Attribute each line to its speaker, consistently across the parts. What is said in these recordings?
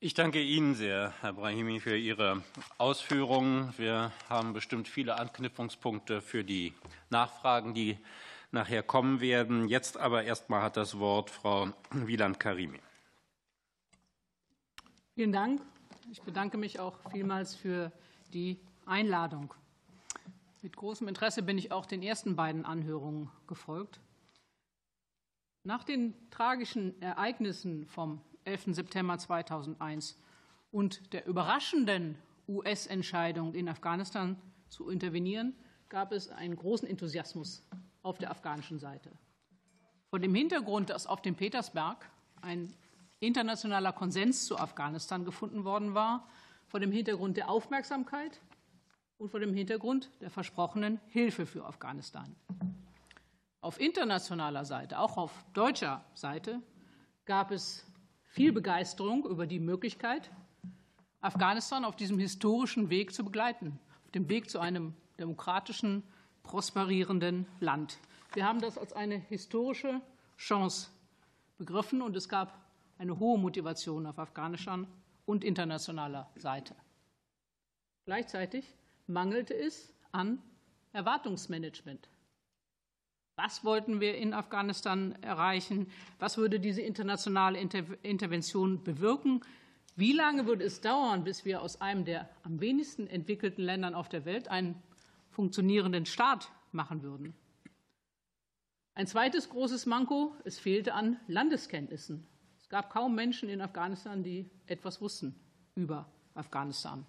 Speaker 1: Ich danke Ihnen sehr, Herr Brahimi, für Ihre Ausführungen. Wir haben bestimmt viele Anknüpfungspunkte für die Nachfragen, die nachher kommen werden. Jetzt aber erstmal hat das Wort Frau Wieland Karimi.
Speaker 2: Vielen Dank. Ich bedanke mich auch vielmals für die Einladung. Mit großem Interesse bin ich auch den ersten beiden Anhörungen gefolgt. Nach den tragischen Ereignissen vom 11. September 2001 und der überraschenden US-Entscheidung, in Afghanistan zu intervenieren, gab es einen großen Enthusiasmus auf der afghanischen Seite. Vor dem Hintergrund, dass auf dem Petersberg ein internationaler Konsens zu Afghanistan gefunden worden war, vor dem Hintergrund der Aufmerksamkeit und vor dem Hintergrund der versprochenen Hilfe für Afghanistan. Auf internationaler Seite, auch auf deutscher Seite, gab es viel Begeisterung über die Möglichkeit, Afghanistan auf diesem historischen Weg zu begleiten, auf dem Weg zu einem demokratischen, prosperierenden Land. Wir haben das als eine historische Chance begriffen und es gab eine hohe Motivation auf afghanischer und internationaler Seite. Gleichzeitig mangelte es an Erwartungsmanagement. Was wollten wir in Afghanistan erreichen? Was würde diese internationale Intervention bewirken? Wie lange würde es dauern, bis wir aus einem der am wenigsten entwickelten Ländern auf der Welt einen funktionierenden Staat machen würden? Ein zweites großes Manko, es fehlte an Landeskenntnissen. Es gab kaum Menschen in Afghanistan, die etwas wussten über Afghanistan.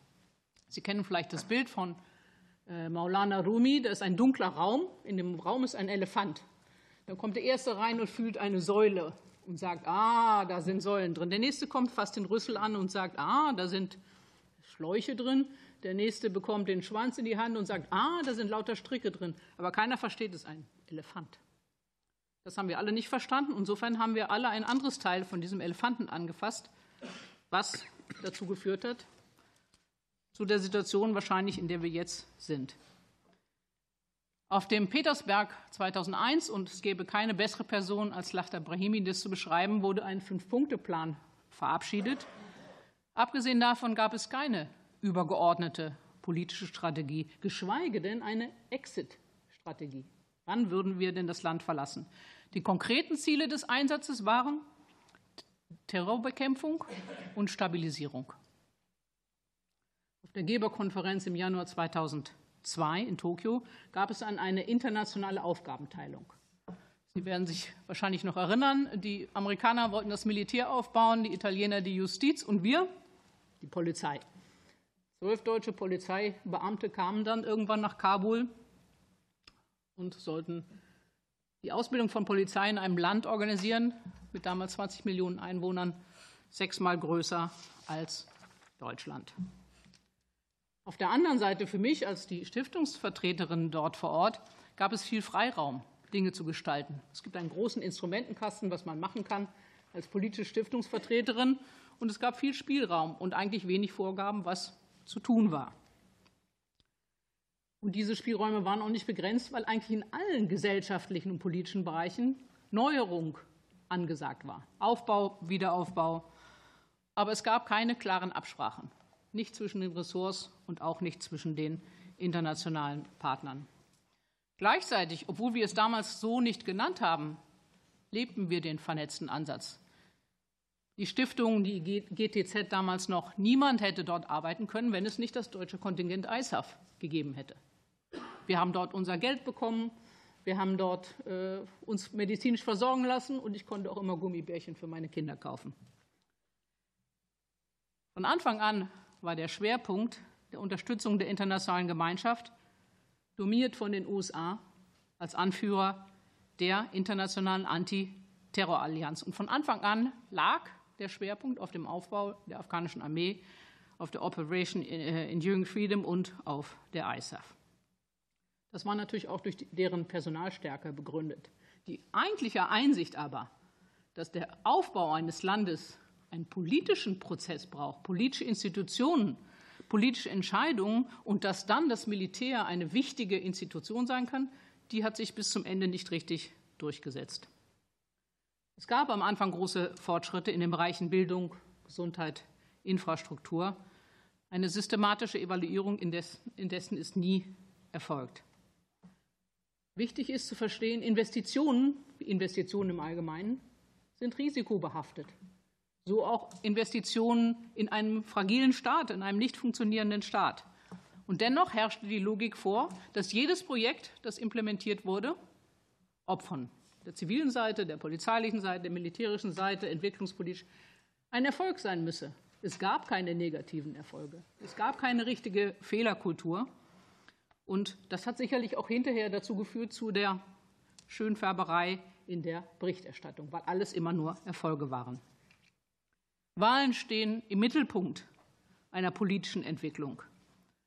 Speaker 2: Sie kennen vielleicht das Bild von Maulana Rumi, da ist ein dunkler Raum, in dem Raum ist ein Elefant. Dann kommt der Erste rein und fühlt eine Säule und sagt, ah, da sind Säulen drin. Der Nächste kommt fast den Rüssel an und sagt, ah, da sind Schläuche drin. Der Nächste bekommt den Schwanz in die Hand und sagt, ah, da sind lauter Stricke drin. Aber keiner versteht es, ein Elefant. Das haben wir alle nicht verstanden. Insofern haben wir alle ein anderes Teil von diesem Elefanten angefasst, was dazu geführt hat, zu der Situation wahrscheinlich, in der wir jetzt sind. Auf dem Petersberg 2001, und es gäbe keine bessere Person als Lachter Brahimi, das zu beschreiben, wurde ein Fünf-Punkte-Plan verabschiedet. Abgesehen davon gab es keine übergeordnete politische Strategie, geschweige denn eine Exit-Strategie. Wann würden wir denn das Land verlassen? Die konkreten Ziele des Einsatzes waren Terrorbekämpfung und Stabilisierung. Auf der Geberkonferenz im Januar 2002 in Tokio gab es eine internationale Aufgabenteilung. Sie werden sich wahrscheinlich noch erinnern, die Amerikaner wollten das Militär aufbauen, die Italiener die Justiz und wir die Polizei. Zwölf deutsche Polizeibeamte kamen dann irgendwann nach Kabul und sollten die Ausbildung von Polizei in einem Land organisieren mit damals 20 Millionen Einwohnern, sechsmal größer als Deutschland. Auf der anderen Seite für mich als die Stiftungsvertreterin dort vor Ort gab es viel Freiraum, Dinge zu gestalten. Es gibt einen großen Instrumentenkasten, was man machen kann als politische Stiftungsvertreterin. Und es gab viel Spielraum und eigentlich wenig Vorgaben, was zu tun war. Und diese Spielräume waren auch nicht begrenzt, weil eigentlich in allen gesellschaftlichen und politischen Bereichen Neuerung angesagt war. Aufbau, Wiederaufbau. Aber es gab keine klaren Absprachen nicht zwischen den Ressorts und auch nicht zwischen den internationalen Partnern. Gleichzeitig, obwohl wir es damals so nicht genannt haben, lebten wir den vernetzten Ansatz. Die Stiftung, die GTZ damals noch, niemand hätte dort arbeiten können, wenn es nicht das deutsche Kontingent ISAF gegeben hätte. Wir haben dort unser Geld bekommen, wir haben dort äh, uns medizinisch versorgen lassen und ich konnte auch immer Gummibärchen für meine Kinder kaufen. Von Anfang an war der Schwerpunkt der Unterstützung der internationalen Gemeinschaft, dominiert von den USA als Anführer der internationalen Antiterrorallianz. Und von Anfang an lag der Schwerpunkt auf dem Aufbau der afghanischen Armee, auf der Operation Enduring Freedom und auf der ISAF. Das war natürlich auch durch deren Personalstärke begründet. Die eigentliche Einsicht aber, dass der Aufbau eines Landes einen politischen Prozess braucht, politische Institutionen, politische Entscheidungen und dass dann das Militär eine wichtige Institution sein kann, die hat sich bis zum Ende nicht richtig durchgesetzt. Es gab am Anfang große Fortschritte in den Bereichen Bildung, Gesundheit, Infrastruktur. Eine systematische Evaluierung indessen ist nie erfolgt. Wichtig ist zu verstehen, Investitionen, Investitionen im Allgemeinen, sind risikobehaftet. So auch Investitionen in einem fragilen Staat, in einem nicht funktionierenden Staat. Und dennoch herrschte die Logik vor, dass jedes Projekt, das implementiert wurde, ob von der zivilen Seite, der polizeilichen Seite, der militärischen Seite, entwicklungspolitisch, ein Erfolg sein müsse. Es gab keine negativen Erfolge. Es gab keine richtige Fehlerkultur. Und das hat sicherlich auch hinterher dazu geführt, zu der Schönfärberei in der Berichterstattung, weil alles immer nur Erfolge waren. Wahlen stehen im Mittelpunkt einer politischen Entwicklung.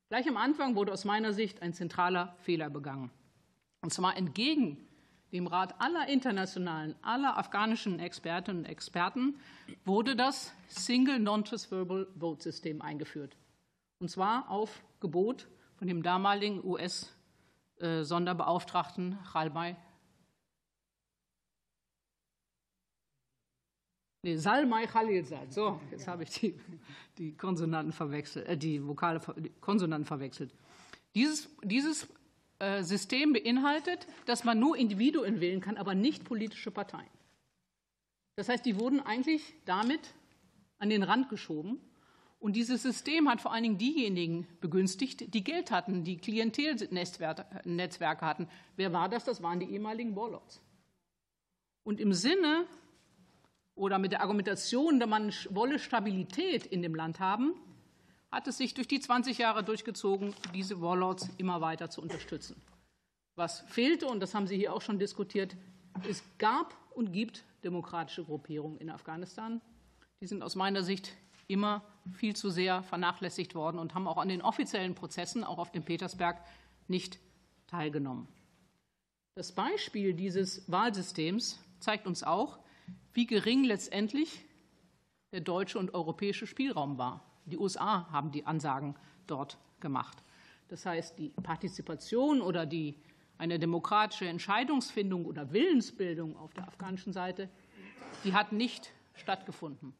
Speaker 2: Gleich am Anfang wurde aus meiner Sicht ein zentraler Fehler begangen. Und zwar entgegen dem Rat aller internationalen, aller afghanischen Expertinnen und Experten wurde das Single Non-Transferable Vote System eingeführt. Und zwar auf Gebot von dem damaligen US-Sonderbeauftragten Khalmai Nee, Salmai Khalilzad. So, jetzt habe ich die, die Konsonanten verwechselt, äh, die Vokale, die Konsonanten verwechselt. Dieses, dieses äh, System beinhaltet, dass man nur Individuen wählen kann, aber nicht politische Parteien. Das heißt, die wurden eigentlich damit an den Rand geschoben. Und dieses System hat vor allen Dingen diejenigen begünstigt, die Geld hatten, die Klientelnetzwerke hatten. Wer war das? Das waren die ehemaligen Warlords. Und im Sinne oder mit der Argumentation, dass man wolle Stabilität in dem Land haben, hat es sich durch die 20 Jahre durchgezogen, diese Warlords immer weiter zu unterstützen. Was fehlte, und das haben Sie hier auch schon diskutiert, es gab und gibt demokratische Gruppierungen in Afghanistan. Die sind aus meiner Sicht immer viel zu sehr vernachlässigt worden und haben auch an den offiziellen Prozessen, auch auf dem Petersberg, nicht teilgenommen. Das Beispiel dieses Wahlsystems zeigt uns auch, wie gering letztendlich der deutsche und europäische Spielraum war. Die USA haben die Ansagen dort gemacht. Das heißt, die Partizipation oder die, eine demokratische Entscheidungsfindung oder Willensbildung auf der afghanischen Seite, die hat nicht stattgefunden.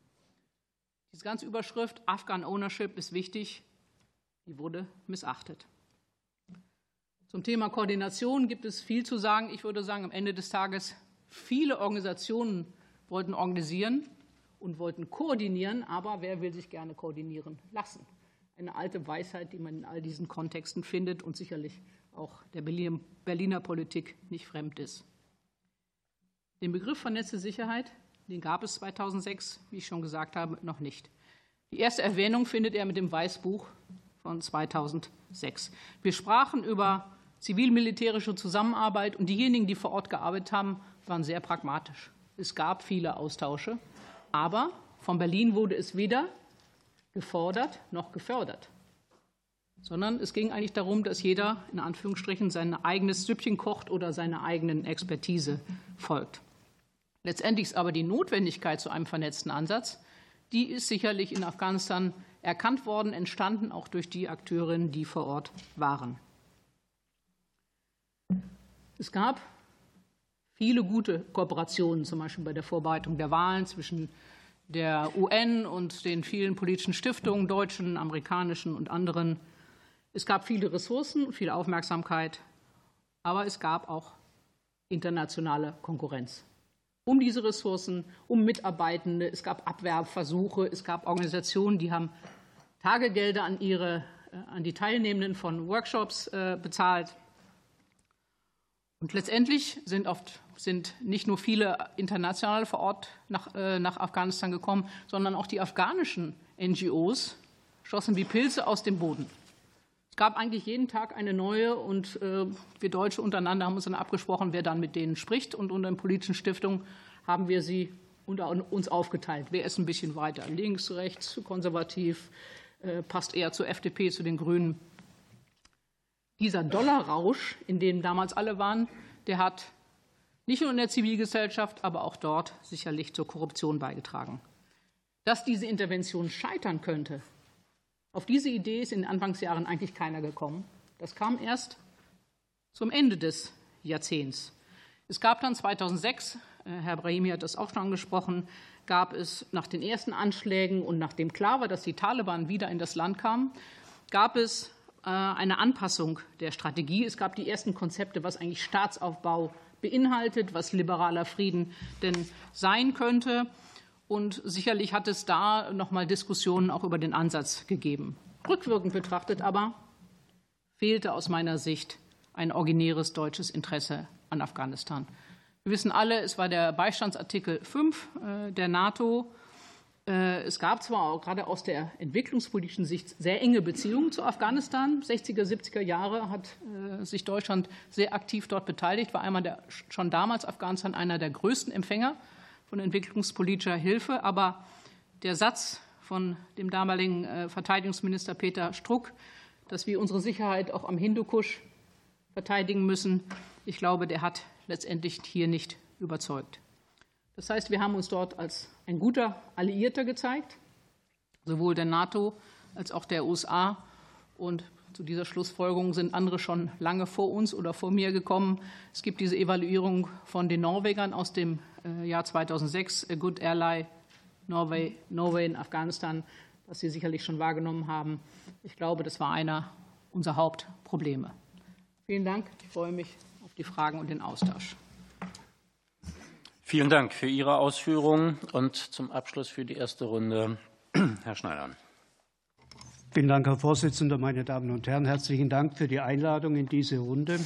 Speaker 2: Diese ganze Überschrift Afghan Ownership ist wichtig, die wurde missachtet. Zum Thema Koordination gibt es viel zu sagen. Ich würde sagen, am Ende des Tages viele Organisationen wollten organisieren und wollten koordinieren, aber wer will sich gerne koordinieren lassen? Eine alte Weisheit, die man in all diesen Kontexten findet und sicherlich auch der Berliner Politik nicht fremd ist. Den Begriff vernetzte Sicherheit, den gab es 2006, wie ich schon gesagt habe, noch nicht. Die erste Erwähnung findet er mit dem Weißbuch von 2006. Wir sprachen über zivil-militärische Zusammenarbeit und diejenigen, die vor Ort gearbeitet haben, waren sehr pragmatisch. Es gab viele Austausche, aber von Berlin wurde es weder gefordert noch gefördert, sondern es ging eigentlich darum, dass jeder in Anführungsstrichen sein eigenes Süppchen kocht oder seiner eigenen Expertise folgt. Letztendlich ist aber die Notwendigkeit zu einem vernetzten Ansatz, die ist sicherlich in Afghanistan erkannt worden, entstanden auch durch die Akteurinnen, die vor Ort waren. Es gab viele gute Kooperationen, zum Beispiel bei der Vorbereitung der Wahlen zwischen der UN und den vielen politischen Stiftungen, deutschen, amerikanischen und anderen. Es gab viele Ressourcen, viel Aufmerksamkeit, aber es gab auch internationale Konkurrenz. Um diese Ressourcen, um Mitarbeitende, es gab Abwerbversuche, es gab Organisationen, die haben Tagegelder an, ihre, äh, an die Teilnehmenden von Workshops äh, bezahlt. Und letztendlich sind, oft, sind nicht nur viele internationale vor Ort nach, äh, nach Afghanistan gekommen, sondern auch die afghanischen NGOs schossen wie Pilze aus dem Boden. Es gab eigentlich jeden Tag eine neue und äh, wir Deutsche untereinander haben uns dann abgesprochen, wer dann mit denen spricht. Und unter den politischen Stiftungen haben wir sie unter uns aufgeteilt. Wer ist ein bisschen weiter links, rechts, konservativ, äh, passt eher zur FDP, zu den Grünen dieser Dollarrausch, in dem damals alle waren, der hat nicht nur in der Zivilgesellschaft, aber auch dort sicherlich zur Korruption beigetragen. Dass diese Intervention scheitern könnte, auf diese Idee ist in den Anfangsjahren eigentlich keiner gekommen. Das kam erst zum Ende des Jahrzehnts. Es gab dann 2006 Herr Brahimi hat das auch schon angesprochen, gab es nach den ersten Anschlägen und nachdem klar war, dass die Taliban wieder in das Land kamen, gab es eine Anpassung der Strategie. Es gab die ersten Konzepte, was eigentlich Staatsaufbau beinhaltet, was liberaler Frieden denn sein könnte. Und sicherlich hat es da noch mal Diskussionen auch über den Ansatz gegeben. Rückwirkend betrachtet aber fehlte aus meiner Sicht ein originäres deutsches Interesse an Afghanistan. Wir wissen alle, es war der Beistandsartikel 5 äh, der NATO. Äh, es gab zwar auch gerade aus der entwicklungspolitischen Sicht sehr enge Beziehungen zu Afghanistan. 60er, 70er Jahre hat äh, sich Deutschland sehr aktiv dort beteiligt, war einmal der, schon damals Afghanistan einer der größten Empfänger von entwicklungspolitischer Hilfe. Aber der Satz von dem damaligen Verteidigungsminister Peter Struck, dass wir unsere Sicherheit auch am Hindukusch verteidigen müssen, ich glaube, der hat letztendlich hier nicht überzeugt. Das heißt, wir haben uns dort als ein guter Alliierter gezeigt, sowohl der NATO als auch der USA. Und zu dieser Schlussfolgerung sind andere schon lange vor uns oder vor mir gekommen. Es gibt diese Evaluierung von den Norwegern aus dem äh, Jahr 2006, A Good Ally Norway, Norway in Afghanistan, das Sie sicherlich schon wahrgenommen haben. Ich glaube, das war einer unserer Hauptprobleme. Vielen Dank. Ich freue mich auf die Fragen und den Austausch.
Speaker 1: Vielen Dank für Ihre Ausführungen und zum Abschluss für die erste Runde Herr Schneider.
Speaker 3: Vielen Dank, Herr Vorsitzender, meine Damen und Herren. Herzlichen Dank für die Einladung in diese Runde.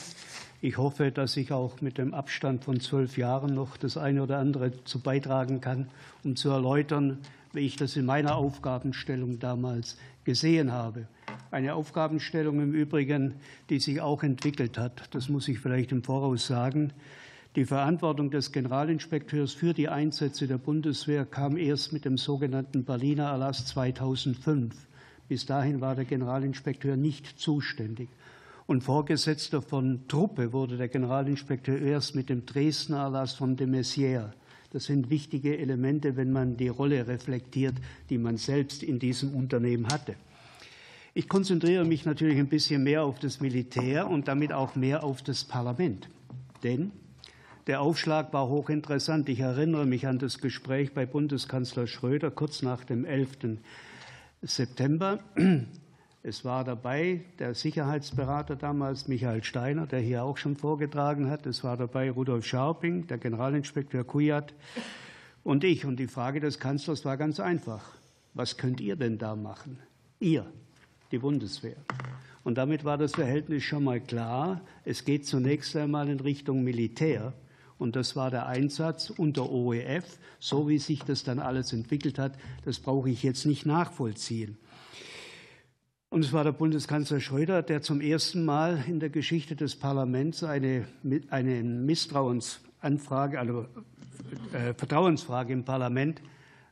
Speaker 3: Ich hoffe, dass ich auch mit dem Abstand von zwölf Jahren noch das eine oder andere zu beitragen kann, um zu erläutern, wie ich das in meiner Aufgabenstellung damals gesehen habe. Eine Aufgabenstellung im Übrigen, die sich auch entwickelt hat. Das muss ich vielleicht im Voraus sagen. Die Verantwortung des Generalinspekteurs für die Einsätze der Bundeswehr kam erst mit dem sogenannten Berliner Erlass 2005. Bis dahin war der Generalinspekteur nicht zuständig. Und Vorgesetzter von Truppe wurde der Generalinspekteur erst mit dem Dresdner Erlass von de Maizière. Das sind wichtige Elemente, wenn man die Rolle reflektiert, die man selbst in diesem Unternehmen hatte. Ich konzentriere mich natürlich ein bisschen mehr auf das Militär und damit auch mehr auf das Parlament. Denn der Aufschlag war hochinteressant. Ich erinnere mich an das Gespräch bei Bundeskanzler Schröder kurz nach dem 11. September. Es war dabei der Sicherheitsberater damals, Michael Steiner, der hier auch schon vorgetragen hat. Es war dabei Rudolf Scharping, der Generalinspekteur Kujat und ich. Und die Frage des Kanzlers war ganz einfach. Was könnt ihr denn da machen? Ihr, die Bundeswehr. Und damit war das Verhältnis schon mal klar. Es geht zunächst einmal in Richtung Militär. Und das war der Einsatz unter OEF. So wie sich das dann alles entwickelt hat, das brauche ich jetzt nicht nachvollziehen. Und es war der Bundeskanzler Schröder, der zum ersten Mal in der Geschichte des Parlaments eine, eine Misstrauensanfrage, eine äh, Vertrauensfrage im Parlament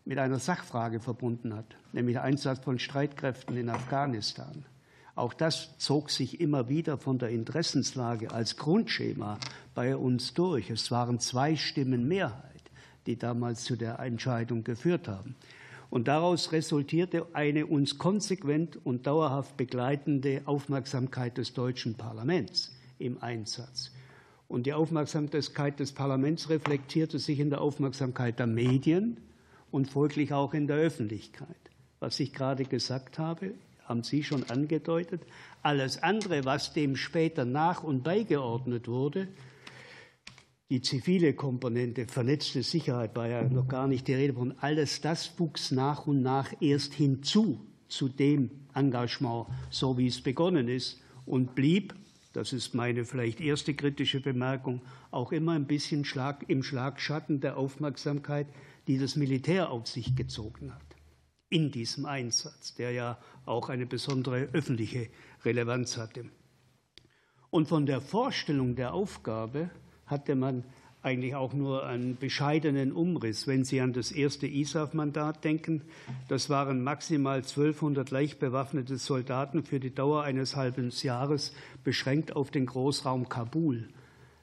Speaker 3: mit einer Sachfrage verbunden hat, nämlich der Einsatz von Streitkräften in Afghanistan. Auch das zog sich immer wieder von der Interessenslage als Grundschema bei uns durch. Es waren zwei Stimmen Mehrheit, die damals zu der Entscheidung geführt haben. Und daraus resultierte eine uns konsequent und dauerhaft begleitende Aufmerksamkeit des deutschen Parlaments im Einsatz. Und die Aufmerksamkeit des Parlaments reflektierte sich in der Aufmerksamkeit der Medien und folglich auch in der Öffentlichkeit. Was ich gerade gesagt habe, haben Sie schon angedeutet. Alles andere, was dem später nach und beigeordnet wurde, die zivile Komponente, vernetzte Sicherheit war ja noch gar nicht die Rede von, alles das wuchs nach und nach erst hinzu zu dem Engagement, so wie es begonnen ist und blieb, das ist meine vielleicht erste kritische Bemerkung, auch immer ein bisschen Schlag, im Schlagschatten der Aufmerksamkeit, die das Militär auf sich gezogen hat in diesem Einsatz, der ja auch eine besondere öffentliche Relevanz hatte. Und von der Vorstellung der Aufgabe hatte man eigentlich auch nur einen bescheidenen Umriss. Wenn Sie an das erste ISAF-Mandat denken, das waren maximal 1200 leicht bewaffnete Soldaten für die Dauer eines halben Jahres, beschränkt auf den Großraum Kabul.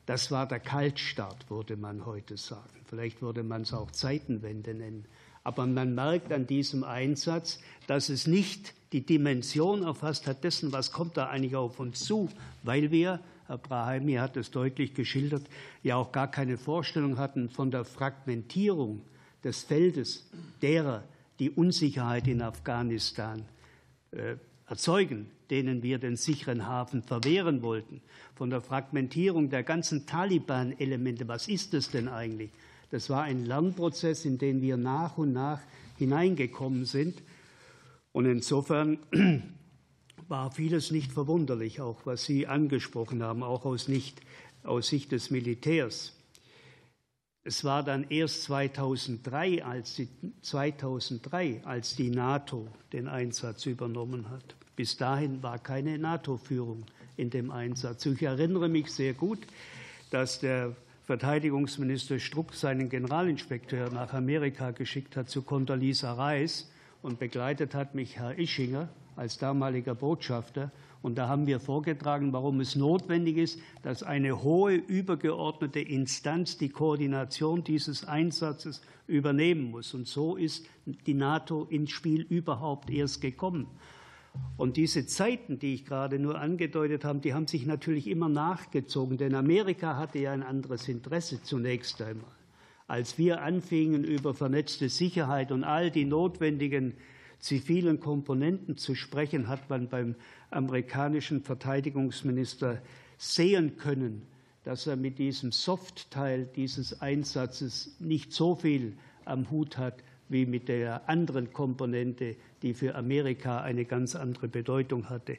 Speaker 3: Das war der Kaltstart, würde man heute sagen. Vielleicht würde man es auch Zeitenwende nennen. Aber man merkt an diesem Einsatz, dass es nicht die Dimension erfasst hat dessen, was kommt da eigentlich auf uns zu, weil wir Herr Brahimi hat es deutlich geschildert, ja auch gar keine Vorstellung hatten von der Fragmentierung des Feldes derer, die Unsicherheit in Afghanistan äh, erzeugen, denen wir den sicheren Hafen verwehren wollten, von der Fragmentierung der ganzen Taliban-Elemente. Was ist das denn eigentlich? Das war ein Lernprozess, in den wir nach und nach hineingekommen sind. Und insofern war vieles nicht verwunderlich, auch was Sie angesprochen haben, auch aus, nicht, aus Sicht des Militärs. Es war dann erst 2003 als, die, 2003, als die NATO den Einsatz übernommen hat. Bis dahin war keine NATO-Führung in dem Einsatz. Ich erinnere mich sehr gut, dass der Verteidigungsminister Struck seinen Generalinspekteur nach Amerika geschickt hat zu Condoleezza Rice und begleitet hat mich Herr Ischinger als damaliger Botschafter. Und da haben wir vorgetragen, warum es notwendig ist, dass eine hohe übergeordnete Instanz die Koordination dieses Einsatzes übernehmen muss. Und so ist die NATO ins Spiel überhaupt erst gekommen. Und diese Zeiten, die ich gerade nur angedeutet habe, die haben sich natürlich immer nachgezogen, denn Amerika hatte ja ein anderes Interesse zunächst einmal. Als wir anfingen, über vernetzte Sicherheit und all die notwendigen zivilen Komponenten zu sprechen, hat man beim amerikanischen Verteidigungsminister sehen können, dass er mit diesem Soft-Teil dieses Einsatzes nicht so viel am Hut hat wie mit der anderen Komponente, die für Amerika eine ganz andere Bedeutung hatte.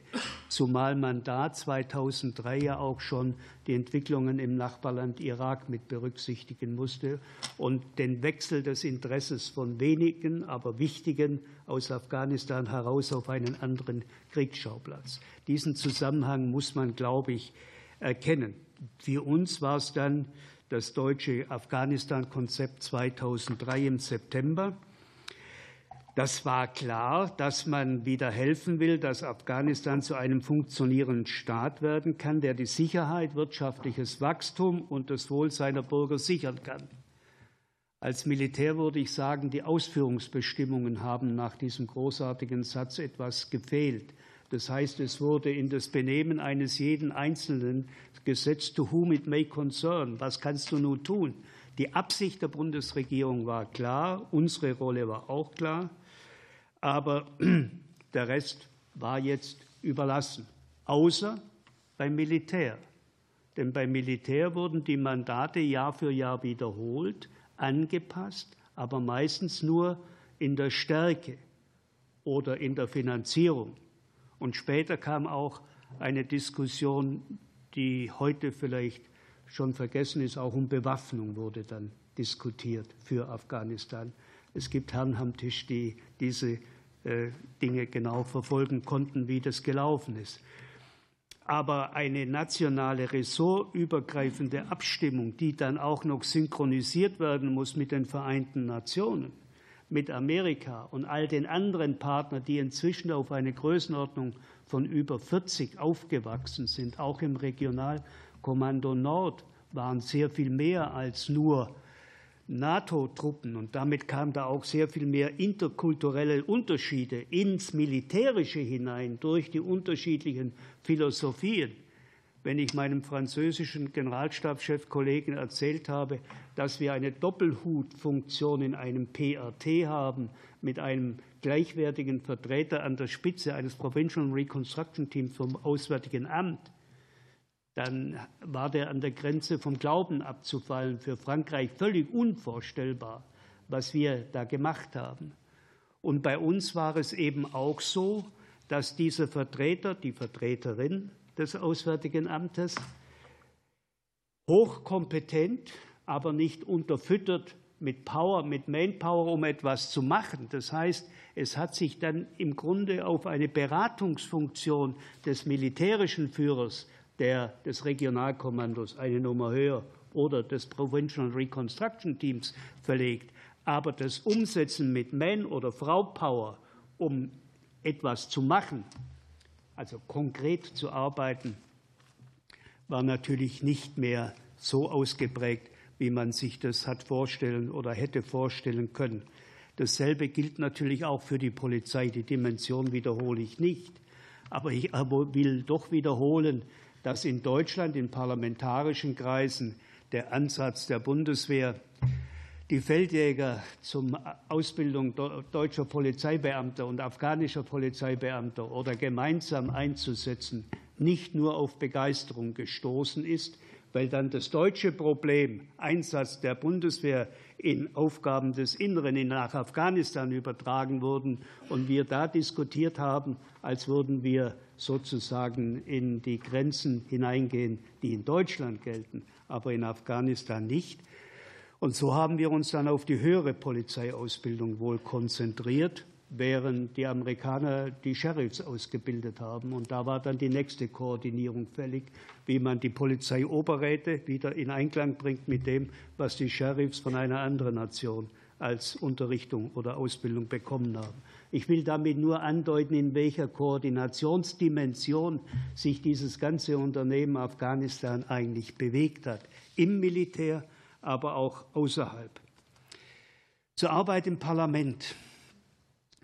Speaker 3: Zumal man da 2003 ja auch schon die Entwicklungen im Nachbarland Irak mit berücksichtigen musste und den Wechsel des Interesses von wenigen, aber wichtigen aus Afghanistan heraus auf einen anderen Kriegsschauplatz. Diesen Zusammenhang muss man, glaube ich, erkennen. Für uns war es dann das deutsche Afghanistan-Konzept 2003 im September. Das war klar, dass man wieder helfen will, dass Afghanistan zu einem funktionierenden Staat werden kann, der die Sicherheit, wirtschaftliches Wachstum und das Wohl seiner Bürger sichern kann. Als Militär würde ich sagen, die Ausführungsbestimmungen haben nach diesem großartigen Satz etwas gefehlt. Das heißt, es wurde in das Benehmen eines jeden Einzelnen gesetzt, to whom it may concern. Was kannst du nun tun? Die Absicht der Bundesregierung war klar, unsere Rolle war auch klar, aber der Rest war jetzt überlassen, außer beim Militär. Denn beim Militär wurden die Mandate Jahr für Jahr wiederholt, angepasst, aber meistens nur in der Stärke oder in der Finanzierung. Und später kam auch eine Diskussion, die heute vielleicht schon vergessen ist, auch um Bewaffnung wurde dann diskutiert für Afghanistan. Es gibt Herren am Tisch, die diese äh, Dinge genau verfolgen konnten, wie das gelaufen ist. Aber eine nationale ressortübergreifende Abstimmung, die dann auch noch synchronisiert werden muss mit den Vereinten Nationen, mit Amerika und all den anderen Partnern, die inzwischen auf eine Größenordnung von über 40 aufgewachsen sind, auch im Regionalkommando Nord, waren sehr viel mehr als nur NATO-Truppen. Und damit kam da auch sehr viel mehr interkulturelle Unterschiede ins Militärische hinein durch die unterschiedlichen Philosophien wenn ich meinem französischen Generalstabschef-Kollegen erzählt habe, dass wir eine Doppelhutfunktion in einem PRT haben mit einem gleichwertigen Vertreter an der Spitze eines Provincial Reconstruction Teams vom Auswärtigen Amt, dann war der an der Grenze vom Glauben abzufallen. Für Frankreich völlig unvorstellbar, was wir da gemacht haben. Und bei uns war es eben auch so, dass dieser Vertreter, die Vertreterin des Auswärtigen Amtes, hochkompetent, aber nicht unterfüttert mit Power, mit Manpower, um etwas zu machen. Das heißt, es hat sich dann im Grunde auf eine Beratungsfunktion des militärischen Führers, der, des Regionalkommandos, eine Nummer höher, oder des Provincial Reconstruction Teams verlegt. Aber das Umsetzen mit Man- oder Frau-Power, um etwas zu machen, also konkret zu arbeiten, war natürlich nicht mehr so ausgeprägt, wie man sich das hat vorstellen oder hätte vorstellen können. Dasselbe gilt natürlich auch für die Polizei. Die Dimension wiederhole ich nicht. Aber ich will doch wiederholen, dass in Deutschland in parlamentarischen Kreisen der Ansatz der Bundeswehr, die Feldjäger zum Ausbildung deutscher Polizeibeamter und afghanischer Polizeibeamter oder gemeinsam einzusetzen, nicht nur auf Begeisterung gestoßen ist, weil dann das deutsche Problem Einsatz der Bundeswehr in Aufgaben des Inneren nach Afghanistan übertragen wurden und wir da diskutiert haben, als würden wir sozusagen in die Grenzen hineingehen, die in Deutschland gelten, aber in Afghanistan nicht. Und so haben wir uns dann auf die höhere Polizeiausbildung wohl konzentriert während die Amerikaner die Sheriffs ausgebildet haben. Und da war dann die nächste Koordinierung fällig, wie man die Polizeioberräte wieder in Einklang bringt mit dem, was die Sheriffs von einer anderen Nation als Unterrichtung oder Ausbildung bekommen haben. Ich will damit nur andeuten, in welcher Koordinationsdimension sich dieses ganze Unternehmen Afghanistan eigentlich bewegt hat, im Militär, aber auch außerhalb. Zur Arbeit im Parlament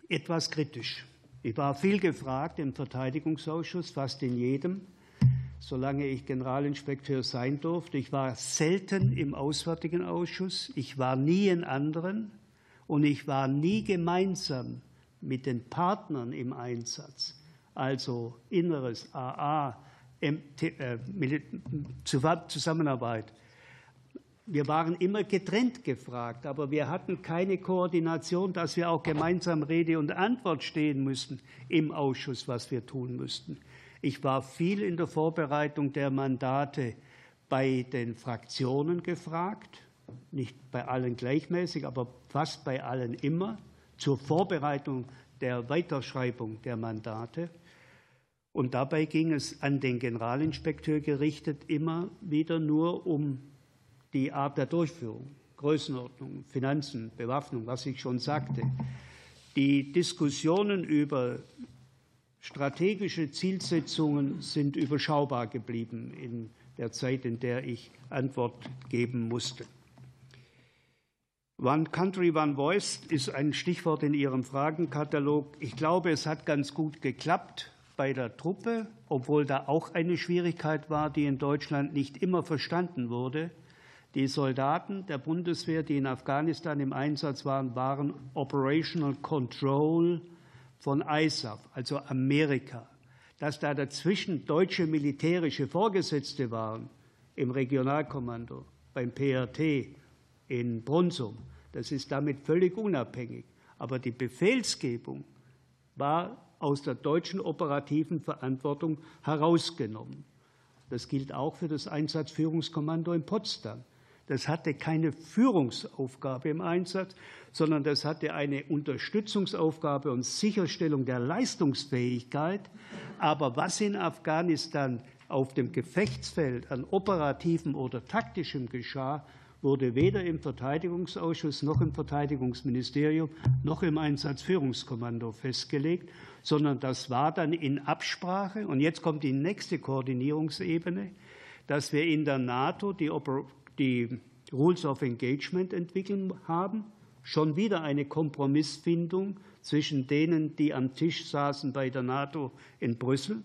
Speaker 3: etwas kritisch. Ich war viel gefragt im Verteidigungsausschuss, fast in jedem, solange ich Generalinspekteur sein durfte. Ich war selten im Auswärtigen Ausschuss, ich war nie in anderen und ich war nie gemeinsam mit den Partnern im Einsatz, also Inneres, AA, MT, äh, Zusammenarbeit, wir waren immer getrennt gefragt, aber wir hatten keine Koordination, dass wir auch gemeinsam Rede und Antwort stehen müssten im Ausschuss, was wir tun müssten. Ich war viel in der Vorbereitung der Mandate bei den Fraktionen gefragt, nicht bei allen gleichmäßig, aber fast bei allen immer, zur Vorbereitung der Weiterschreibung der Mandate. Und dabei ging es an den Generalinspekteur gerichtet immer wieder nur um die Art der Durchführung, Größenordnung, Finanzen, Bewaffnung, was ich schon sagte. Die Diskussionen über strategische Zielsetzungen sind überschaubar geblieben in der Zeit, in der ich Antwort geben musste. One Country, One Voice ist ein Stichwort in Ihrem Fragenkatalog. Ich glaube, es hat ganz gut geklappt bei der Truppe, obwohl da auch eine Schwierigkeit war, die in Deutschland nicht immer verstanden wurde. Die Soldaten der Bundeswehr, die in Afghanistan im Einsatz waren, waren Operational Control von ISAF, also Amerika. Dass da dazwischen deutsche militärische Vorgesetzte waren im Regionalkommando, beim PRT in Brunsum, das ist damit völlig unabhängig. Aber die Befehlsgebung war aus der deutschen operativen Verantwortung herausgenommen. Das gilt auch für das Einsatzführungskommando in Potsdam. Das hatte keine Führungsaufgabe im Einsatz, sondern das hatte eine Unterstützungsaufgabe und Sicherstellung der Leistungsfähigkeit. Aber was in Afghanistan auf dem Gefechtsfeld an operativen oder taktischem geschah, wurde weder im Verteidigungsausschuss noch im Verteidigungsministerium noch im Einsatzführungskommando festgelegt, sondern das war dann in Absprache. Und jetzt kommt die nächste Koordinierungsebene, dass wir in der NATO die die Rules of Engagement entwickeln haben. Schon wieder eine Kompromissfindung zwischen denen, die am Tisch saßen bei der NATO in Brüssel.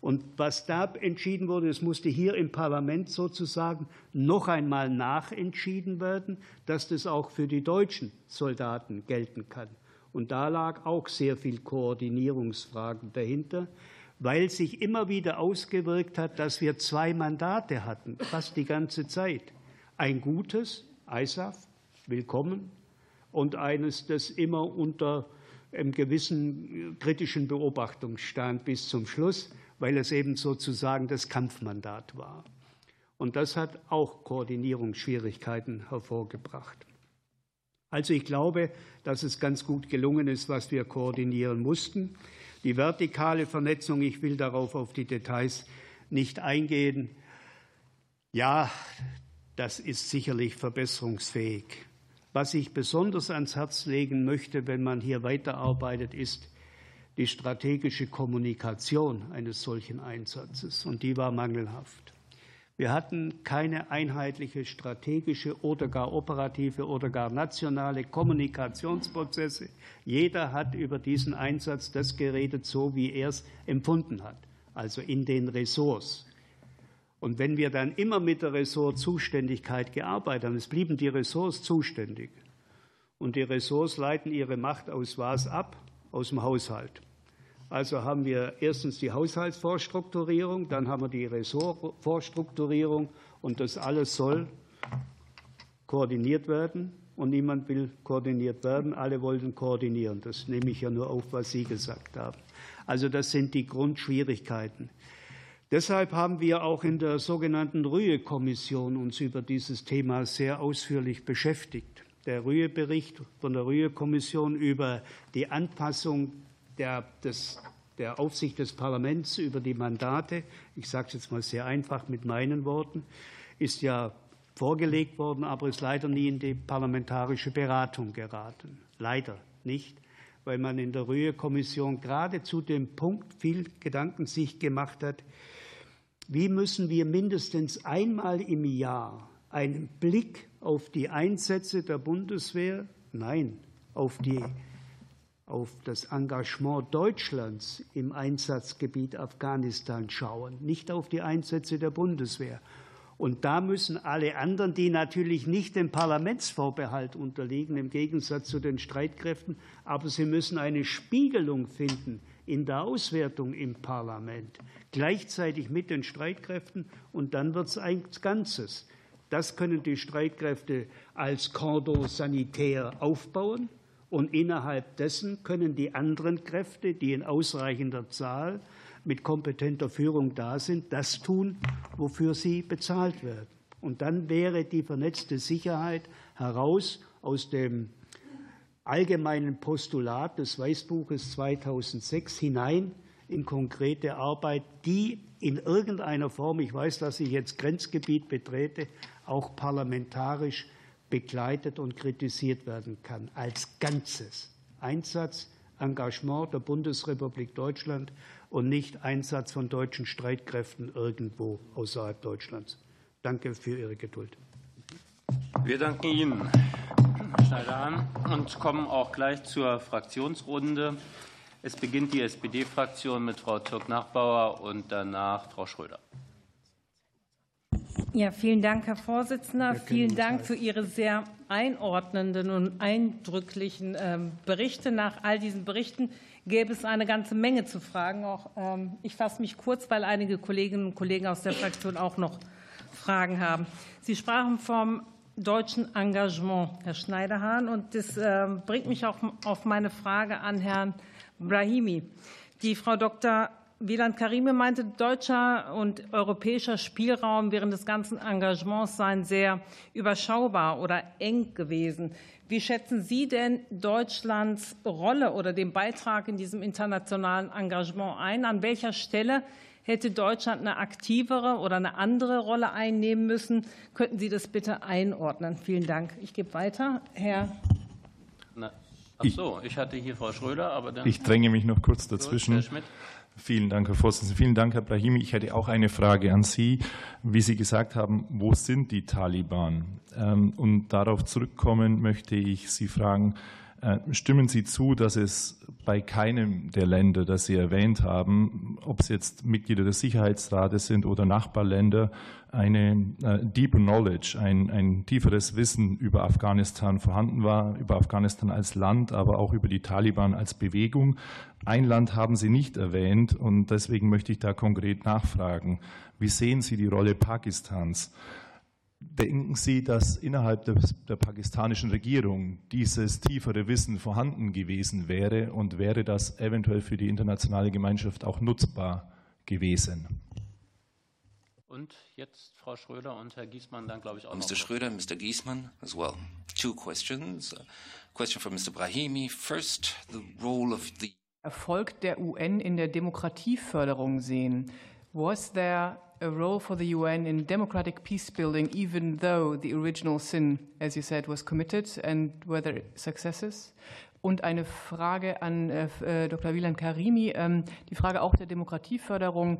Speaker 3: Und was da entschieden wurde, es musste hier im Parlament sozusagen noch einmal nachentschieden werden, dass das auch für die deutschen Soldaten gelten kann. Und da lag auch sehr viel Koordinierungsfragen dahinter, weil sich immer wieder ausgewirkt hat, dass wir zwei Mandate hatten, fast die ganze Zeit ein gutes, ISAF, willkommen, und eines, das immer unter einem gewissen kritischen Beobachtung stand bis zum Schluss, weil es eben sozusagen das Kampfmandat war. Und das hat auch Koordinierungsschwierigkeiten hervorgebracht. Also ich glaube, dass es ganz gut gelungen ist, was wir koordinieren mussten. Die vertikale Vernetzung, ich will darauf auf die Details nicht eingehen. Ja, das ist sicherlich verbesserungsfähig. Was ich besonders ans Herz legen möchte, wenn man hier weiterarbeitet, ist die strategische Kommunikation eines solchen Einsatzes. Und die war mangelhaft. Wir hatten keine einheitliche strategische oder gar operative oder gar nationale Kommunikationsprozesse. Jeder hat über diesen Einsatz das geredet, so wie er es empfunden hat, also in den Ressorts. Und wenn wir dann immer mit der Ressortzuständigkeit gearbeitet haben, es blieben die Ressorts zuständig. Und die Ressorts leiten ihre Macht aus was ab? Aus dem Haushalt. Also haben wir erstens die Haushaltsvorstrukturierung, dann haben wir die Ressortvorstrukturierung und das alles soll koordiniert werden und niemand will koordiniert werden. Alle wollten koordinieren. Das nehme ich ja nur auf, was Sie gesagt haben. Also das sind die Grundschwierigkeiten. Deshalb haben wir auch in der sogenannten Rühe-Kommission uns über dieses Thema sehr ausführlich beschäftigt. Der Rühe-Bericht von der Rühe-Kommission über die Anpassung der, des, der Aufsicht des Parlaments über die Mandate, ich sage es jetzt mal sehr einfach mit meinen Worten, ist ja vorgelegt worden, aber ist leider nie in die parlamentarische Beratung geraten. Leider nicht, weil man in der Rühe-Kommission gerade zu dem Punkt viel Gedanken sich gemacht hat, wie müssen wir mindestens einmal im Jahr einen Blick auf die Einsätze der Bundeswehr, nein, auf, die, auf das Engagement Deutschlands im Einsatzgebiet Afghanistan schauen, nicht auf die Einsätze der Bundeswehr. Und da müssen alle anderen, die natürlich nicht dem Parlamentsvorbehalt unterliegen, im Gegensatz zu den Streitkräften, aber sie müssen eine Spiegelung finden in der Auswertung im Parlament, gleichzeitig mit den Streitkräften, und dann wird es ein Ganzes. Das können die Streitkräfte als Cordon sanitär aufbauen, und innerhalb dessen können die anderen Kräfte, die in ausreichender Zahl mit kompetenter Führung da sind, das tun, wofür sie bezahlt werden. Und dann wäre die vernetzte Sicherheit heraus aus dem allgemeinen Postulat des Weißbuches 2006 hinein in konkrete Arbeit, die in irgendeiner Form, ich weiß, dass ich jetzt Grenzgebiet betrete, auch parlamentarisch begleitet und kritisiert werden kann, als Ganzes. Einsatz, Engagement der Bundesrepublik Deutschland und nicht Einsatz von deutschen Streitkräften irgendwo außerhalb Deutschlands. Danke für Ihre Geduld.
Speaker 1: Wir danken Ihnen, Schneider, und kommen auch gleich zur Fraktionsrunde. Es beginnt die SPD-Fraktion mit Frau Türk-Nachbauer und danach Frau Schröder.
Speaker 4: Ja, vielen Dank, Herr Vorsitzender. Vielen Dank für Ihre sehr einordnenden und eindrücklichen ähm, Berichte. Nach all diesen Berichten gäbe es eine ganze Menge zu fragen. Auch ähm, ich fasse mich kurz, weil einige Kolleginnen und Kollegen aus der Fraktion auch noch Fragen haben. Sie sprachen vom deutschen Engagement, Herr Schneiderhahn, und das ähm, bringt mich auch auf meine Frage an Herrn Brahimi. Die Frau Dr. Wieland Karime meinte, deutscher und europäischer Spielraum während des ganzen Engagements seien sehr überschaubar oder eng gewesen. Wie schätzen Sie denn Deutschlands Rolle oder den Beitrag in diesem internationalen Engagement ein? An welcher Stelle hätte Deutschland eine aktivere oder eine andere Rolle einnehmen müssen? Könnten Sie das bitte einordnen? Vielen Dank. Ich gebe weiter. Herr.
Speaker 1: Ach so, ich hatte hier Frau Schröder, aber dann.
Speaker 5: Ich dränge mich noch kurz dazwischen. Herr Schmidt. Vielen Dank, Herr Vorsitzender. Vielen Dank, Herr Brahimi. Ich hätte auch eine Frage an Sie. Wie Sie gesagt haben, wo sind die Taliban? Ähm, und darauf zurückkommen möchte ich Sie fragen, stimmen Sie zu, dass es bei keinem der Länder, das Sie erwähnt haben, ob es jetzt Mitglieder des Sicherheitsrates sind oder Nachbarländer, eine äh, deeper knowledge, ein, ein tieferes Wissen über Afghanistan vorhanden war, über Afghanistan als Land, aber auch über die Taliban als Bewegung. Ein Land haben Sie nicht erwähnt und deswegen möchte ich da konkret nachfragen. Wie sehen Sie die Rolle Pakistans? Denken Sie, dass innerhalb der pakistanischen Regierung dieses tiefere Wissen vorhanden gewesen wäre und wäre das eventuell für die internationale Gemeinschaft auch nutzbar gewesen?
Speaker 1: Und jetzt Frau Schröder und Herr Giesmann dann, glaube ich, auch.
Speaker 6: Mr. Schröder, Mr. Giesmann as well. Two questions. A question from Mr. Brahimi. First, the role of the
Speaker 7: Erfolg der UN in der Demokratieförderung sehen. Was there a role for the UN in democratic peace building, even though the original sin, as you said, was committed, and were there successes? Und eine Frage an äh, Dr. Wieland Karimi, ähm, die Frage auch der Demokratieförderung.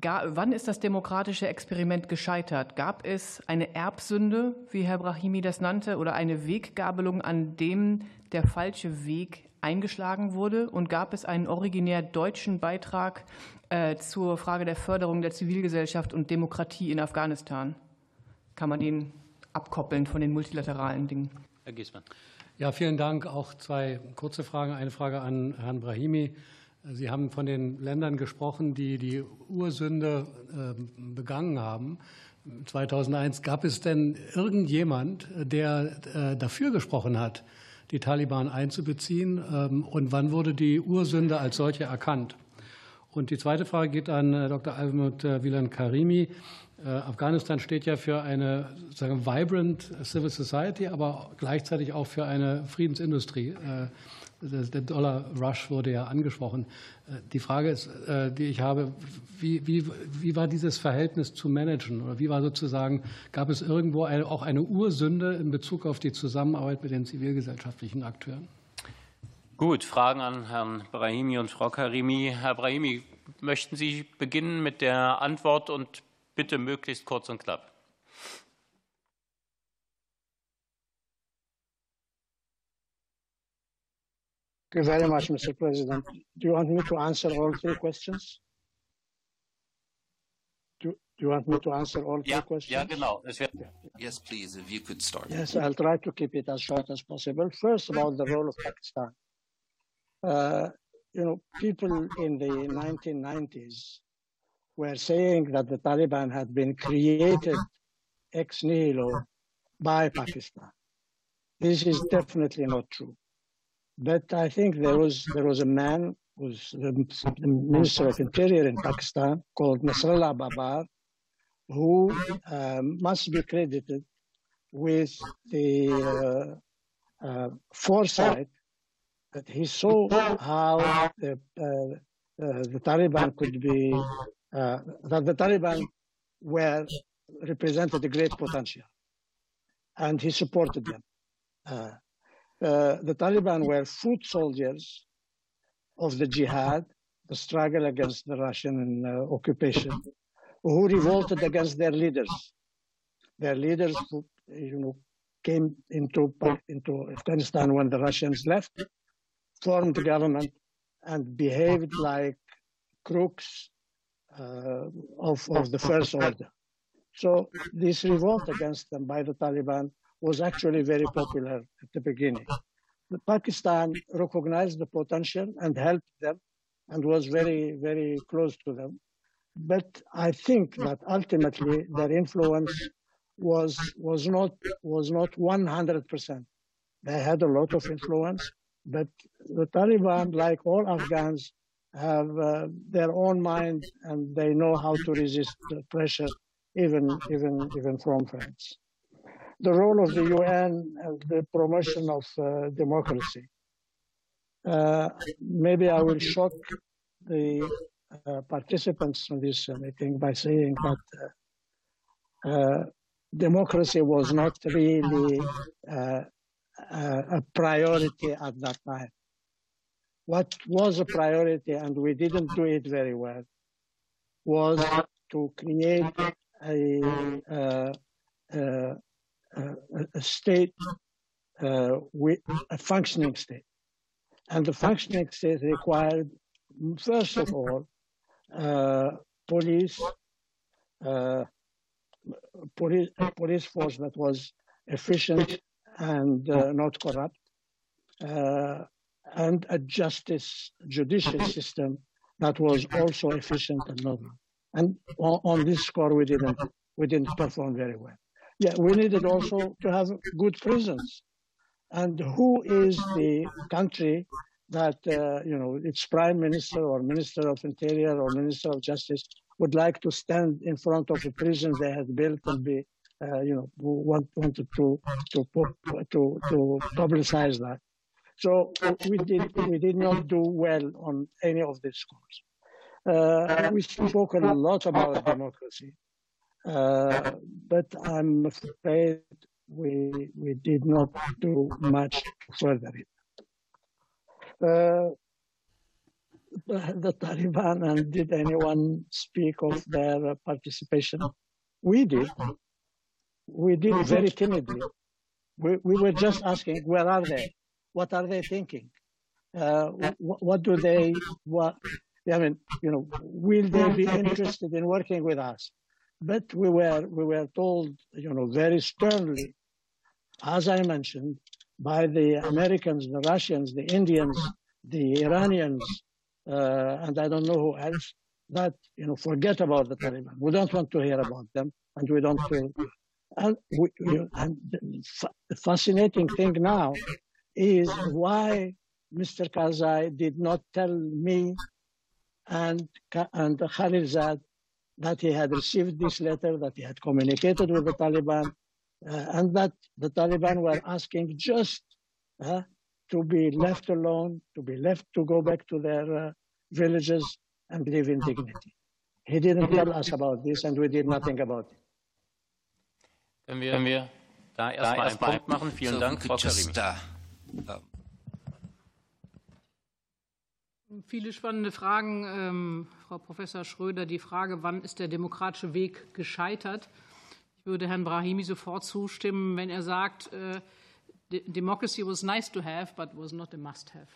Speaker 7: Gar, wann ist das demokratische Experiment gescheitert? Gab es eine Erbsünde, wie Herr Brahimi das nannte, oder eine Weggabelung, an dem der falsche Weg eingeschlagen wurde? Und gab es einen originär deutschen Beitrag äh, zur Frage der Förderung der Zivilgesellschaft und Demokratie in Afghanistan? Kann man den abkoppeln von den multilateralen Dingen?
Speaker 1: Herr Giesmann.
Speaker 8: Ja, vielen Dank. Auch zwei kurze Fragen. Eine Frage an Herrn Brahimi. Sie haben von den Ländern gesprochen, die die Ursünde ähm, begangen haben. 2001 gab es denn irgendjemand, der äh, dafür gesprochen hat, die Taliban einzubeziehen? Ähm, und wann wurde die Ursünde als solche erkannt? Und die zweite Frage geht an äh, Dr. Almut äh, Wieland Karimi. Afghanistan steht ja für eine sagen, vibrant Civil Society, aber gleichzeitig auch für eine Friedensindustrie. Der Dollar Rush wurde ja angesprochen. Die Frage ist, äh, die ich habe, wie, wie, wie war dieses Verhältnis zu managen? Oder wie war sozusagen, gab es irgendwo auch eine Ursünde in Bezug auf die Zusammenarbeit mit den zivilgesellschaftlichen Akteuren?
Speaker 1: Gut, Fragen an Herrn Brahimi und Frau Karimi. Herr Brahimi, möchten Sie beginnen mit der Antwort und bitte möglichst kurz und knapp?
Speaker 9: Thank you very much, Mr. President. Do you want me to answer all three questions? Do, do you want me to answer all three
Speaker 1: yeah,
Speaker 9: questions?
Speaker 1: Yeah, genau.
Speaker 6: Yes, please, if you could start.
Speaker 9: Yes, I'll try to keep it as short as possible. First, about the role of Pakistan. Uh, you know, people in the 1990s were saying that the Taliban had been created ex nihilo by Pakistan. This is definitely not true. But I think there was there was a man who's the, the Minister of Interior in Pakistan called Nasrallah Babar, who um, must be credited with the uh, uh, foresight that he saw how the, uh, uh the Taliban could be uh, that the Taliban were represented a great potential, and he supported them. Uh, uh, the Taliban were foot soldiers of the jihad, the struggle against the Russian uh, occupation, who revolted against their leaders. Their leaders, who, you know, came into into Afghanistan when the Russians left, formed the government, and behaved like crooks uh, of of the first order. So this revolt against them by the Taliban was actually very popular at the beginning. The Pakistan recognized the potential and helped them and was very, very close to them. But I think that ultimately their influence was, was, not, was not 100%. They had a lot of influence, but the Taliban, like all Afghans, have uh, their own mind and they know how to resist pressure, even, even, even from France the role of the UN and the promotion of uh, democracy. Uh, maybe I will shock the uh, participants in this meeting by saying that uh, uh, democracy was not really a priority at that time. What was a priority, and we didn't do it very well, was to create a, a a state uh, with a functioning state. And the functioning state required, first of all, uh, police, uh, police, police force that was efficient and uh, not corrupt, uh, and a justice judicial system that was also efficient and not. And on, on this score, we didn't we didn't perform very well. Yeah, we needed also to have good prisons. And who is the country that, uh, you know, its prime minister or minister of interior or minister of justice would like to stand in front of a prison they had built and be, you know, want, wanted to, to, to, to publicize that. So we did, we did not do well on any of these scores. Uh, we spoke a lot about democracy. Uh, but I'm afraid we we did not do much further it. Uh, the Taliban and did anyone speak of their participation? We did. We did very timidly. We, we were just asking, where are they? What are they thinking? uh, what do they, what, I mean, you know, will they be interested in working with us? But we were, we were told, you know, very sternly, as I mentioned, by the Americans, the Russians, the Indians, the Iranians, uh, and I don't know who else, that, you know, forget about the Taliban. We don't want to hear about them, and we don't feel. And, we, and the fascinating thing now is why Mr. Karzai did not tell me and, and Khalilzad that he had received this letter, that he had communicated with the Taliban, uh, and that the Taliban were asking just uh, to be left alone, to be left to go back to their uh, villages and live in dignity. He didn't tell us about this, and we did nothing about it.
Speaker 1: Wenn wir, Wenn wir da erstmal einen Punkt machen, vielen so Dank, Frau Karimi.
Speaker 2: Viele spannende Fragen, ähm, Frau Professor Schröder. Die Frage, wann ist der demokratische Weg gescheitert? Ich würde Herrn Brahimi sofort zustimmen, wenn er sagt, äh, Democracy was nice to have, but was not a must have.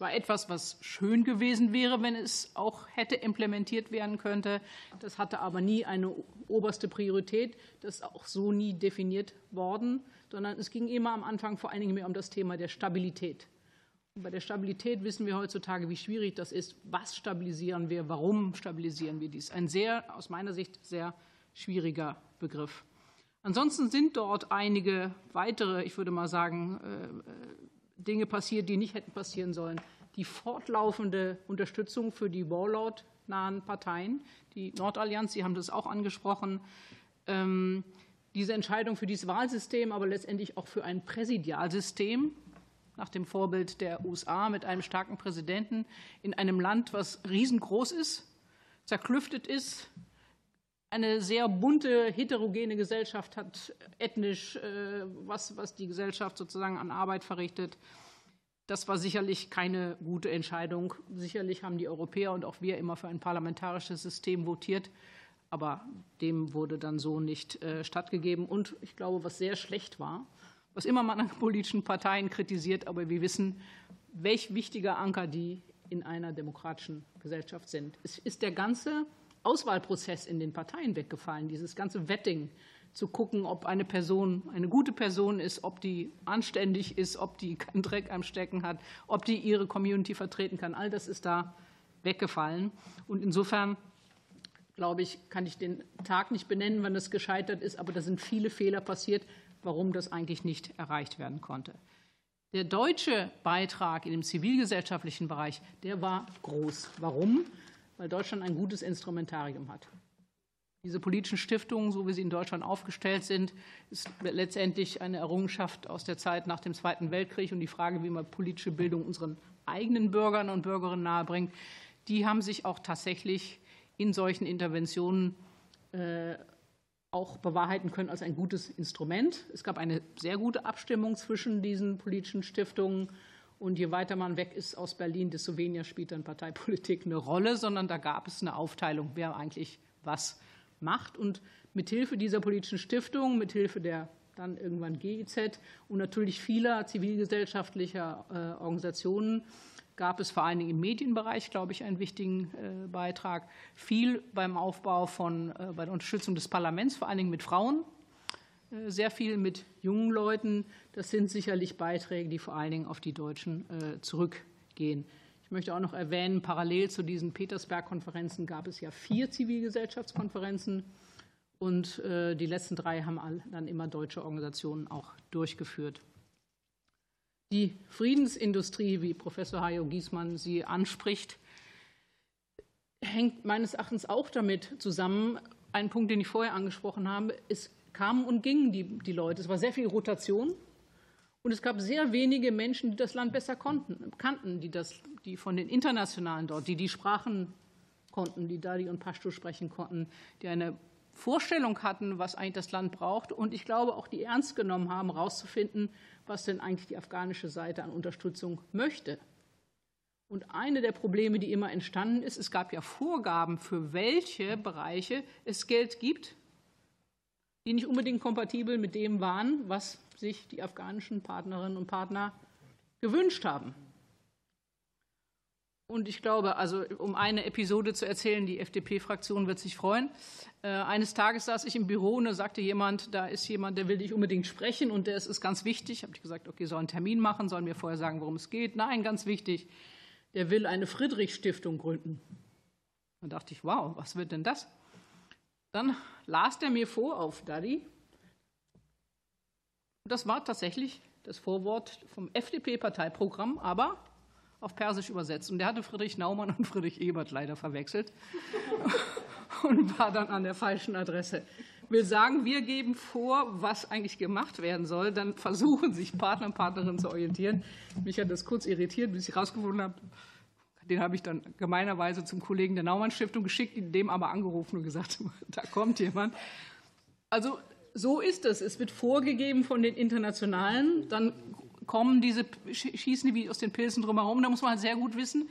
Speaker 2: War etwas, was schön gewesen wäre, wenn es auch hätte implementiert werden könnte. Das hatte aber nie eine oberste Priorität. Das ist auch so nie definiert worden, sondern es ging immer am Anfang vor allen Dingen mehr um das Thema der Stabilität. Und bei der Stabilität wissen wir heutzutage, wie schwierig das ist. Was stabilisieren wir? Warum stabilisieren wir dies? Ein sehr, aus meiner Sicht, sehr schwieriger Begriff. Ansonsten sind dort einige weitere, ich würde mal sagen, äh, Dinge passiert, die nicht hätten passieren sollen. Die fortlaufende Unterstützung für die Warlord-nahen Parteien, die Nordallianz, Sie haben das auch angesprochen, ähm, diese Entscheidung für dieses Wahlsystem, aber letztendlich auch für ein Präsidialsystem nach dem Vorbild der USA mit einem starken Präsidenten in einem Land, was riesengroß ist, zerklüftet ist, eine sehr bunte, heterogene Gesellschaft hat, ethnisch, äh, was, was die Gesellschaft sozusagen an Arbeit verrichtet. Das war sicherlich keine gute Entscheidung. Sicherlich haben die Europäer und auch wir immer für ein parlamentarisches System votiert, aber dem wurde dann so nicht äh, stattgegeben. Und ich glaube, was sehr schlecht war, was immer man an politischen Parteien kritisiert, aber wir wissen, welch wichtiger Anker die in einer demokratischen Gesellschaft sind. Es ist der ganze Auswahlprozess in den Parteien weggefallen, dieses ganze Wetting zu gucken, ob eine Person eine gute Person ist, ob die anständig ist, ob die keinen Dreck am Stecken hat, ob die ihre Community vertreten kann. All das ist da weggefallen. Und insofern glaube ich, kann ich den Tag nicht benennen, wann es gescheitert ist, aber da sind viele Fehler passiert, warum das eigentlich nicht erreicht werden konnte. Der deutsche Beitrag in dem zivilgesellschaftlichen Bereich, der war groß. Warum? Weil Deutschland ein gutes Instrumentarium hat. Diese politischen Stiftungen, so wie sie in Deutschland aufgestellt sind, ist letztendlich eine Errungenschaft aus der Zeit nach dem Zweiten Weltkrieg und die Frage, wie man politische Bildung unseren eigenen Bürgern und Bürgerinnen nahebringt, die haben sich auch tatsächlich in solchen Interventionen äh, auch bewahrheiten können als ein gutes Instrument. Es gab eine sehr gute Abstimmung zwischen diesen politischen Stiftungen und je weiter man weg ist aus Berlin, desto weniger spielt dann Parteipolitik eine Rolle, sondern da gab es eine Aufteilung, wer eigentlich was macht. Und mithilfe dieser politischen Stiftung, mithilfe der dann irgendwann GIZ und natürlich vieler zivilgesellschaftlicher äh, Organisationen gab es vor allen Dingen im Medienbereich, glaube ich, einen wichtigen äh, Beitrag. Viel beim Aufbau von, äh, bei der Unterstützung des Parlaments, vor allen Dingen mit Frauen, sehr viel mit jungen Leuten. Das sind sicherlich Beiträge, die vor allen Dingen auf die Deutschen äh, zurückgehen. Ich möchte auch noch erwähnen, parallel zu diesen Petersberg-Konferenzen gab es ja vier Zivilgesellschaftskonferenzen und äh, die letzten drei haben dann immer deutsche Organisationen auch durchgeführt. Die Friedensindustrie, wie Professor Hajo Giesmann sie anspricht, hängt meines Erachtens auch damit zusammen. Ein Punkt, den ich vorher angesprochen habe, ist kamen und gingen die, die Leute. Es war sehr viel Rotation. Und es gab sehr wenige Menschen, die das Land besser konnten, kannten, die, das, die von den Internationalen dort, die die Sprachen konnten, die Dali und Pashto sprechen konnten, die eine Vorstellung hatten, was eigentlich das Land braucht. Und ich glaube auch, die ernst genommen haben, herauszufinden, was denn eigentlich die afghanische Seite an Unterstützung möchte. Und eine der Probleme, die immer entstanden ist, es gab ja Vorgaben, für welche Bereiche es Geld gibt die nicht unbedingt kompatibel mit dem waren, was sich die afghanischen Partnerinnen und Partner gewünscht haben. Und ich glaube, also um eine Episode zu erzählen, die FDP-Fraktion wird sich freuen. Äh, eines Tages saß ich im Büro und da sagte jemand, da ist jemand, der will dich unbedingt sprechen und der ist ganz wichtig. Habe ich gesagt, okay, soll einen Termin machen, sollen wir vorher sagen, worum es geht? Nein, ganz wichtig. Der will eine Friedrich-Stiftung gründen. Dann dachte ich, wow, was wird denn das? Dann las der mir vor auf Daddy. Das war tatsächlich das Vorwort vom FDP-Parteiprogramm, aber auf Persisch übersetzt. Und der hatte Friedrich Naumann und Friedrich Ebert leider verwechselt und war dann an der falschen Adresse. Will sagen, wir geben vor, was eigentlich gemacht werden soll. Dann versuchen sich Partner und Partnerinnen zu orientieren. Mich hat das kurz irritiert, bis ich herausgefunden habe, den habe ich dann gemeinerweise zum Kollegen der Naumann Stiftung geschickt, dem aber angerufen und gesagt, da kommt jemand. Also so ist es. Es wird vorgegeben von den Internationalen, dann kommen diese, schießen die wie aus den Pilzen drumherum. Da muss man halt sehr gut wissen,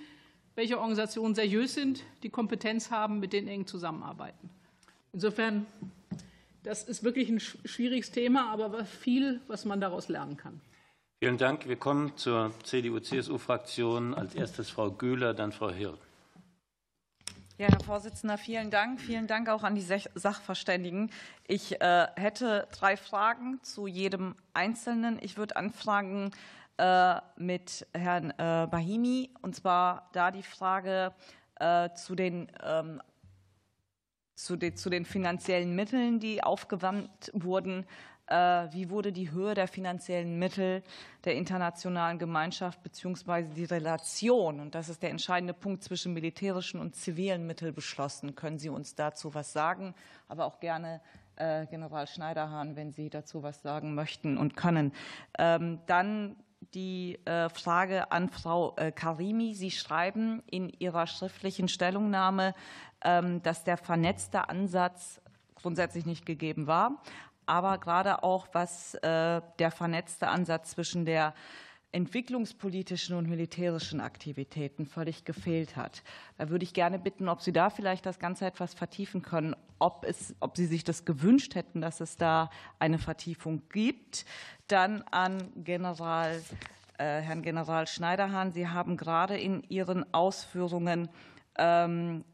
Speaker 2: welche Organisationen seriös sind, die Kompetenz haben, mit denen eng zusammenarbeiten. Insofern, das ist wirklich ein schwieriges Thema, aber viel, was man daraus lernen kann.
Speaker 1: Vielen Dank. Wir kommen zur CDU-CSU-Fraktion. Als erstes Frau Göhler, dann Frau Hill.
Speaker 10: Ja, Herr Vorsitzender, vielen Dank. Vielen Dank auch an die Sachverständigen. Ich äh, hätte drei Fragen zu jedem Einzelnen. Ich würde anfangen äh, mit Herrn äh, Bahimi, und zwar da die Frage zu den ähm, zu den, zu den finanziellen Mitteln, die aufgewandt wurden. Äh, wie wurde die Höhe der finanziellen Mittel der internationalen Gemeinschaft beziehungsweise die Relation, und das ist der entscheidende Punkt zwischen militärischen und zivilen Mitteln beschlossen? Können Sie uns dazu was sagen? Aber auch gerne äh, General Schneiderhahn, wenn Sie dazu was sagen möchten und können. Ähm, dann die äh, Frage an Frau Karimi. Sie schreiben in Ihrer schriftlichen Stellungnahme, ähm, dass der vernetzte Ansatz grundsätzlich nicht gegeben war aber gerade auch was äh, der vernetzte Ansatz zwischen der entwicklungspolitischen und militärischen Aktivitäten völlig gefehlt hat. Da würde ich gerne bitten, ob Sie da vielleicht das Ganze etwas vertiefen können, ob, es, ob Sie sich das gewünscht hätten, dass es da eine Vertiefung gibt. Dann an General, äh, Herrn General Schneiderhahn. Sie haben gerade in Ihren Ausführungen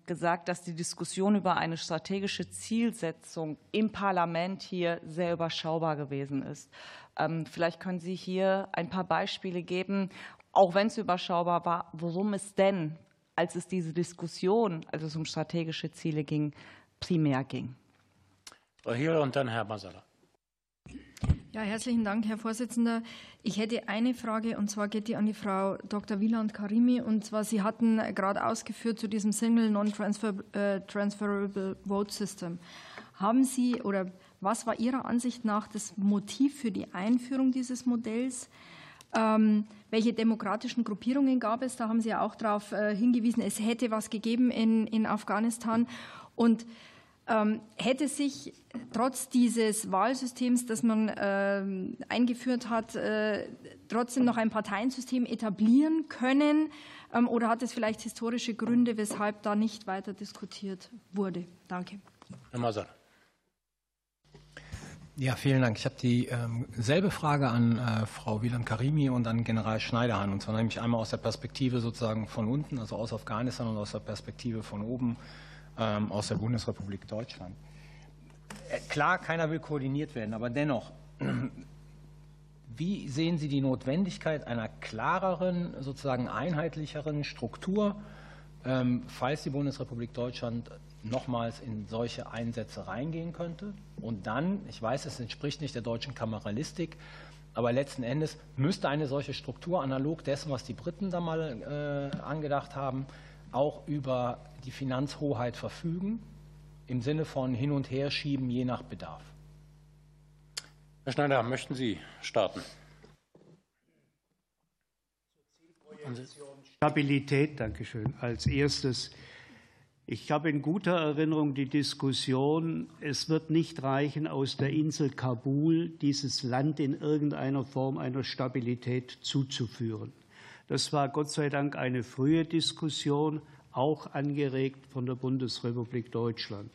Speaker 10: gesagt, dass die Diskussion über eine strategische Zielsetzung im Parlament hier sehr überschaubar gewesen ist. Ähm, vielleicht können Sie hier ein paar Beispiele geben, auch wenn es überschaubar war, worum es denn, als es diese Diskussion, als es um strategische Ziele ging, primär ging.
Speaker 1: Frau Hill und dann Herr Masala.
Speaker 11: Ja, herzlichen Dank, Herr Vorsitzender. Ich hätte eine Frage und zwar geht die an die Frau Dr. Wieland Karimi. Und zwar, Sie hatten gerade ausgeführt zu diesem Single Non-Transferable äh, Vote System. Haben Sie oder was war Ihrer Ansicht nach das Motiv für die Einführung dieses Modells? Ähm, welche demokratischen Gruppierungen gab es? Da haben Sie ja auch darauf äh, hingewiesen, es hätte was gegeben in, in Afghanistan. Und hätte sich trotz dieses Wahlsystems, das man ähm, eingeführt hat, äh, trotzdem noch ein Parteiensystem etablieren können? Ähm, oder hat es vielleicht historische Gründe, weshalb da nicht weiter diskutiert wurde? Danke.
Speaker 1: Herr Maser.
Speaker 12: Ja, vielen Dank. Ich habe dieselbe Frage an äh, Frau Wieland Karimi und an General Schneiderhahn. Und zwar nämlich einmal aus der Perspektive sozusagen von unten, also aus Afghanistan und aus der Perspektive von oben ähm, aus der Bundesrepublik Deutschland. Äh, klar, keiner will koordiniert werden, aber dennoch, wie sehen Sie die Notwendigkeit einer klareren, sozusagen einheitlicheren Struktur, ähm, falls die Bundesrepublik Deutschland nochmals in solche Einsätze reingehen könnte? Und dann, ich weiß, es entspricht nicht der deutschen Kameralistik, aber letzten Endes müsste eine solche Struktur analog dessen, was die Briten da mal äh, angedacht haben, auch über die Finanzhoheit verfügen, im Sinne von hin und her schieben, je nach Bedarf.
Speaker 1: Herr Schneider, möchten Sie starten?
Speaker 3: Stabilität, danke schön. Als erstes. Ich habe in guter Erinnerung die Diskussion, es wird nicht reichen, aus der Insel Kabul dieses Land in irgendeiner Form einer Stabilität zuzuführen. Das war Gott sei Dank eine frühe Diskussion auch angeregt von der Bundesrepublik Deutschland.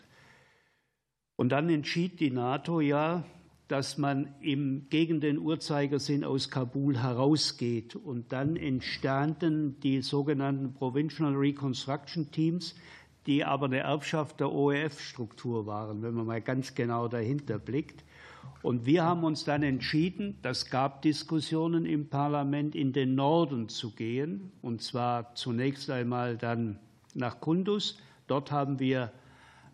Speaker 3: Und dann entschied die NATO ja, dass man im, gegen den Uhrzeigersinn aus Kabul herausgeht. Und dann entstanden die sogenannten Provincial Reconstruction Teams, die aber eine Erbschaft der OEF-Struktur waren, wenn man mal ganz genau dahinter blickt. Und wir haben uns dann entschieden, das gab Diskussionen im Parlament, in den Norden zu gehen, und zwar zunächst einmal dann nach Kunduz. Dort haben wir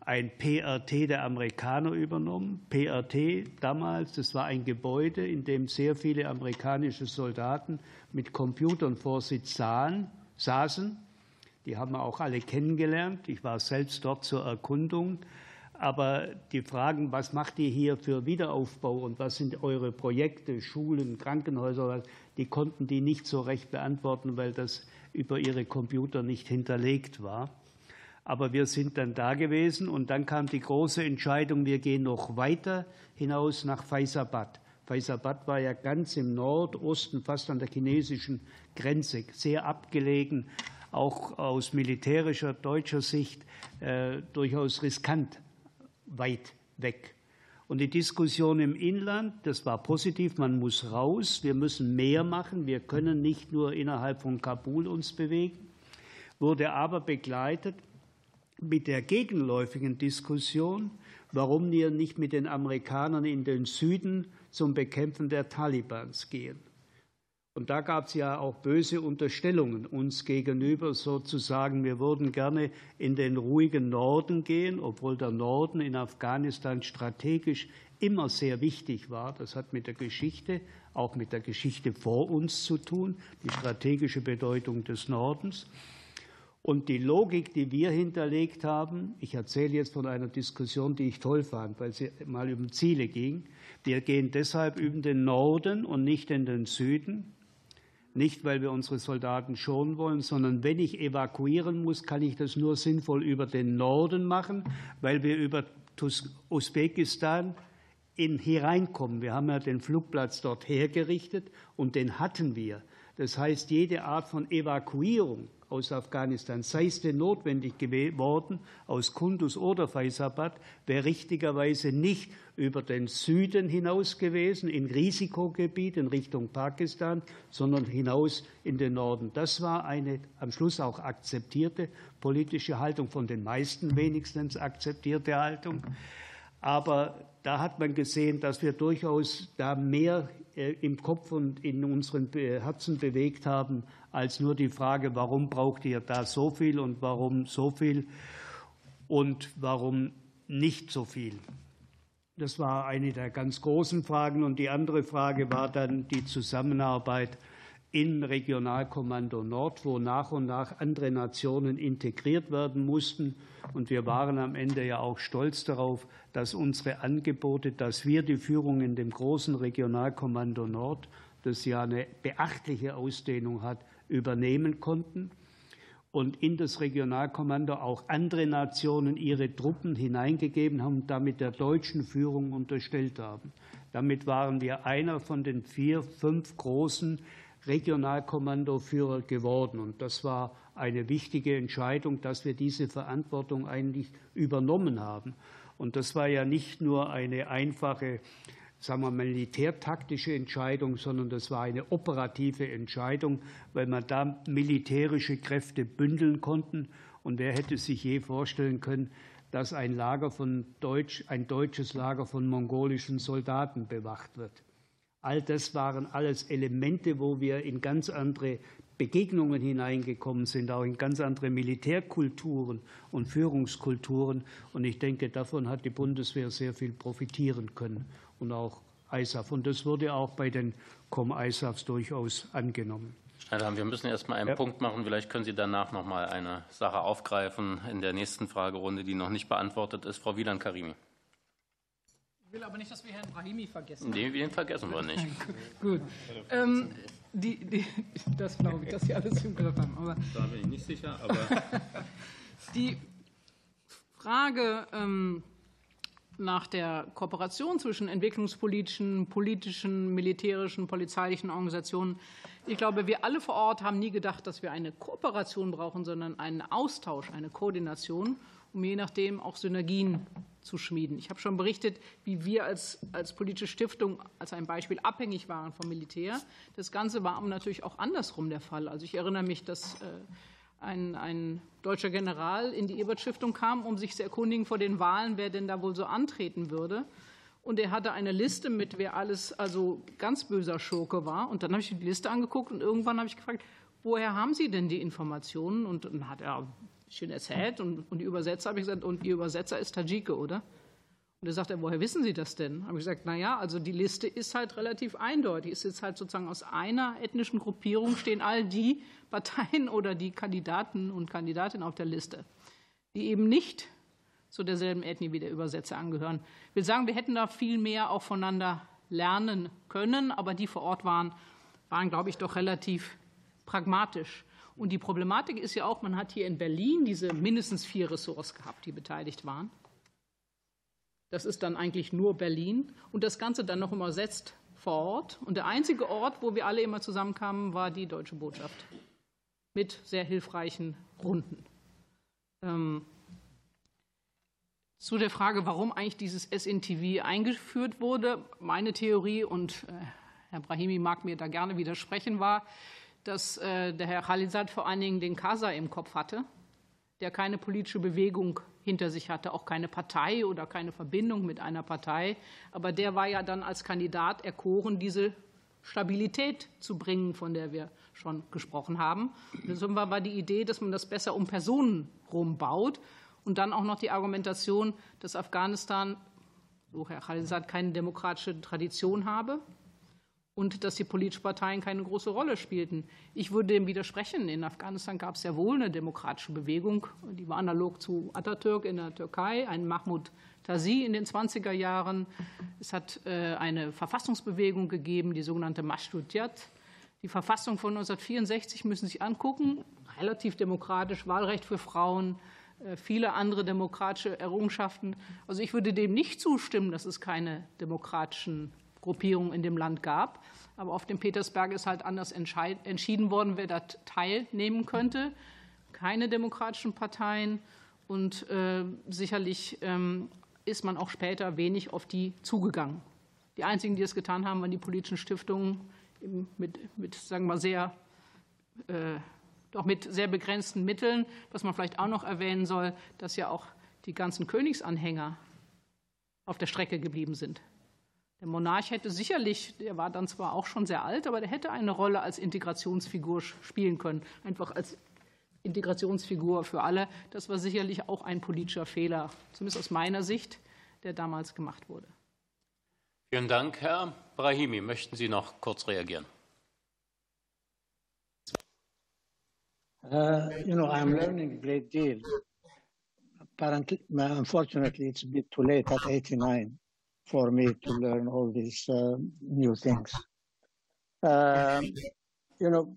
Speaker 3: ein PRT der Amerikaner übernommen. PRT damals, das war ein Gebäude, in dem sehr viele amerikanische Soldaten mit Computern vor sich saßen. Die haben wir auch alle kennengelernt. Ich war selbst dort zur Erkundung. Aber die Fragen, was macht ihr hier für Wiederaufbau und was sind eure Projekte, Schulen, Krankenhäuser, die konnten die nicht so recht beantworten, weil das über ihre Computer nicht hinterlegt war. Aber wir sind dann da gewesen und dann kam die große Entscheidung, wir gehen noch weiter hinaus nach Faisabad. Faisabad war ja ganz im Nordosten, fast an der chinesischen Grenze, sehr abgelegen, auch aus militärischer deutscher Sicht äh, durchaus riskant weit weg. Und die Diskussion im Inland, das war positiv, man muss raus, wir müssen mehr machen, wir können nicht nur innerhalb von Kabul uns bewegen, wurde aber begleitet mit der gegenläufigen Diskussion, warum wir nicht mit den Amerikanern in den Süden zum Bekämpfen der Talibans gehen. Und da gab es ja auch böse Unterstellungen uns gegenüber, sozusagen, wir würden gerne in den ruhigen Norden gehen, obwohl der Norden in Afghanistan strategisch immer sehr wichtig war. Das hat mit der Geschichte, auch mit der Geschichte vor uns zu tun, die strategische Bedeutung des Nordens. Und die Logik, die wir hinterlegt haben, ich erzähle jetzt von einer Diskussion, die ich toll fand, weil sie mal um Ziele ging. Wir gehen deshalb über den Norden und nicht in den Süden. Nicht, weil wir unsere Soldaten schonen wollen, sondern wenn ich evakuieren muss, kann ich das nur sinnvoll über den Norden machen, weil wir über Usbekistan in, hier. Wir haben ja den Flugplatz dort hergerichtet und den hatten wir. Das heißt, jede Art von Evakuierung aus Afghanistan, sei es denn notwendig geworden, aus Kunduz oder Faisabad, wäre richtigerweise nicht über den Süden hinaus gewesen, in Risikogebiet in Richtung Pakistan, sondern hinaus in den Norden. Das war eine am Schluss auch akzeptierte politische Haltung, von den meisten wenigstens akzeptierte Haltung. Aber da hat man gesehen, dass wir durchaus da mehr äh, im Kopf und in unseren Herzen bewegt haben, als nur die Frage, warum braucht ihr da so viel und warum so viel und warum nicht so viel. Das war eine der ganz großen Fragen. Und die andere Frage war dann die Zusammenarbeit in Regionalkommando Nord, wo nach und nach andere Nationen integriert werden mussten. Und wir waren am Ende ja auch stolz darauf, dass unsere Angebote, dass wir die Führung in dem großen Regionalkommando Nord, das ja eine beachtliche Ausdehnung hat, übernehmen konnten und in das Regionalkommando auch andere Nationen ihre Truppen hineingegeben haben und damit der deutschen Führung unterstellt haben. Damit waren wir einer von den vier, fünf großen Regionalkommandoführer geworden. Und das war eine wichtige Entscheidung, dass wir diese Verantwortung eigentlich übernommen haben. Und das war ja nicht nur eine einfache sagen wir, militärtaktische Entscheidung, sondern das war eine operative Entscheidung, weil man da militärische Kräfte bündeln konnte. Und wer hätte sich je vorstellen können, dass ein Lager von Deutsch, ein deutsches Lager von mongolischen Soldaten bewacht wird? All das waren alles Elemente, wo wir in ganz andere Begegnungen hineingekommen sind, auch in ganz andere Militärkulturen und Führungskulturen. Und ich denke, davon hat die Bundeswehr sehr viel profitieren können und auch ISAF. Und das wurde auch bei den Com-ISAFs durchaus angenommen.
Speaker 1: Schneider, wir müssen erst mal einen ja. Punkt machen. Vielleicht können Sie danach noch mal eine Sache aufgreifen in der nächsten Fragerunde, die noch nicht beantwortet ist. Frau Wieland-Karimi.
Speaker 2: Ich will aber nicht, dass wir Herrn Brahimi vergessen.
Speaker 1: Nee, den vergessen wir nicht.
Speaker 2: Gut. Ähm, die, die, das glaube ich, dass Sie alles im Griff haben. Aber
Speaker 1: da bin ich nicht sicher. Aber
Speaker 2: die Frage, ähm, nach der Kooperation zwischen entwicklungspolitischen, politischen, militärischen, polizeilichen Organisationen. Ich glaube, wir alle vor Ort haben nie gedacht, dass wir eine Kooperation brauchen, sondern einen Austausch, eine Koordination, um je nachdem auch Synergien zu schmieden. Ich habe schon berichtet, wie wir als, als politische Stiftung als ein Beispiel abhängig waren vom Militär. Das Ganze war natürlich auch andersrum der Fall. Also ich erinnere mich, dass äh, ein, ein deutscher General in die Ebert-Stiftung kam, um sich zu erkundigen vor den Wahlen, wer denn da wohl so antreten würde. Und er hatte eine Liste mit, wer alles also ganz böser Schurke war. Und dann habe ich die Liste angeguckt und irgendwann habe ich gefragt, woher haben Sie denn die Informationen? Und dann hat er schön erzählt und, und die Übersetzer habe ich gesagt, und Ihr Übersetzer ist Tajike, oder? Und er sagt, woher wissen Sie das denn? Habe ich gesagt, naja, also die Liste ist halt relativ eindeutig. Ist halt sozusagen aus einer ethnischen Gruppierung stehen all die Parteien oder die Kandidaten und Kandidatinnen auf der Liste, die eben nicht zu derselben Ethnie wie der Übersetzer angehören. Ich will sagen, wir hätten da viel mehr auch voneinander lernen können, aber die vor Ort waren, waren, glaube ich, doch relativ pragmatisch. Und die Problematik ist ja auch, man hat hier in Berlin diese mindestens vier Ressorts gehabt, die beteiligt waren. Das ist dann eigentlich nur Berlin und das Ganze dann noch übersetzt vor Ort. Und der einzige Ort, wo wir alle immer zusammenkamen, war die deutsche Botschaft mit sehr hilfreichen Runden. Ähm, zu der Frage, warum eigentlich dieses SNTV eingeführt wurde, meine Theorie, und äh, Herr Brahimi mag mir da gerne widersprechen, war, dass äh, der Herr Khalizad vor allen Dingen den Kasa im Kopf hatte, der keine politische Bewegung hinter sich hatte, auch keine Partei oder keine Verbindung mit einer Partei. Aber der war ja dann als Kandidat erkoren, diese Stabilität zu bringen, von der wir schon gesprochen haben. Deshalb war die Idee, dass man das besser um Personen rumbaut und dann auch noch die Argumentation, dass Afghanistan, so Herr Khalizad, keine demokratische Tradition habe und dass die politischen Parteien keine große Rolle spielten. Ich würde dem widersprechen. In Afghanistan gab es ja wohl eine demokratische Bewegung, die war analog zu Atatürk in der Türkei, ein Mahmoud Tazi in den 20er Jahren. Es hat äh, eine Verfassungsbewegung gegeben, die sogenannte Mashtudiyat. Die Verfassung von 1964 müssen Sie sich angucken, relativ demokratisch, Wahlrecht für Frauen, äh, viele andere demokratische Errungenschaften. Also ich würde dem nicht zustimmen, dass es keine demokratischen Gruppierung in dem Land gab. Aber auf dem Petersberg ist halt anders entschieden worden, wer da teilnehmen könnte. Keine demokratischen Parteien und äh, sicherlich ähm, ist man auch später wenig auf die zugegangen. Die einzigen, die es getan haben, waren die politischen Stiftungen mit, mit sagen wir, sehr, äh, doch mit sehr begrenzten Mitteln. Was man vielleicht auch noch erwähnen soll, dass ja auch die ganzen Königsanhänger auf der Strecke geblieben sind. Der Monarch hätte sicherlich, der war dann zwar auch schon sehr alt, aber der hätte eine Rolle als Integrationsfigur spielen können. Einfach als Integrationsfigur für alle. Das war sicherlich auch ein politischer Fehler, zumindest aus meiner Sicht, der damals gemacht wurde.
Speaker 1: Vielen Dank, Herr Brahimi. Möchten Sie noch kurz reagieren?
Speaker 9: Uh, you know, I'm learning a great deal. Apparently, unfortunately, it's a bit too late at 89. For me to learn all these uh, new things. Uh, you know,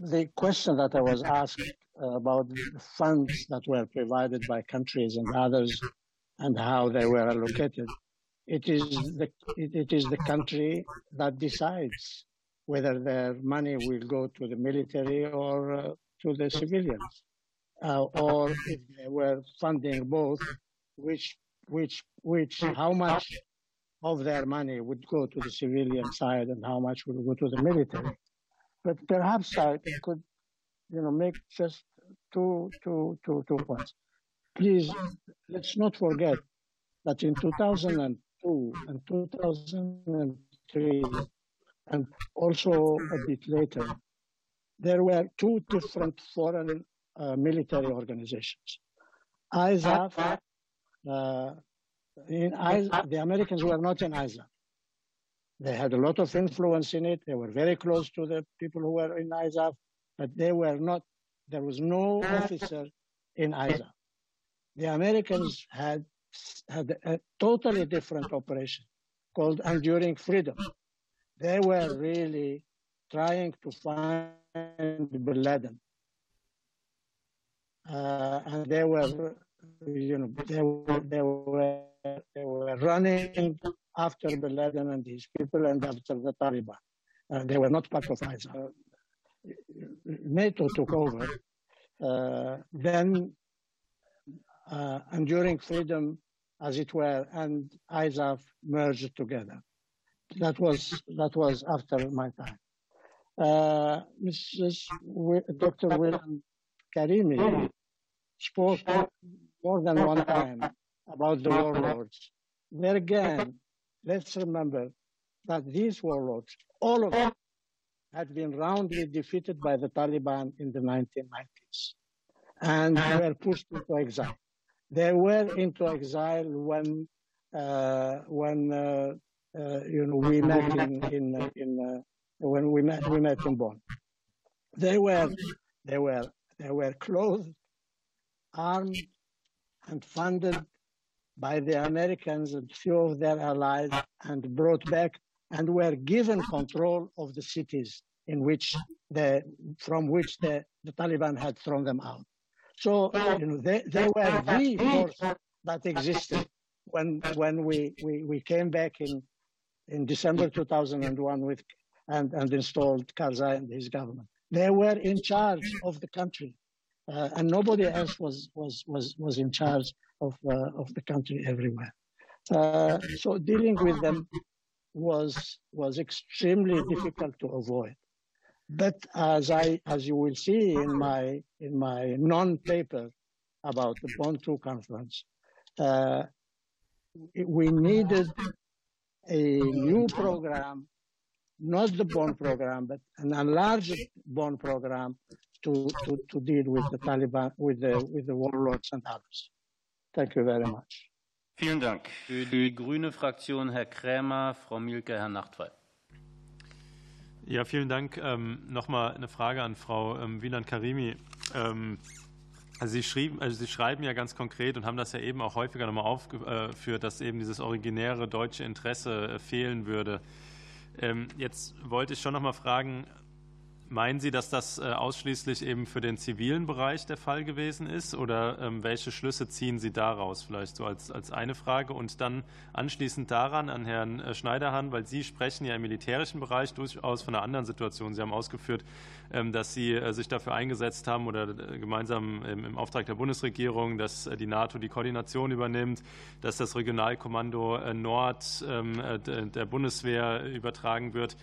Speaker 9: the question that I was asked about funds that were provided by countries and others and how they were allocated, it is the, it is the country that decides whether their money will go to the military or uh, to the civilians, uh, or if they were funding both, which which which how much of their money would go to the civilian side and how much would go to the military. But perhaps I could, you know, make just two, two, two, two points. Please, let's not forget that in 2002 and 2003, and also a bit later, there were two different foreign uh, military organizations. ISAF, uh, in ISAF, the Americans were not in ISAF. They had a lot of influence in it. They were very close to the people who were in ISAF, but they were not, there was no officer in ISAF. The Americans had, had a totally different operation called Enduring Freedom. They were really trying to find Bin Laden. Uh, and they were, you know, they were, they were they were running after Bin Laden and his people and after the Taliban. Uh, they were not part of ISIS. Uh, NATO took over. Uh, then, uh, Enduring Freedom as it were, and ISAF merged together. That was that was after my time. Uh, Mrs. W Dr. William Karimi spoke more than one time about the warlords. There again, let's remember that these warlords, all of them, had been roundly defeated by the Taliban in the 1990s and were pushed into exile. They were into exile when uh, when uh, uh, you know we met in in, in uh, when we met we met in Bonn. They were they were they were clothed, armed, and funded by the Americans and few of their allies, and brought back and were given control of the cities in which the from which the, the Taliban had thrown them out. So you know they, they were the force that existed when when we, we, we came back in in December 2001 with and, and installed Karzai and his government. They were in charge of the country, uh, and nobody else was was was was in charge of uh, of the country everywhere. Uh, so dealing with them was was extremely difficult to avoid. But as I as you will see in my in my non-paper about the Bonn II conference, uh, we needed a new program, not the Bonn program, but an enlarged Bonn program to, to, to deal with the Taliban, with the, with the warlords and others. Thank you very much.
Speaker 1: Vielen Dank. Für die grüne Fraktion Herr Krämer, Frau Mielke, Herr Nachtwey.
Speaker 13: Ja, vielen Dank. Ähm, Nochmal eine Frage an Frau ähm, Wieland Karimi. Ähm, also Sie, schrieben, also Sie schreiben ja ganz konkret und haben das ja eben auch häufiger nochmal aufgeführt, dass eben dieses originäre deutsche Interesse äh, fehlen würde. Ähm, jetzt wollte ich schon nochmal fragen, Meinen Sie, dass das äh, ausschließlich eben für den zivilen Bereich der Fall gewesen ist? Oder ähm, welche Schlüsse ziehen Sie daraus? Vielleicht so als, als eine Frage. Und dann anschließend daran an Herrn äh, Schneiderhahn, weil Sie sprechen ja im militärischen Bereich durchaus von einer anderen Situation. Sie haben ausgeführt, ähm, dass Sie äh, sich dafür eingesetzt haben oder gemeinsam im Auftrag der Bundesregierung, dass die NATO die Koordination übernimmt, dass das Regionalkommando Nord ähm, der Bundeswehr übertragen wird.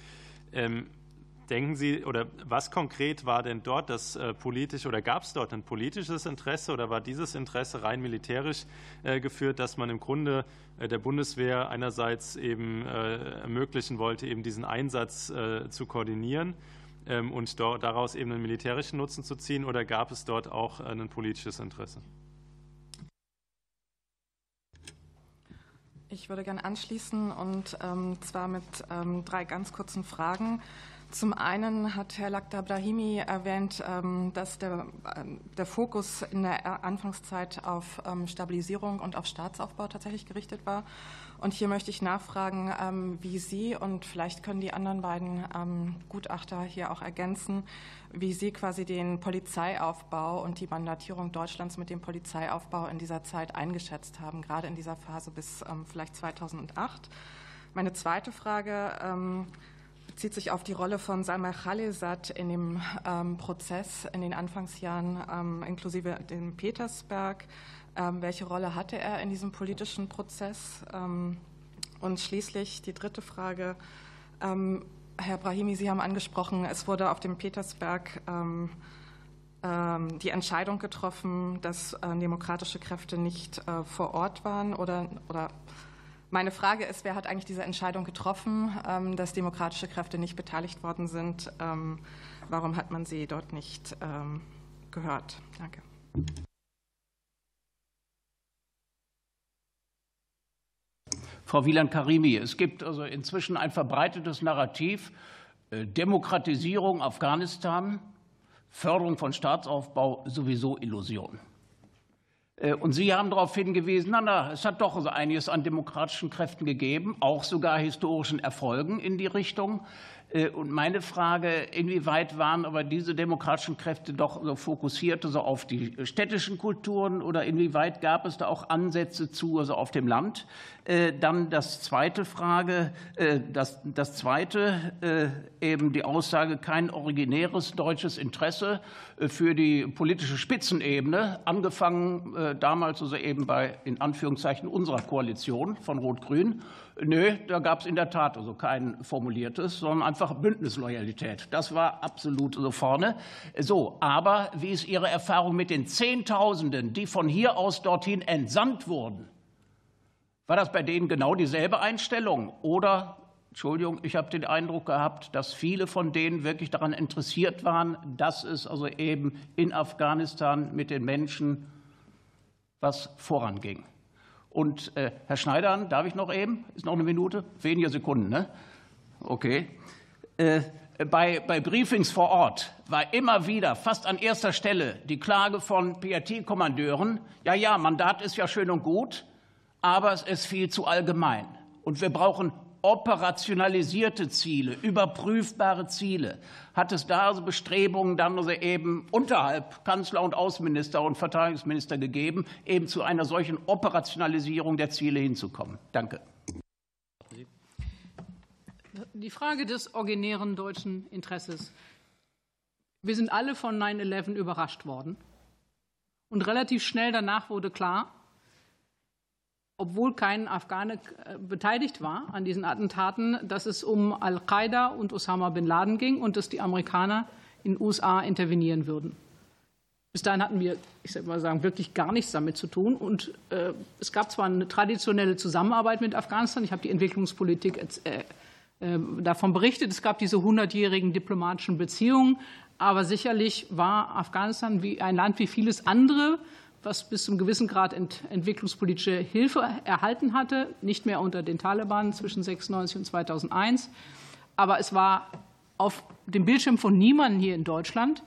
Speaker 13: Denken Sie, oder was konkret war denn dort das äh, politische, oder gab es dort ein politisches Interesse oder war dieses Interesse rein militärisch äh, geführt, dass man im Grunde äh, der Bundeswehr einerseits eben ermöglichen wollte, eben diesen Einsatz zu koordinieren ähm, und daraus eben einen militärischen Nutzen zu ziehen, oder gab es dort auch ein politisches Interesse?
Speaker 14: Ich würde gerne anschließen und ähm, zwar mit ähm, drei ganz kurzen Fragen. Zum einen hat Herr Lakhdar Brahimi erwähnt, ähm, dass der, ähm, der Fokus in der Anfangszeit auf ähm, Stabilisierung und auf Staatsaufbau tatsächlich gerichtet war. Und hier möchte ich nachfragen, wie Sie und vielleicht können die anderen beiden Gutachter hier auch ergänzen, wie Sie quasi den Polizeiaufbau und die Mandatierung Deutschlands mit dem Polizeiaufbau in dieser Zeit eingeschätzt haben, gerade in dieser Phase bis vielleicht 2008. Meine zweite Frage bezieht sich auf die Rolle von Salman Khalilzad in dem ähm, Prozess in den Anfangsjahren, ähm, inklusive dem Petersberg. Ähm, welche Rolle hatte er in diesem politischen Prozess? Ähm, und schließlich die dritte Frage. Ähm, Herr Brahimi, Sie haben angesprochen, es wurde auf dem Petersberg ähm, die Entscheidung getroffen, dass äh, demokratische Kräfte nicht äh, vor Ort waren oder, oder meine Frage ist, wer hat eigentlich diese Entscheidung getroffen, ähm, dass demokratische Kräfte nicht beteiligt worden sind? Ähm, warum hat man sie dort nicht ähm, gehört? Danke.
Speaker 15: Frau Wieland-Karimi, es gibt also inzwischen ein verbreitetes Narrativ, äh, Demokratisierung Afghanistan, Förderung von Staatsaufbau sowieso Illusion. Äh, und Sie haben darauf hingewiesen, na, na, es hat doch einiges an demokratischen Kräften gegeben, auch sogar historischen Erfolgen in die Richtung. Äh, und meine Frage, inwieweit waren aber diese demokratischen Kräfte doch so fokussiert also auf die städtischen Kulturen oder inwieweit gab es da auch Ansätze zu, also auf dem Land? Äh, dann das zweite Frage, äh, das, das zweite, eben die Aussage, kein originäres deutsches Interesse für die politische Spitzenebene, angefangen damals also eben bei, in Anführungszeichen, unserer Koalition von Rot-Grün Nö, da gab es in der Tat also kein formuliertes, sondern einfach Bündnisloyalität. Das war absolut so vorne. So, aber wie ist Ihre Erfahrung mit den Zehntausenden, die von hier aus dorthin entsandt wurden? War das bei denen genau dieselbe Einstellung? Oder, Entschuldigung, ich habe den Eindruck gehabt, dass viele von denen wirklich daran interessiert waren, dass es also eben in Afghanistan mit den Menschen was voranging. Und äh, Herr Schneider, darf ich noch eben? Ist noch eine Minute? Weniger Sekunden, ne? Okay. Äh, bei, bei Briefings vor Ort war immer wieder, fast an erster Stelle, die Klage von PRT-Kommandeuren, ja, ja, Mandat ist ja schön und gut, aber es ist viel zu allgemein. Und wir brauchen operationalisierte Ziele, überprüfbare Ziele. Hat es da Bestrebungen dann eben unterhalb Kanzler und Außenminister und Verteidigungsminister gegeben, eben zu einer solchen Operationalisierung der Ziele hinzukommen? Danke.
Speaker 2: Die Frage des originären deutschen Interesses. Wir sind alle von 9-11 überrascht worden. Und relativ schnell danach wurde klar, obwohl kein Afghane äh, beteiligt war an diesen Attentaten, dass es um Al-Qaida und Osama bin Laden ging und dass die Amerikaner in den USA intervenieren würden. Bis dahin hatten wir, ich sag mal sagen, wirklich gar nichts damit zu tun. Und äh, es gab zwar eine traditionelle Zusammenarbeit mit Afghanistan, ich habe die Entwicklungspolitik äh, äh, davon berichtet, es gab diese hundertjährigen diplomatischen Beziehungen, aber sicherlich war Afghanistan wie ein Land wie vieles andere was bis zum gewissen Grad ent entwicklungspolitische Hilfe erhalten hatte, nicht mehr unter den Taliban zwischen 96 und 2001. Aber es war auf dem Bildschirm von niemandem hier in Deutschland,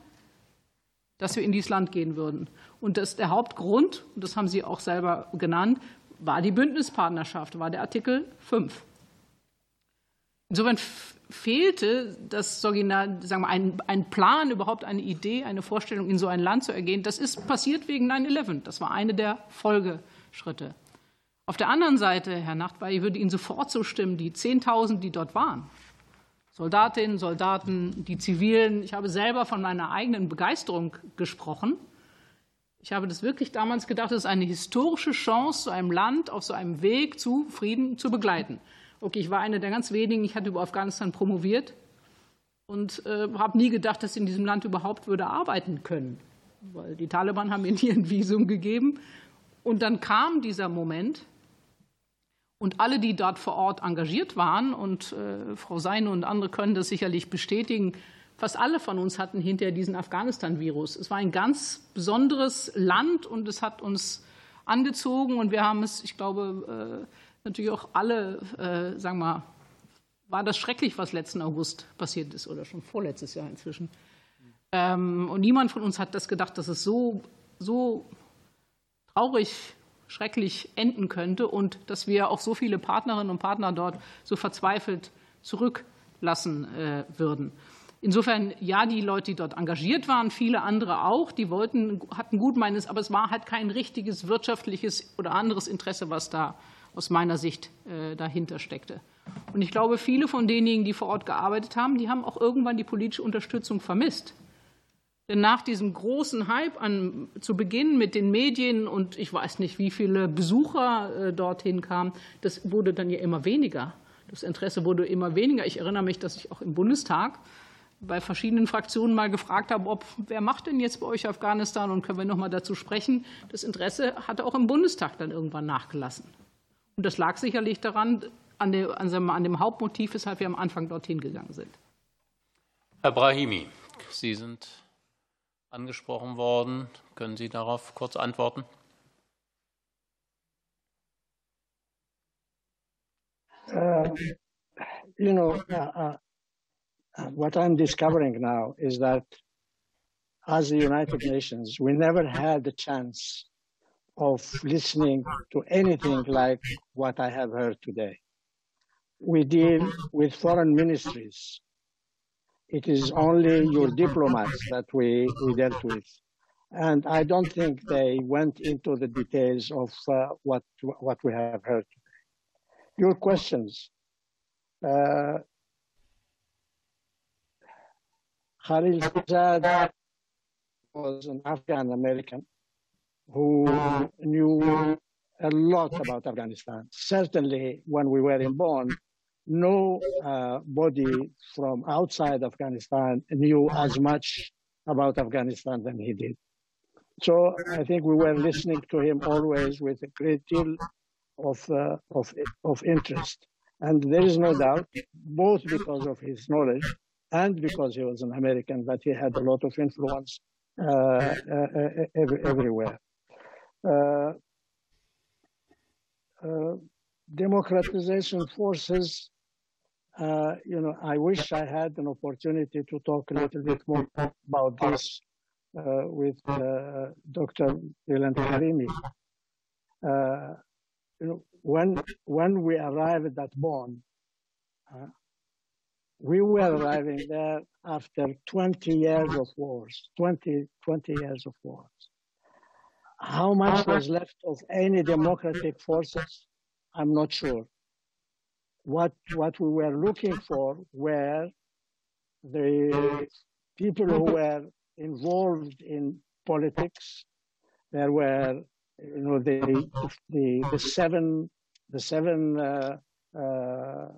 Speaker 2: dass wir in dieses Land gehen würden. Und das, der Hauptgrund, und das haben Sie auch selber genannt, war die Bündnispartnerschaft, war der Artikel 5. Insofern fehlte das sagen wir, ein, ein Plan, überhaupt eine Idee, eine Vorstellung, in so ein Land zu ergehen. Das ist passiert wegen 9-11. Das war eine der Folgeschritte. Auf der anderen Seite, Herr Nachtwey, ich würde Ihnen sofort zustimmen, die 10.000, die dort waren, Soldatinnen, Soldaten, die Zivilen, ich habe selber von meiner eigenen Begeisterung gesprochen. Ich habe das wirklich damals gedacht, es ist eine historische Chance, so einem Land auf so einem Weg zu Frieden zu begleiten. Okay, ich war eine der ganz wenigen, ich hatte über Afghanistan promoviert und äh, habe nie gedacht, dass ich in diesem Land überhaupt würde arbeiten können, weil die Taliban haben mir nie ein Visum gegeben. Und dann kam dieser Moment und alle, die dort vor Ort engagiert waren, und äh, Frau Seine und andere können das sicherlich bestätigen, fast alle von uns hatten hinterher diesen Afghanistan-Virus. Es war ein ganz besonderes Land und es hat uns angezogen und wir haben es, ich glaube, äh, natürlich auch alle, äh, sagen wir mal, war das schrecklich, was letzten August passiert ist oder schon vorletztes Jahr inzwischen. Ähm, und niemand von uns hat das gedacht, dass es so, so traurig, schrecklich enden könnte und dass wir auch so viele Partnerinnen und Partner dort so verzweifelt zurücklassen äh, würden. Insofern, ja, die Leute, die dort engagiert waren, viele andere auch, die wollten, hatten Gutmeines, aber es war halt kein richtiges wirtschaftliches oder anderes Interesse, was da aus meiner Sicht äh, dahinter steckte. Und ich glaube, viele von denjenigen, die vor Ort gearbeitet haben, die haben auch irgendwann die politische Unterstützung vermisst. Denn nach diesem großen Hype an, zu Beginn mit den Medien und ich weiß nicht, wie viele Besucher äh, dorthin kamen, das wurde dann ja immer weniger. Das Interesse wurde immer weniger. Ich erinnere mich, dass ich auch im Bundestag bei verschiedenen Fraktionen mal gefragt habe, ob wer macht denn jetzt bei euch Afghanistan und können wir noch mal dazu sprechen. Das Interesse hatte auch im Bundestag dann irgendwann nachgelassen. Und das lag sicherlich daran, an, dem Hauptmotiv, weshalb wir am Anfang dorthin gegangen sind.
Speaker 1: Herr Brahimi, Sie sind angesprochen worden. Können Sie darauf kurz antworten?
Speaker 9: Uh, you know, uh, uh, what I'm discovering now is that as the United Nations, we never had the chance of listening to anything like what I have heard today. We deal with foreign ministries it is only your diplomats that we, we dealt with. And I don't think they went into the details of uh, what, what we have heard today. Your questions. Uh, Khalil was an Afghan American who knew a lot about Afghanistan. Certainly, when we were in Bonn, no uh, body from outside Afghanistan knew as much about Afghanistan than he did. So I think we were listening to him always with a great deal of, uh, of, of interest. And there is no doubt, both because of his knowledge and because he was an American, that he had a lot of influence uh, uh, uh every, everywhere. Uh, uh, democratization forces uh, you know, I wish I had an opportunity to talk a little bit more about this uh, with uh, Dr. Ilan Karimi. Uh, you know, when when we arrived at Bonn, we were arriving there after 20 years of wars, 20, 20 years of wars. How much was left of any democratic forces? I'm not sure what what we were looking for were the people who were involved in politics. There were, you know, the the, the seven the seven uh, uh,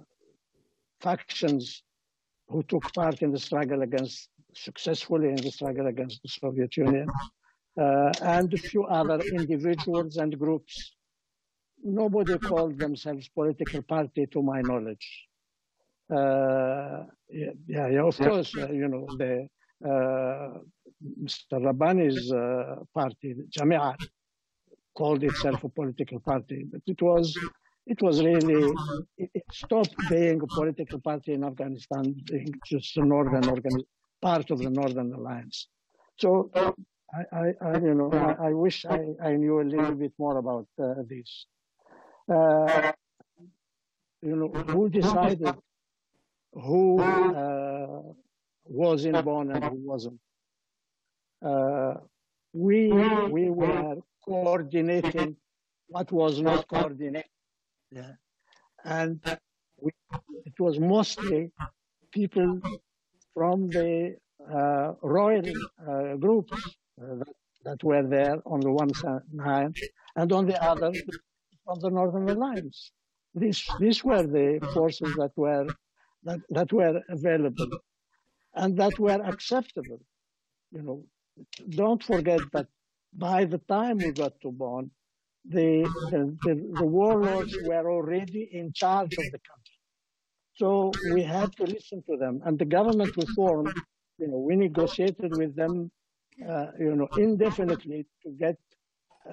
Speaker 9: factions who took part in the struggle against successfully in the struggle against the Soviet Union, and a few other individuals and groups nobody called themselves political party to my knowledge. Uh, yeah, yeah, of course, uh, you know, the uh, Mr. Rabbani's uh, party, Jamiat, called itself a political party, but it was it was really it, it stopped being a political party in Afghanistan, being just a northern organ, part of the Northern Alliance. So I, I, I you know, I, I wish I, I, knew a little bit more about uh, this uh, you know, who decided who uh, was in Bonn and who wasn't. Uh, we we were coordinating what was not coordinated, yeah. and we, it was mostly people from the uh, royal uh, groups that, that, were there on the one hand, and on the other, of the Northern Alliance. These, these were the forces that were, that, that were available and that were acceptable. You know, don't forget that by the time we got to Bonn, the, the, the, the warlords were already in charge of the country. So we had to listen to them. And the government we formed, you know, we negotiated with them, uh, you know, indefinitely to get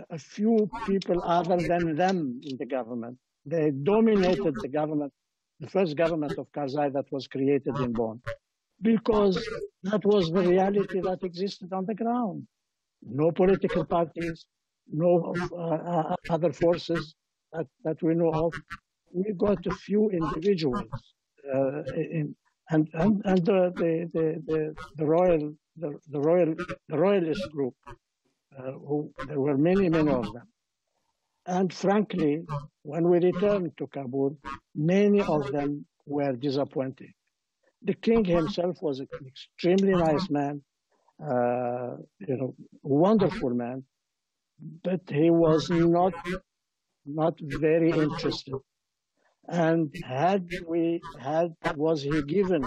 Speaker 9: a few people other than them in the government. They dominated the government, the first government of Karzai that was created in Bonn, because that was the reality that existed on the ground. No political parties, no uh, uh, other forces that, that we know of. We got a few individuals, uh, in, and and and the the, the, the royal the, the royal the royalist group uh, who, there were many, many of them. And frankly, when we returned to Kabul, many of them were disappointed. The king himself was an extremely nice man, uh, you know, wonderful man, but he was not not very interested. And had we had was he given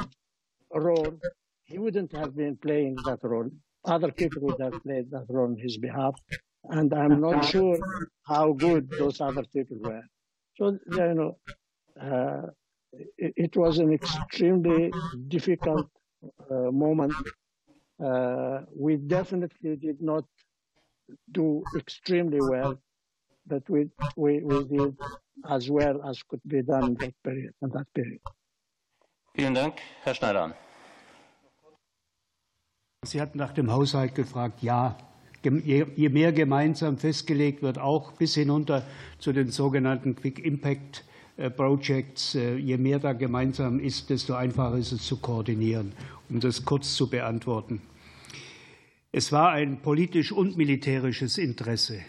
Speaker 9: a role, he wouldn't have been playing that role other people would have played that role on his behalf. And I'm not sure how good those other people were. So, you know, uh, it, it, was an extremely difficult uh, moment. Uh, we definitely did not do extremely well, but we, we, we did as well as could be done in that period. In that period.
Speaker 1: Vielen Dank, Herr Schneider.
Speaker 3: Sie hatten nach dem Haushalt gefragt. Ja, je mehr gemeinsam festgelegt wird, auch bis hinunter zu den sogenannten Quick Impact Projects. Je mehr da gemeinsam ist, desto einfacher ist es zu koordinieren, um das kurz zu beantworten. Es war ein politisch und militärisches Interesse,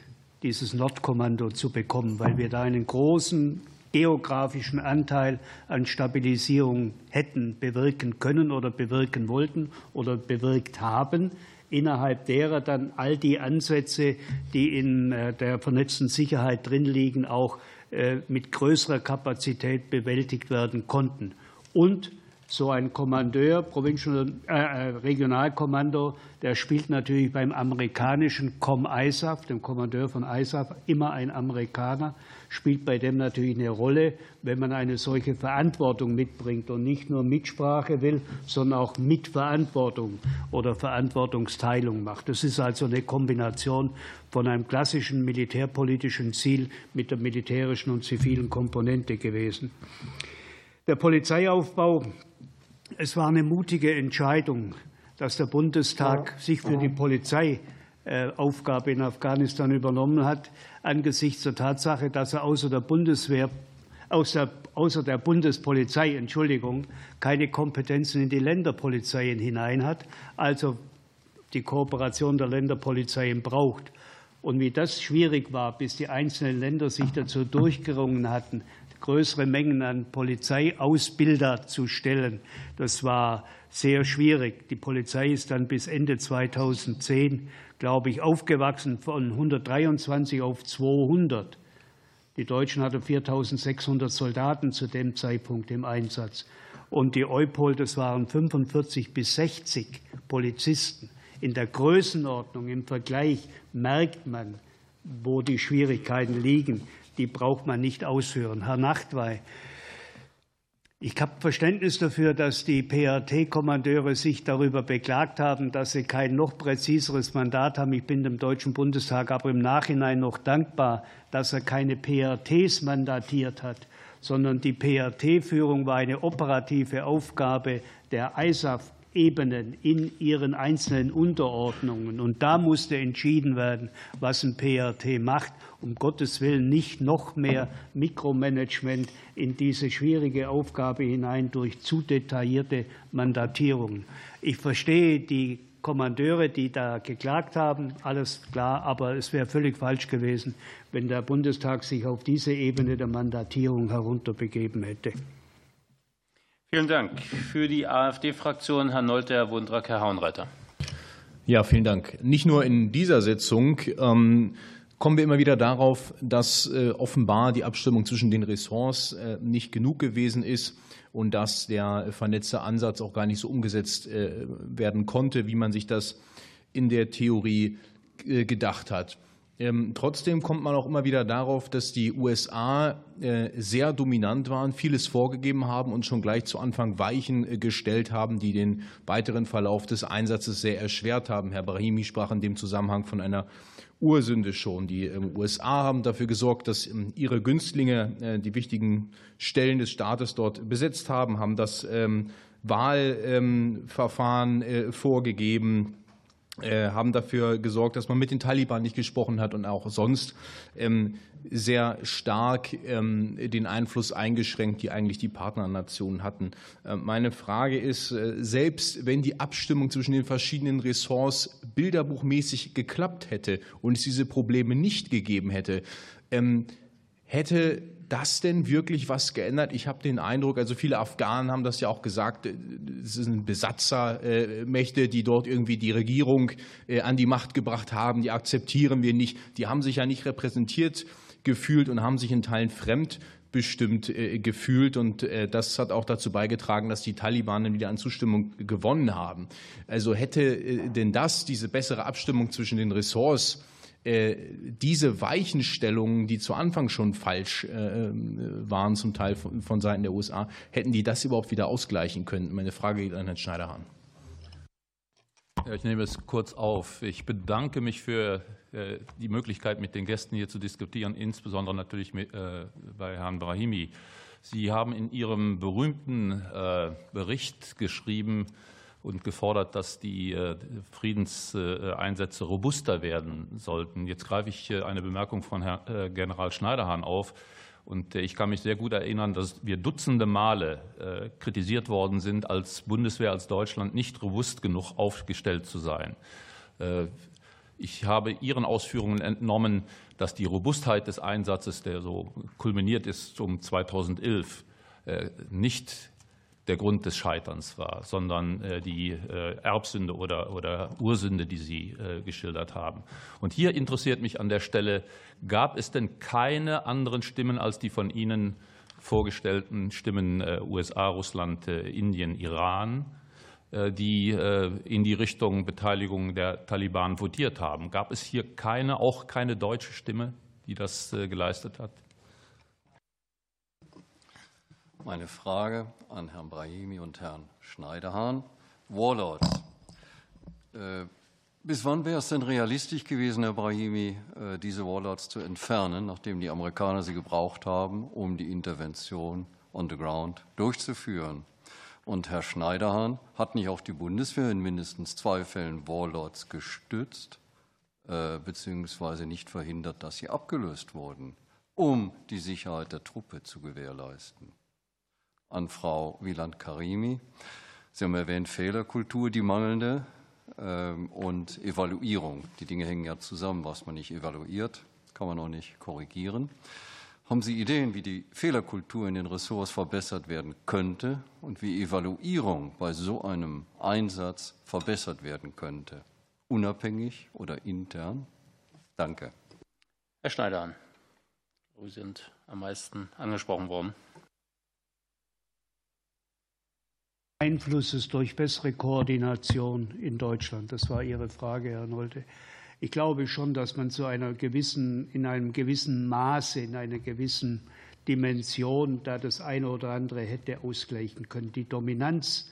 Speaker 3: dieses Nordkommando zu bekommen, weil wir da einen großen geografischen Anteil an Stabilisierung hätten bewirken können oder bewirken wollten oder bewirkt haben, innerhalb derer dann all die Ansätze, die in äh, der vernetzten Sicherheit drin liegen, auch äh, mit größerer Kapazität bewältigt werden konnten. Und so ein Kommandeur, Provincial, äh, äh, Regionalkommando, der spielt natürlich beim amerikanischen Com ISAF, dem Kommandeur von ISAF, immer ein Amerikaner, spielt bei dem natürlich eine Rolle, wenn man eine solche Verantwortung mitbringt und nicht nur Mitsprache will, sondern auch Mitverantwortung oder Verantwortungsteilung macht. Das ist also eine Kombination von einem klassischen militärpolitischen Ziel mit der militärischen und zivilen Komponente gewesen. Der Polizeiaufbau es war eine mutige Entscheidung, dass der Bundestag sich für die Polizeiaufgabe in Afghanistan übernommen hat, angesichts der Tatsache, dass er außer der Bundeswehr außer, außer der Bundespolizei Entschuldigung, keine Kompetenzen in die Länderpolizeien hinein hat, also die Kooperation der Länderpolizeien braucht. Und wie das schwierig war, bis die einzelnen Länder sich dazu durchgerungen hatten, größere Mengen an Polizeiausbilder zu stellen. Das war sehr schwierig. Die Polizei ist dann bis Ende 2010, glaube ich, aufgewachsen von 123 auf 200. Die Deutschen hatten 4.600 Soldaten zu dem Zeitpunkt im Einsatz. Und die Eupol, das waren 45 bis 60 Polizisten. In der Größenordnung, im Vergleich merkt man, wo die Schwierigkeiten liegen die braucht man nicht ausführen. Herr Nachtwey, ich habe Verständnis dafür, dass die PRT-Kommandeure sich darüber beklagt haben, dass sie kein noch präziseres Mandat haben. Ich bin dem Deutschen Bundestag aber im Nachhinein noch dankbar, dass er keine PRTs mandatiert hat, sondern die PRT-Führung war eine operative Aufgabe der ISAF Ebenen in ihren einzelnen Unterordnungen. Und da musste entschieden werden, was ein PRT macht. Um Gottes Willen nicht noch mehr Mikromanagement in diese schwierige Aufgabe hinein durch zu detaillierte Mandatierungen. Ich verstehe die Kommandeure, die da geklagt haben, alles klar, aber es wäre völlig falsch gewesen, wenn der Bundestag sich auf diese Ebene der Mandatierung herunterbegeben hätte.
Speaker 1: Vielen Dank. Für die AfD-Fraktion Herr Nolte, Herr Wundrak, Herr Hauenreiter.
Speaker 16: Ja, vielen Dank. Nicht nur in dieser Sitzung ähm, kommen wir immer wieder darauf, dass äh, offenbar die Abstimmung zwischen den Ressorts äh, nicht genug gewesen ist und dass der vernetzte Ansatz auch gar nicht so umgesetzt äh, werden konnte, wie man sich das in der Theorie äh, gedacht hat. Ähm, trotzdem kommt man auch immer wieder darauf, dass die USA äh, sehr dominant waren, vieles vorgegeben haben und schon gleich zu Anfang Weichen äh, gestellt haben, die den weiteren Verlauf des Einsatzes sehr erschwert haben. Herr Brahimi sprach in dem Zusammenhang von einer Ursünde schon. Die ähm, USA haben dafür gesorgt, dass ähm, ihre Günstlinge äh, die wichtigen Stellen des Staates dort besetzt haben, haben das Wahlverfahren vorgegeben haben dafür gesorgt, dass man mit den Taliban nicht gesprochen hat und auch sonst ähm, sehr stark ähm, den Einfluss eingeschränkt, die eigentlich die Partnernationen hatten. Äh, meine Frage ist, äh, selbst wenn die Abstimmung zwischen den verschiedenen Ressorts bilderbuchmäßig geklappt hätte und es diese Probleme nicht gegeben hätte, ähm, hätte das denn wirklich was geändert? Ich habe den Eindruck, also viele Afghanen haben das ja auch gesagt, äh, es sind Besatzermächte, die dort irgendwie die Regierung äh, an die Macht gebracht haben, die akzeptieren wir nicht. Die haben sich ja nicht repräsentiert gefühlt und haben sich in Teilen fremd bestimmt äh, gefühlt und das hat auch dazu beigetragen, dass die Taliban wieder an Zustimmung gewonnen haben. Also hätte denn das, diese bessere Abstimmung zwischen den Ressorts, äh, diese Weichenstellungen, die zu Anfang schon falsch äh, waren, zum Teil von Seiten der USA, hätten die das überhaupt wieder ausgleichen können? Meine Frage geht an Herrn Schneiderhahn.
Speaker 17: Ja, ich nehme es kurz auf. Ich bedanke mich für äh, die Möglichkeit, mit den Gästen hier zu diskutieren, insbesondere natürlich bei Herrn Brahimi. Sie haben in Ihrem berühmten Bericht geschrieben, und gefordert, dass die äh, Friedenseinsätze robuster werden sollten. Jetzt greife ich eine Bemerkung von Herrn äh, General Schneiderhahn auf Und ich kann mich sehr gut erinnern, dass wir dutzende Male kritisiert worden sind, als Bundeswehr, als Deutschland nicht robust genug aufgestellt zu sein. Ich habe Ihren Ausführungen entnommen, dass die Robustheit des Einsatzes, der so kulminiert ist um 2011, nicht der Grund des Scheiterns war, sondern äh, die äh, Erbsünde oder, oder Ursünde, die Sie äh, geschildert haben. Und hier interessiert mich an der Stelle, gab es denn keine anderen Stimmen als die von Ihnen vorgestellten Stimmen USA, Russland, Indien, Iran, die in die Richtung Beteiligung der Taliban votiert haben? Gab es hier keine, auch keine deutsche Stimme, die das geleistet hat?
Speaker 18: Meine Frage an Herrn Brahimi und Herrn Schneiderhahn. Warlords. Äh, bis wann wäre es denn realistisch gewesen, Herr Brahimi, äh, diese Warlords zu entfernen, nachdem die Amerikaner sie gebraucht haben, um die Intervention on the ground durchzuführen? Und Herr Schneiderhahn, hat nicht auch die Bundeswehr in mindestens zwei Fällen Warlords gestützt, äh, beziehungsweise nicht verhindert, dass sie abgelöst wurden, um die Sicherheit der Truppe zu gewährleisten? An Frau Wieland-Karimi. Sie haben erwähnt, Fehlerkultur, die mangelnde ähm, und Evaluierung. Die Dinge hängen ja zusammen. Was man nicht evaluiert, kann man auch nicht korrigieren. Haben Sie Ideen, wie die Fehlerkultur in den Ressorts verbessert werden könnte und wie Evaluierung bei so einem Einsatz verbessert werden könnte? Unabhängig oder intern? Danke.
Speaker 1: Herr Schneider, Sie sind am meisten angesprochen worden.
Speaker 3: Einflusses durch bessere Koordination in Deutschland? Das war Ihre Frage, Herr Nolte. Ich glaube schon, dass man zu einer gewissen, in einem gewissen Maße, in einer gewissen Dimension da das eine oder andere hätte ausgleichen können. Die Dominanz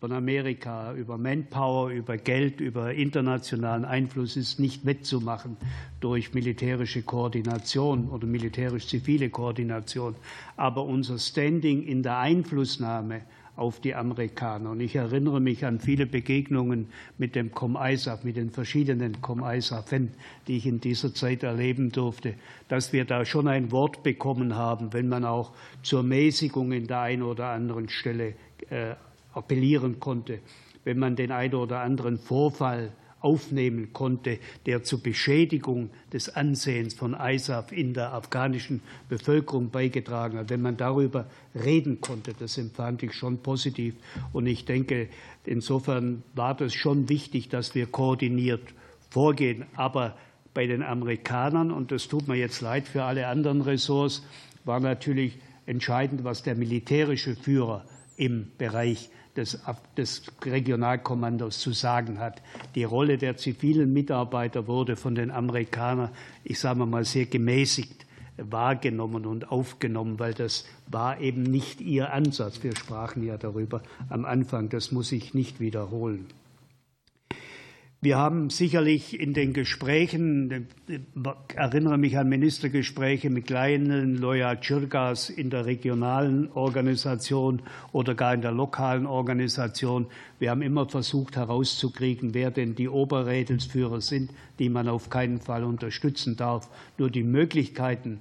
Speaker 3: von Amerika über Manpower, über Geld, über internationalen Einfluss ist nicht wettzumachen durch militärische Koordination oder militärisch-zivile Koordination. Aber unser Standing in der Einflussnahme auf die Amerikaner. Und ich erinnere mich an viele Begegnungen mit dem Com-ISAF, mit den verschiedenen Com-ISAF, die ich in dieser Zeit erleben durfte, dass wir da schon ein Wort bekommen haben, wenn man auch zur Mäßigung in der einen oder anderen Stelle äh, appellieren konnte, wenn man den einen oder anderen Vorfall aufnehmen konnte, der zur Beschädigung des Ansehens von ISAF in der afghanischen Bevölkerung beigetragen hat. Wenn man darüber reden konnte, das empfand ich schon positiv. Und ich denke, insofern war das schon wichtig, dass wir koordiniert vorgehen. Aber bei den Amerikanern, und das tut mir jetzt leid für alle anderen Ressorts, war natürlich entscheidend, was der militärische Führer im Bereich des, des Regionalkommandos zu sagen hat. Die Rolle der zivilen Mitarbeiter wurde von den Amerikanern, ich sage mal, sehr gemäßigt wahrgenommen und aufgenommen, weil das war eben nicht ihr Ansatz. Wir sprachen ja darüber am Anfang, das muss ich nicht wiederholen. Wir haben sicherlich in den Gesprächen, ich erinnere mich an Ministergespräche mit kleinen Loya Chirgas in der regionalen Organisation oder gar in der lokalen Organisation. Wir haben immer versucht herauszukriegen, wer denn die Oberrädelsführer sind, die man auf keinen Fall unterstützen darf. Nur die Möglichkeiten,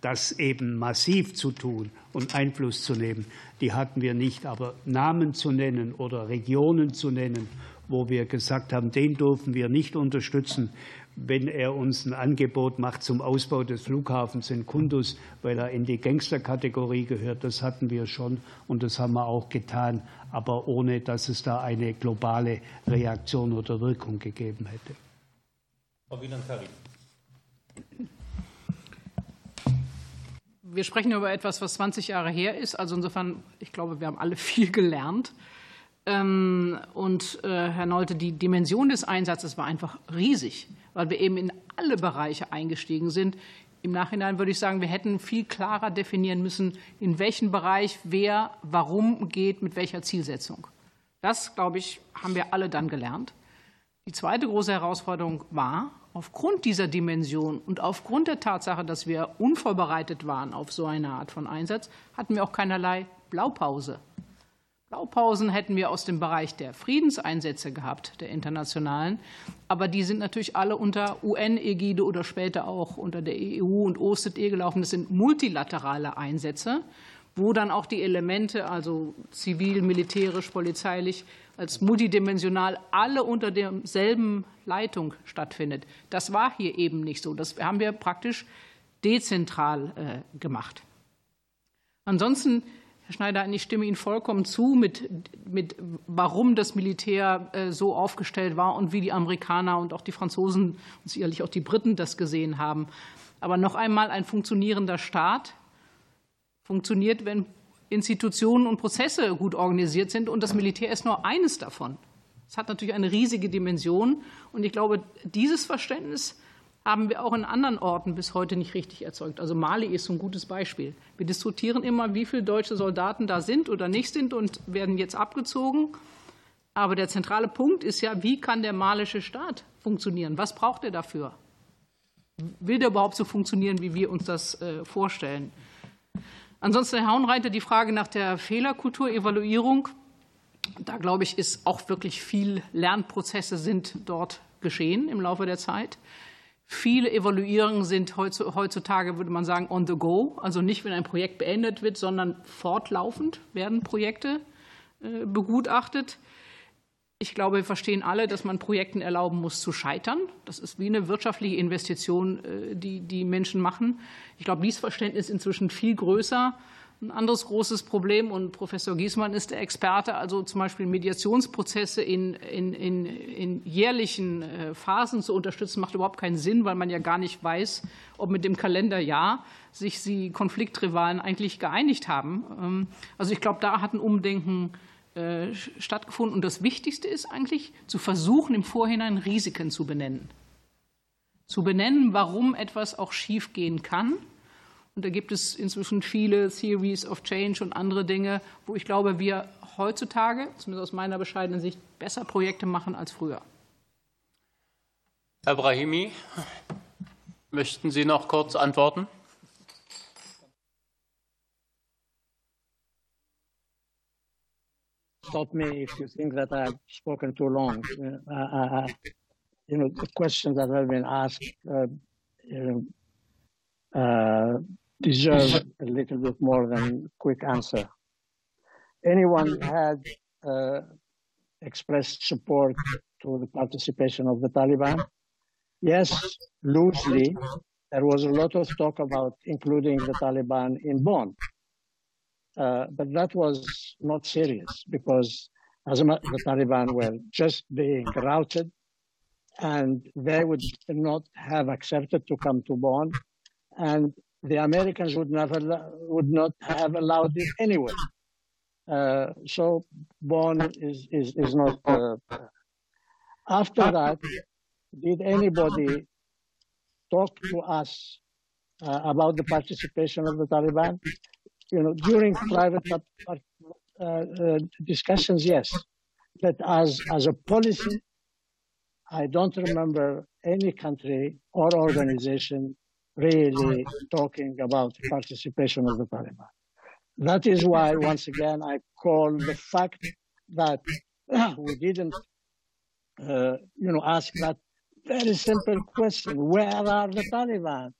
Speaker 3: das eben massiv zu tun und Einfluss zu nehmen, die hatten wir nicht. Aber Namen zu nennen oder Regionen zu nennen wo wir gesagt haben, den dürfen wir nicht unterstützen, wenn er uns ein Angebot macht zum Ausbau des Flughafens in Kunduz, weil er in die Gangsterkategorie gehört. Das hatten wir schon und das haben wir auch getan, aber ohne dass es da eine globale Reaktion oder Wirkung gegeben hätte.
Speaker 1: Frau Wieland-Karin.
Speaker 2: Wir sprechen über etwas, was 20 Jahre her ist. Also insofern, ich glaube, wir haben alle viel gelernt. Ähm, und äh, Herr Nolte, die Dimension des Einsatzes war einfach riesig, weil wir eben in alle Bereiche eingestiegen sind. Im Nachhinein würde ich sagen, wir hätten viel klarer definieren müssen, in welchem Bereich wer warum geht, mit welcher Zielsetzung. Das, glaube ich, haben wir alle dann gelernt. Die zweite große Herausforderung war, aufgrund dieser Dimension und aufgrund der Tatsache, dass wir unvorbereitet waren auf so eine Art von Einsatz, hatten wir auch keinerlei Blaupause. Blaupausen hätten wir aus dem Bereich der Friedenseinsätze gehabt, der internationalen. Aber die sind natürlich alle unter UN-Ägide oder später auch unter der EU und OSZE gelaufen. Das sind multilaterale Einsätze, wo dann auch die Elemente, also zivil, militärisch, polizeilich, als multidimensional alle unter derselben Leitung stattfindet. Das war hier eben nicht so. Das haben wir praktisch dezentral äh, gemacht. Ansonsten Herr Schneider, ich stimme Ihnen vollkommen zu, mit, mit warum das Militär äh, so aufgestellt war und wie die Amerikaner und auch die Franzosen und sicherlich auch die Briten das gesehen haben. Aber noch einmal, ein funktionierender Staat funktioniert, wenn Institutionen und Prozesse gut organisiert sind. Und das Militär ist nur eines davon. Es hat natürlich eine riesige Dimension. Und ich glaube, dieses Verständnis haben wir auch in anderen Orten bis heute nicht richtig erzeugt. Also Mali ist so ein gutes Beispiel. Wir diskutieren immer, wie viele deutsche Soldaten da sind oder nicht sind und werden jetzt abgezogen. Aber der zentrale Punkt ist ja, wie kann der malische Staat funktionieren? Was braucht er dafür? Will der überhaupt so funktionieren, wie wir uns das äh, vorstellen? Ansonsten, Herr Hauenreiter, die Frage nach der Fehlerkulturevaluierung. Da glaube ich, ist auch wirklich viel Lernprozesse sind dort geschehen im Laufe der Zeit. Viele Evaluierungen sind heutzutage, würde man sagen, on the go. Also nicht, wenn ein Projekt beendet wird, sondern fortlaufend werden Projekte äh, begutachtet. Ich glaube, wir verstehen alle, dass man Projekten erlauben muss zu scheitern. Das ist wie eine wirtschaftliche Investition, äh, die die Menschen machen. Ich glaube, dieses Verständnis ist inzwischen viel größer. Ein anderes großes Problem, und Professor Giesmann ist der Experte, also zum Beispiel Mediationsprozesse in, in, in, in jährlichen äh, Phasen zu unterstützen, macht überhaupt keinen Sinn, weil man ja gar nicht weiß, ob mit dem Kalenderjahr sich die Konfliktrivalen eigentlich geeinigt haben. Ähm, also ich glaube, da hat ein Umdenken äh, stattgefunden. Und das Wichtigste ist eigentlich, zu versuchen, im Vorhinein Risiken zu benennen. Zu benennen, warum etwas auch schiefgehen kann und da gibt es inzwischen viele Theories of Change und andere Dinge, wo ich glaube, wir heutzutage, zumindest aus meiner bescheidenen Sicht, besser Projekte machen als früher.
Speaker 1: Herr Brahimi, möchten Sie noch kurz antworten?
Speaker 9: Stop me if you think that I've spoken too long. Uh, uh, uh you know, the questions that have been asked, uh, you know, uh, deserve a little bit more than quick answer. Anyone had uh, expressed support to the participation of the Taliban? Yes, loosely. There was a lot of talk about including the Taliban in Bonn. Uh, but that was not serious because as the Taliban were just being routed and they would not have accepted to come to Bonn. And the Americans would never would not have allowed it anyway. Uh, so Bonn is is is not. Uh, after that, did anybody talk to us uh, about the participation of the Taliban? You know, during private uh, uh, discussions, yes, but as as a policy, I don't remember any country or organization really talking about participation of the Taliban. That is why, once again, I call the fact that we didn't, uh, you know, ask that very simple question: Where are the Taliban?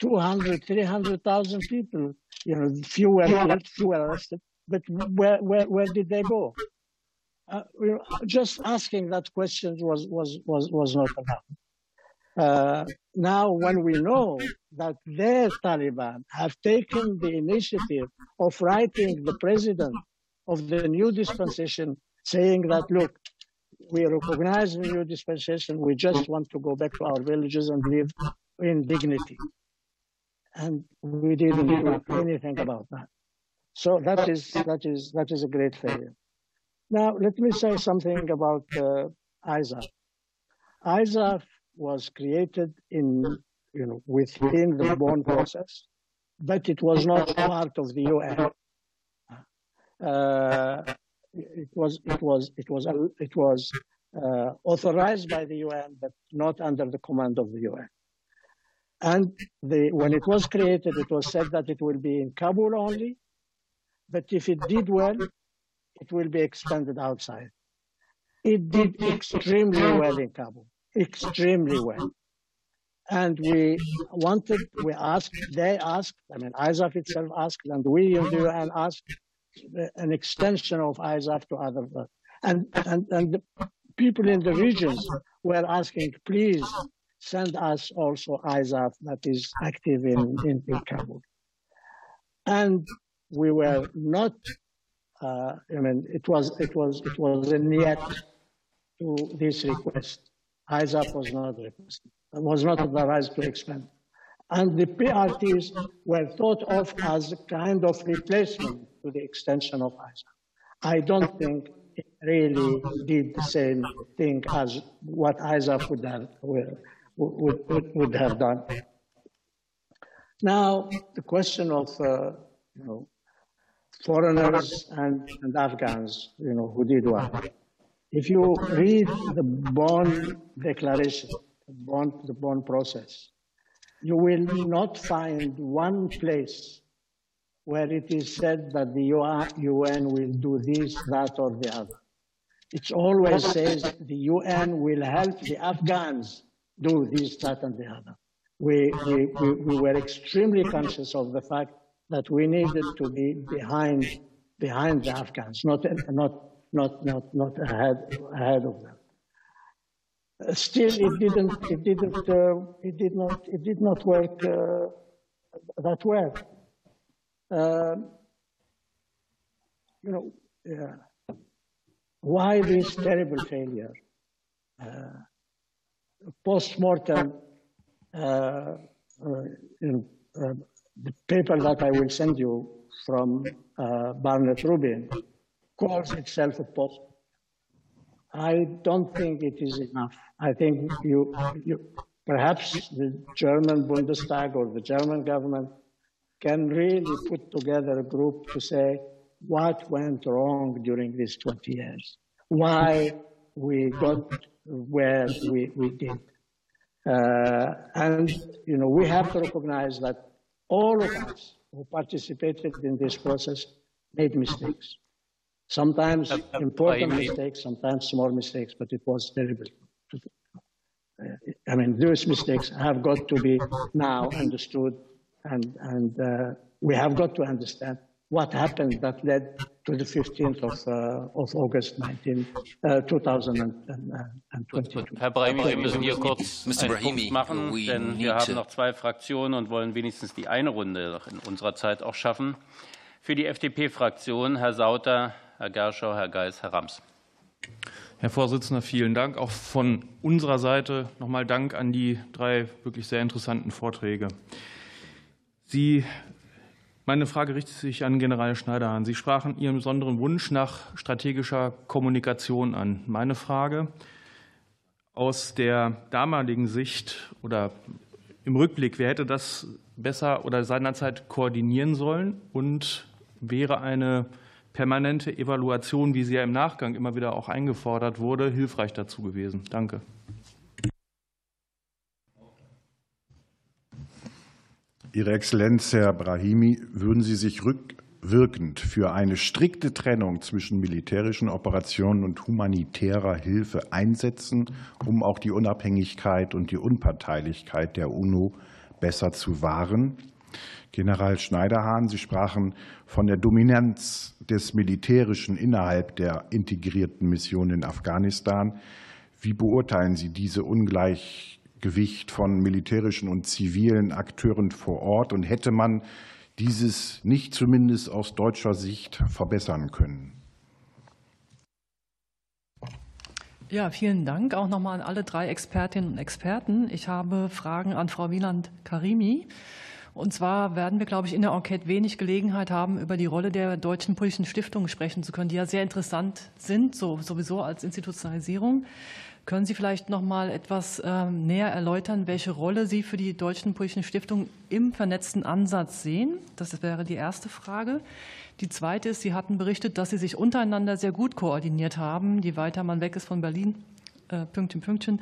Speaker 9: 200, 300,000 people. You know, few were killed, few were arrested, but where, where, where did they go? Uh, just asking that question was was was was not enough. Uh, now, when we know that their Taliban have taken the initiative of writing the president of the new dispensation saying that, look, we recognize the new dispensation, we just want to go back to our villages and live in dignity. And we didn't do anything about that. So that is, that is, that is a great failure. Now, let me say something about uh, ISAF. ISAF was created in, you know, within the Bonn process, but it was not part of the UN. Uh, it was it was it was it was uh, authorized by the UN, but not under the command of the UN. And the, when it was created, it was said that it will be in Kabul only. But if it did well, it will be expanded outside. It did extremely well in Kabul, extremely well. And we wanted, we asked, they asked, I mean, ISAF itself asked, and we in the UN asked an extension of ISAF to other, and, and, and people in the regions were asking, please send us also ISAF that is active in, in, in Kabul. And we were not, uh, I mean, it was, it was, it was a yet to this request. ISAF was not requested was not authorized to expand. And the PRTs were thought of as a kind of replacement to the extension of ISA. I don't think it really did the same thing as what ISA would have, would, would, would have done. Now, the question of uh, you know, foreigners and, and Afghans, you know, who did what. If you read the Bonn Declaration, the bond process, you will not find one place where it is said that the UN will do this, that, or the other. It always says the UN will help the Afghans do this, that, and the other. We, we, we, we were extremely conscious of the fact that we needed to be behind, behind the Afghans, not, not, not, not, not ahead, ahead of them. Still it didn't it didn't uh, it did not it did not work uh, that well. Um, you know uh, why this terrible failure? Uh, post-mortem uh, uh, you the paper that I will send you from Barnett Rubin calls itself a post I don't think it is enough. I think you, you, perhaps the German Bundestag or the German government can really put together a group to say what went wrong during these 20 years, why we got where we, we did. Uh, and, you know, we have to recognize that all of us who participated in this process made mistakes. Sometimes important mistakes, sometimes small mistakes, but it was terrible. I mean, those mistakes have got to be now understood, and, and uh, we have got to understand what happened that led to the 15th of, uh, of August 19, uh, 2022.
Speaker 1: Herr Brahimi, wir müssen hier kurz Mr. einen Brahimi, Punkt machen, denn wir haben noch zwei Fraktionen und wollen wenigstens die eine Runde in unserer Zeit auch schaffen. Für die FDP-Fraktion Herr Sauter, Herr Gerschau, Herr Geis, Herr Rams.
Speaker 16: Herr Vorsitzender, vielen Dank. Auch von unserer Seite nochmal Dank an die drei wirklich sehr interessanten Vorträge. Sie, meine Frage richtet sich an General Schneiderhahn. Sie sprachen Ihren besonderen Wunsch nach strategischer Kommunikation an. Meine Frage aus der damaligen Sicht oder im Rückblick, wer hätte das besser oder seinerzeit koordinieren sollen und wäre eine permanente Evaluation, wie sie ja im Nachgang immer wieder auch eingefordert wurde, hilfreich dazu gewesen. Danke.
Speaker 19: Ihre Exzellenz, Herr Brahimi, würden Sie sich rückwirkend für eine strikte Trennung zwischen militärischen Operationen und humanitärer Hilfe einsetzen, um auch die Unabhängigkeit und die Unparteilichkeit der UNO besser zu wahren? General Schneiderhahn, Sie sprachen von der Dominanz des Militärischen innerhalb der integrierten Mission in Afghanistan. Wie beurteilen Sie diese Ungleichgewicht von militärischen und zivilen Akteuren vor Ort? Und hätte man dieses nicht zumindest aus deutscher Sicht verbessern können?
Speaker 20: Ja, vielen Dank auch nochmal an alle drei Expertinnen und Experten. Ich habe Fragen an Frau Wieland Karimi. Und zwar werden wir, glaube ich, in der Enquete wenig Gelegenheit haben, über die Rolle der deutschen politischen Stiftungen sprechen zu können, die ja sehr interessant sind, so, sowieso als Institutionalisierung. Können Sie vielleicht noch mal etwas ähm, näher erläutern, welche Rolle Sie für die deutschen politischen Stiftungen im vernetzten Ansatz sehen? Das wäre die erste Frage. Die zweite ist, Sie hatten berichtet, dass Sie sich untereinander sehr gut koordiniert haben, je weiter man weg ist von Berlin, äh, Pünktchen, Pünktchen.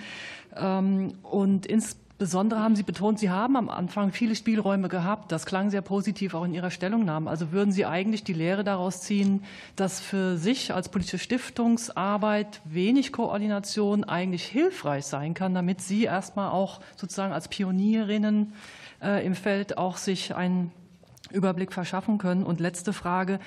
Speaker 20: Ähm, und ins Insbesondere haben Sie betont, Sie haben am Anfang viele Spielräume gehabt. Das klang sehr positiv auch in Ihrer Stellungnahme. Also würden Sie eigentlich die Lehre daraus ziehen, dass für sich als politische Stiftungsarbeit wenig Koordination eigentlich hilfreich sein kann, damit Sie erstmal auch sozusagen als Pionierinnen äh, im Feld auch sich einen Überblick verschaffen können? Und letzte Frage.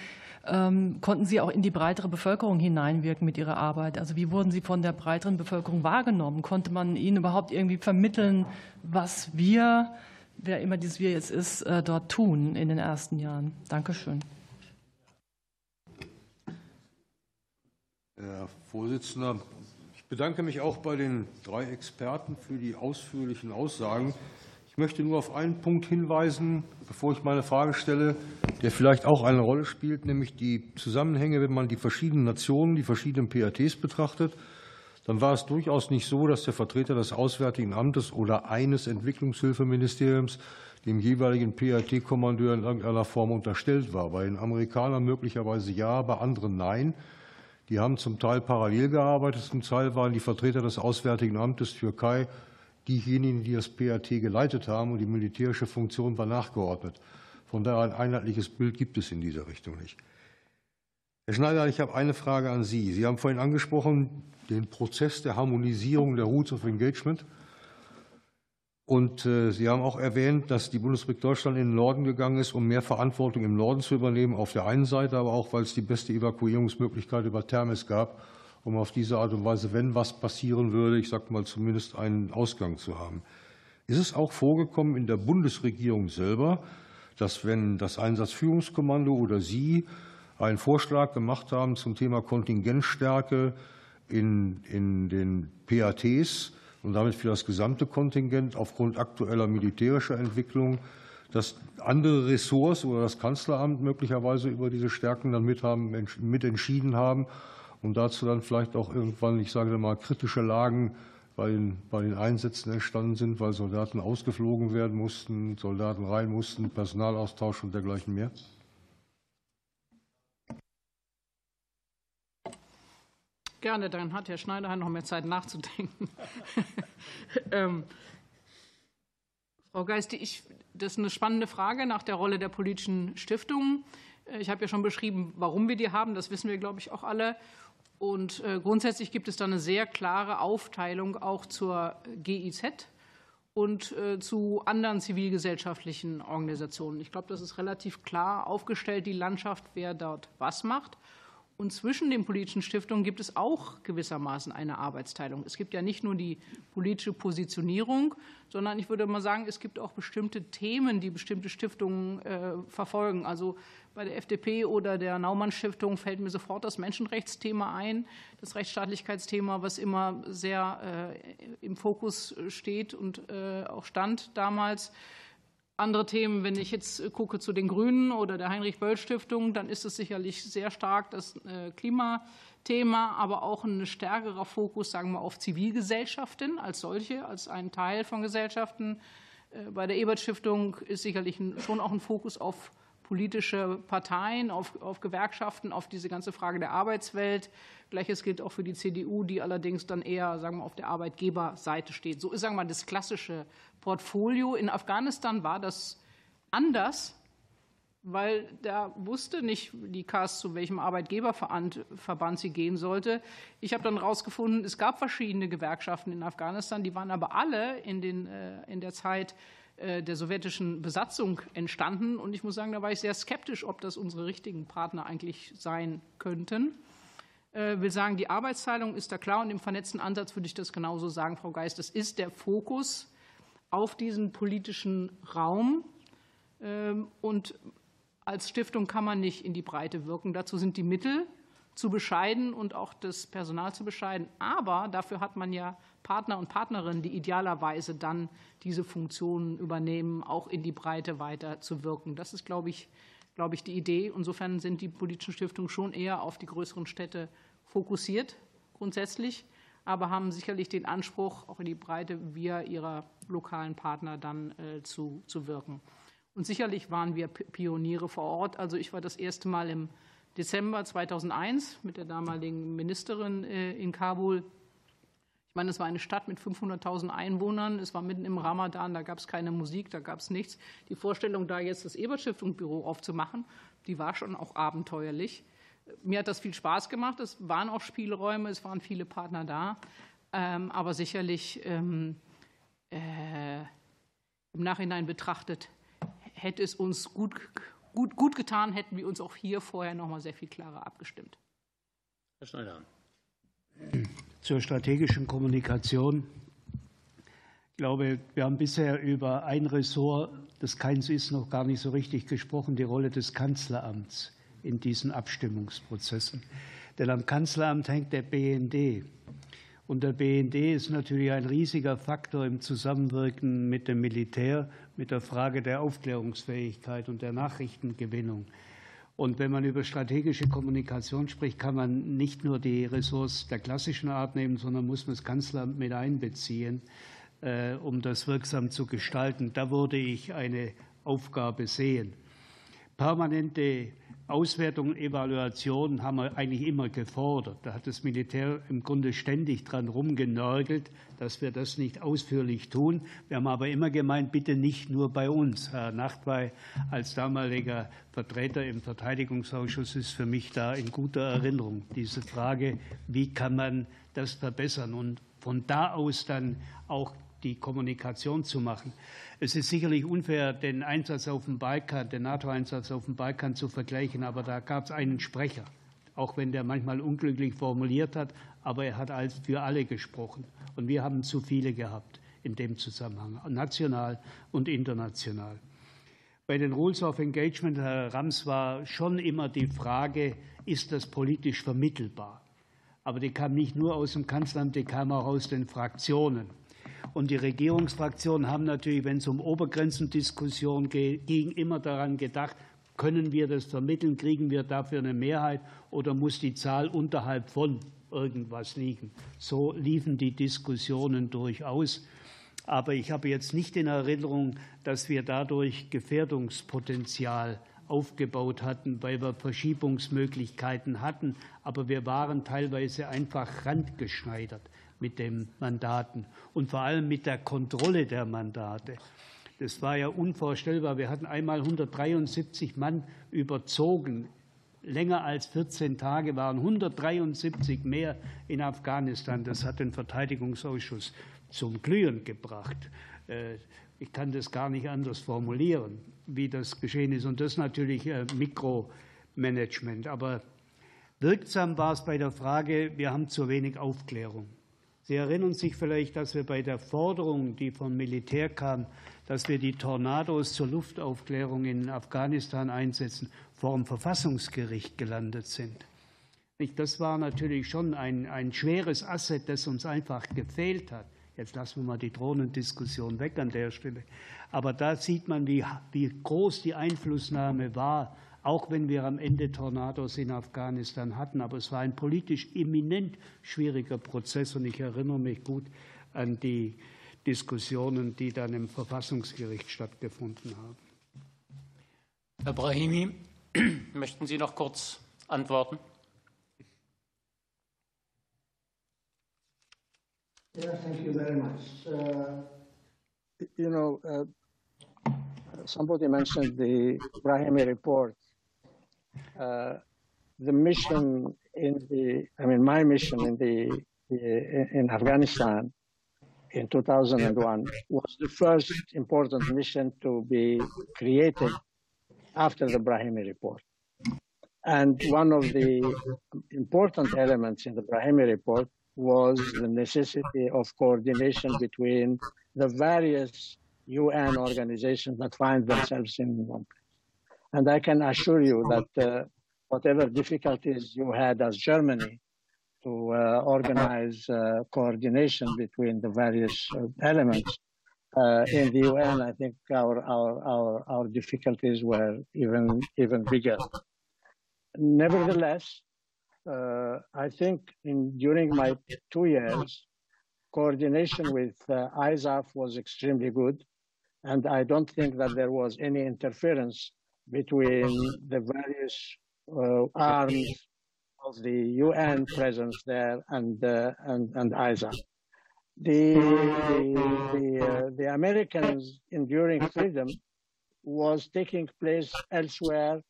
Speaker 20: Ähm, konnten Sie auch in die breitere Bevölkerung hineinwirken mit Ihrer Arbeit? Also wie wurden Sie von der breiteren Bevölkerung wahrgenommen? Konnte man Ihnen überhaupt irgendwie vermitteln, was wir, wer immer dieses Wir jetzt ist, äh, dort tun in den ersten Jahren? Dankeschön.
Speaker 21: Herr Vorsitzender, ich bedanke mich auch bei den drei Experten für die ausführlichen Aussagen. Ich möchte nur auf einen Punkt hinweisen, bevor ich meine Frage stelle, der vielleicht auch eine Rolle spielt, nämlich die Zusammenhänge, wenn man die verschiedenen Nationen, die verschiedenen PATs betrachtet. Dann war es durchaus nicht so, dass der Vertreter des Auswärtigen Amtes oder eines Entwicklungshilfeministeriums dem jeweiligen PAT-Kommandeur in irgendeiner Form unterstellt war. Bei den Amerikanern möglicherweise ja, bei anderen nein. Die haben zum Teil parallel gearbeitet, zum Teil waren die Vertreter des Auswärtigen Amtes Türkei diejenigen, die das PAT geleitet haben und die militärische Funktion war nachgeordnet. Von daher ein einheitliches Bild gibt es in dieser Richtung nicht. Herr Schneider, ich habe eine Frage an Sie. Sie haben vorhin angesprochen den Prozess der Harmonisierung der Routes of Engagement. Und äh, Sie haben auch erwähnt, dass die Bundesrepublik Deutschland in den Norden gegangen ist, um mehr Verantwortung im Norden zu übernehmen, auf der einen Seite, aber auch, weil es die beste Evakuierungsmöglichkeit über Termes gab um auf diese Art und Weise, wenn was passieren würde, ich sage mal zumindest einen Ausgang zu haben. Ist es auch vorgekommen in der Bundesregierung selber, dass wenn das Einsatzführungskommando oder Sie einen Vorschlag gemacht haben zum Thema Kontingentstärke in, in den PATs und damit für das gesamte Kontingent aufgrund aktueller militärischer Entwicklung, dass andere Ressorts oder das Kanzleramt möglicherweise über diese Stärken dann mit, haben, mit entschieden haben und dazu dann vielleicht auch irgendwann, ich sage mal, kritische Lagen bei den, bei den Einsätzen entstanden sind, weil Soldaten ausgeflogen werden mussten, Soldaten rein mussten, Personalaustausch und dergleichen mehr?
Speaker 2: Gerne, dann hat Herr Schneider noch mehr Zeit nachzudenken. ähm, Frau Geiste, ich, das ist eine spannende Frage nach der Rolle der politischen Stiftungen. Ich habe ja schon beschrieben, warum wir die haben. Das wissen wir, glaube ich, auch alle. Und äh, grundsätzlich gibt es da eine sehr klare Aufteilung auch zur GIZ und äh, zu anderen zivilgesellschaftlichen Organisationen. Ich glaube, das ist relativ klar aufgestellt, die Landschaft, wer dort was macht. Und zwischen den politischen Stiftungen gibt es auch gewissermaßen eine Arbeitsteilung. Es gibt ja nicht nur die politische Positionierung, sondern ich würde mal sagen, es gibt auch bestimmte Themen, die bestimmte Stiftungen äh, verfolgen. Also bei der FDP oder der Naumann Stiftung fällt mir sofort das Menschenrechtsthema ein, das Rechtsstaatlichkeitsthema, was immer sehr äh, im Fokus steht und äh, auch stand damals. Andere Themen, wenn ich jetzt gucke zu den Grünen oder der Heinrich-Böll-Stiftung, dann ist es sicherlich sehr stark das äh, Klimathema, aber auch ein stärkerer Fokus, sagen wir, auf Zivilgesellschaften als solche, als einen Teil von Gesellschaften. Äh, bei der Ebert-Stiftung ist sicherlich schon auch ein Fokus auf politische Parteien, auf, auf Gewerkschaften, auf diese ganze Frage der Arbeitswelt. Gleiches gilt auch für die CDU, die allerdings dann eher sagen wir, auf der Arbeitgeberseite steht. So ist sagen wir, das klassische Portfolio. In Afghanistan war das anders, weil da wusste nicht die KAS, zu welchem Arbeitgeberverband sie gehen sollte. Ich habe dann herausgefunden, es gab verschiedene Gewerkschaften in Afghanistan, die waren aber alle in, den, äh, in der Zeit der sowjetischen Besatzung entstanden. Und ich muss sagen, da war ich sehr skeptisch, ob das unsere richtigen Partner eigentlich sein könnten. Ich äh, will sagen, die Arbeitsteilung ist da klar und im vernetzten Ansatz würde ich das genauso sagen, Frau Geist. Das ist der Fokus auf diesen politischen Raum. Ähm, und als Stiftung kann man nicht in die Breite wirken. Dazu sind die Mittel zu bescheiden und auch das Personal zu bescheiden. Aber dafür hat man ja Partner und Partnerinnen, die idealerweise dann diese Funktionen übernehmen, auch in die Breite weiter zu wirken. Das ist, glaube ich, glaube ich, die Idee. Insofern sind die politischen Stiftungen schon eher auf die größeren Städte fokussiert, grundsätzlich, aber haben sicherlich den Anspruch, auch in die Breite via ihrer lokalen Partner dann äh, zu, zu wirken. Und sicherlich waren wir Pioniere vor Ort. Also ich war das erste Mal im Dezember 2001 mit der damaligen Ministerin äh, in Kabul Ich meine, es war eine Stadt mit 500.000 Einwohnern, es war mitten im Ramadan, da gab es keine Musik, da gab es nichts. Die Vorstellung, da jetzt das Ebert-Stiftung-Büro aufzumachen, die war schon auch abenteuerlich. Mir hat das viel Spaß gemacht, es waren auch Spielräume, es waren viele Partner da, ähm, aber sicherlich ähm, äh, im Nachhinein betrachtet hätte es uns gut, gut, gut getan, hätten wir uns auch hier vorher noch mal sehr viel klarer abgestimmt.
Speaker 1: Herr Schneider
Speaker 3: zur strategischen Kommunikation. Ich glaube, wir haben bisher über ein Ressort, das keins ist, noch gar nicht so richtig gesprochen, die Rolle des Kanzleramts in diesen Abstimmungsprozessen. Denn am Kanzleramt hängt der BND. Und der BND ist natürlich ein riesiger Faktor im Zusammenwirken mit dem Militär, mit der Frage der Aufklärungsfähigkeit und der Nachrichtengewinnung. Und wenn man über strategische Kommunikation spricht, kann man nicht nur die Ressource der klassischen Art nehmen, sondern muss man das Kanzleramt mit einbeziehen, äh, um das wirksam zu gestalten. Da würde ich eine Aufgabe sehen. Permanente Auswertung, Evaluation haben wir eigentlich immer gefordert. Da hat das Militär im Grunde ständig dran rumgenörgelt, dass wir das nicht ausführlich tun. Wir haben aber immer gemeint, bitte nicht nur bei uns. Herr Nachtwey als damaliger Vertreter im Verteidigungsausschuss ist für mich da in guter Erinnerung. Diese Frage, wie kann man das verbessern und von da aus dann auch die Kommunikation zu machen. Es ist sicherlich unfair, den Einsatz auf dem Balkan, den NATO-Einsatz auf dem Balkan zu vergleichen, aber da gab es einen Sprecher, auch wenn der manchmal unglücklich formuliert hat, aber er hat als für alle gesprochen. Und wir haben zu viele gehabt in dem Zusammenhang, national und international. Bei den Rules of Engagement, Herr Rams, war schon immer die Frage, ist das politisch vermittelbar? Aber die kam nicht nur aus dem Kanzleramt, die kam auch aus den Fraktionen. Und die Regierungsfraktionen haben natürlich, wenn es um Obergrenzendiskussionen ging, immer daran gedacht, können wir das vermitteln, kriegen wir dafür eine Mehrheit oder muss die Zahl unterhalb von irgendwas liegen. So liefen die Diskussionen durchaus. Aber ich habe jetzt nicht in Erinnerung, dass wir dadurch Gefährdungspotenzial aufgebaut hatten, weil wir Verschiebungsmöglichkeiten hatten. Aber wir waren teilweise einfach randgeschneidert mit den Mandaten und vor allem mit der Kontrolle der Mandate. Das war ja unvorstellbar. Wir hatten einmal 173 Mann überzogen. Länger als 14 Tage waren 173 mehr in Afghanistan. Das hat den Verteidigungsausschuss zum Glühen gebracht. Äh, ich kann das gar nicht anders formulieren, wie das geschehen ist. Und das natürlich äh, Mikromanagement. Aber wirksam war es bei der Frage, wir haben zu wenig Aufklärung. Sie erinnern sich vielleicht, dass wir bei der Forderung, die vom Militär kam, dass wir die Tornados zur Luftaufklärung in Afghanistan einsetzen, vor dem Verfassungsgericht gelandet sind. Das war natürlich schon ein, ein schweres Asset, das uns einfach gefehlt hat. Jetzt lassen wir mal die Drohnendiskussion weg an der Stelle. Aber da sieht man, wie, wie groß die Einflussnahme war auch wenn wir am Ende Tornados in Afghanistan hatten. Aber es war ein politisch eminent schwieriger Prozess und ich erinnere mich gut an die Diskussionen, die dann im Verfassungsgericht stattgefunden haben.
Speaker 1: Herr Brahimi, möchten Sie noch kurz antworten?
Speaker 9: Yeah, thank you very much. Uh, you know, uh, somebody mentioned the Brahimi report. Uh, the mission in the, I mean, my mission in the, in Afghanistan in 2001 was the first important mission to be created after the Brahimi report. And one of the important elements in the Brahimi report was the necessity of coordination between the various UN organizations that find themselves in one place. And I can assure you that uh, whatever difficulties you had as Germany to uh, organize uh, coordination between the various uh, elements uh, in the UN, I think our, our, our, our difficulties were even, even bigger. Nevertheless, uh, I think in, during my two years, coordination with ISAF was extremely good. And I don't think that there was any interference between the various uh, arms of the UN presence there and uh, and, and ISA. the the the, uh, the Americans' enduring freedom was taking place elsewhere.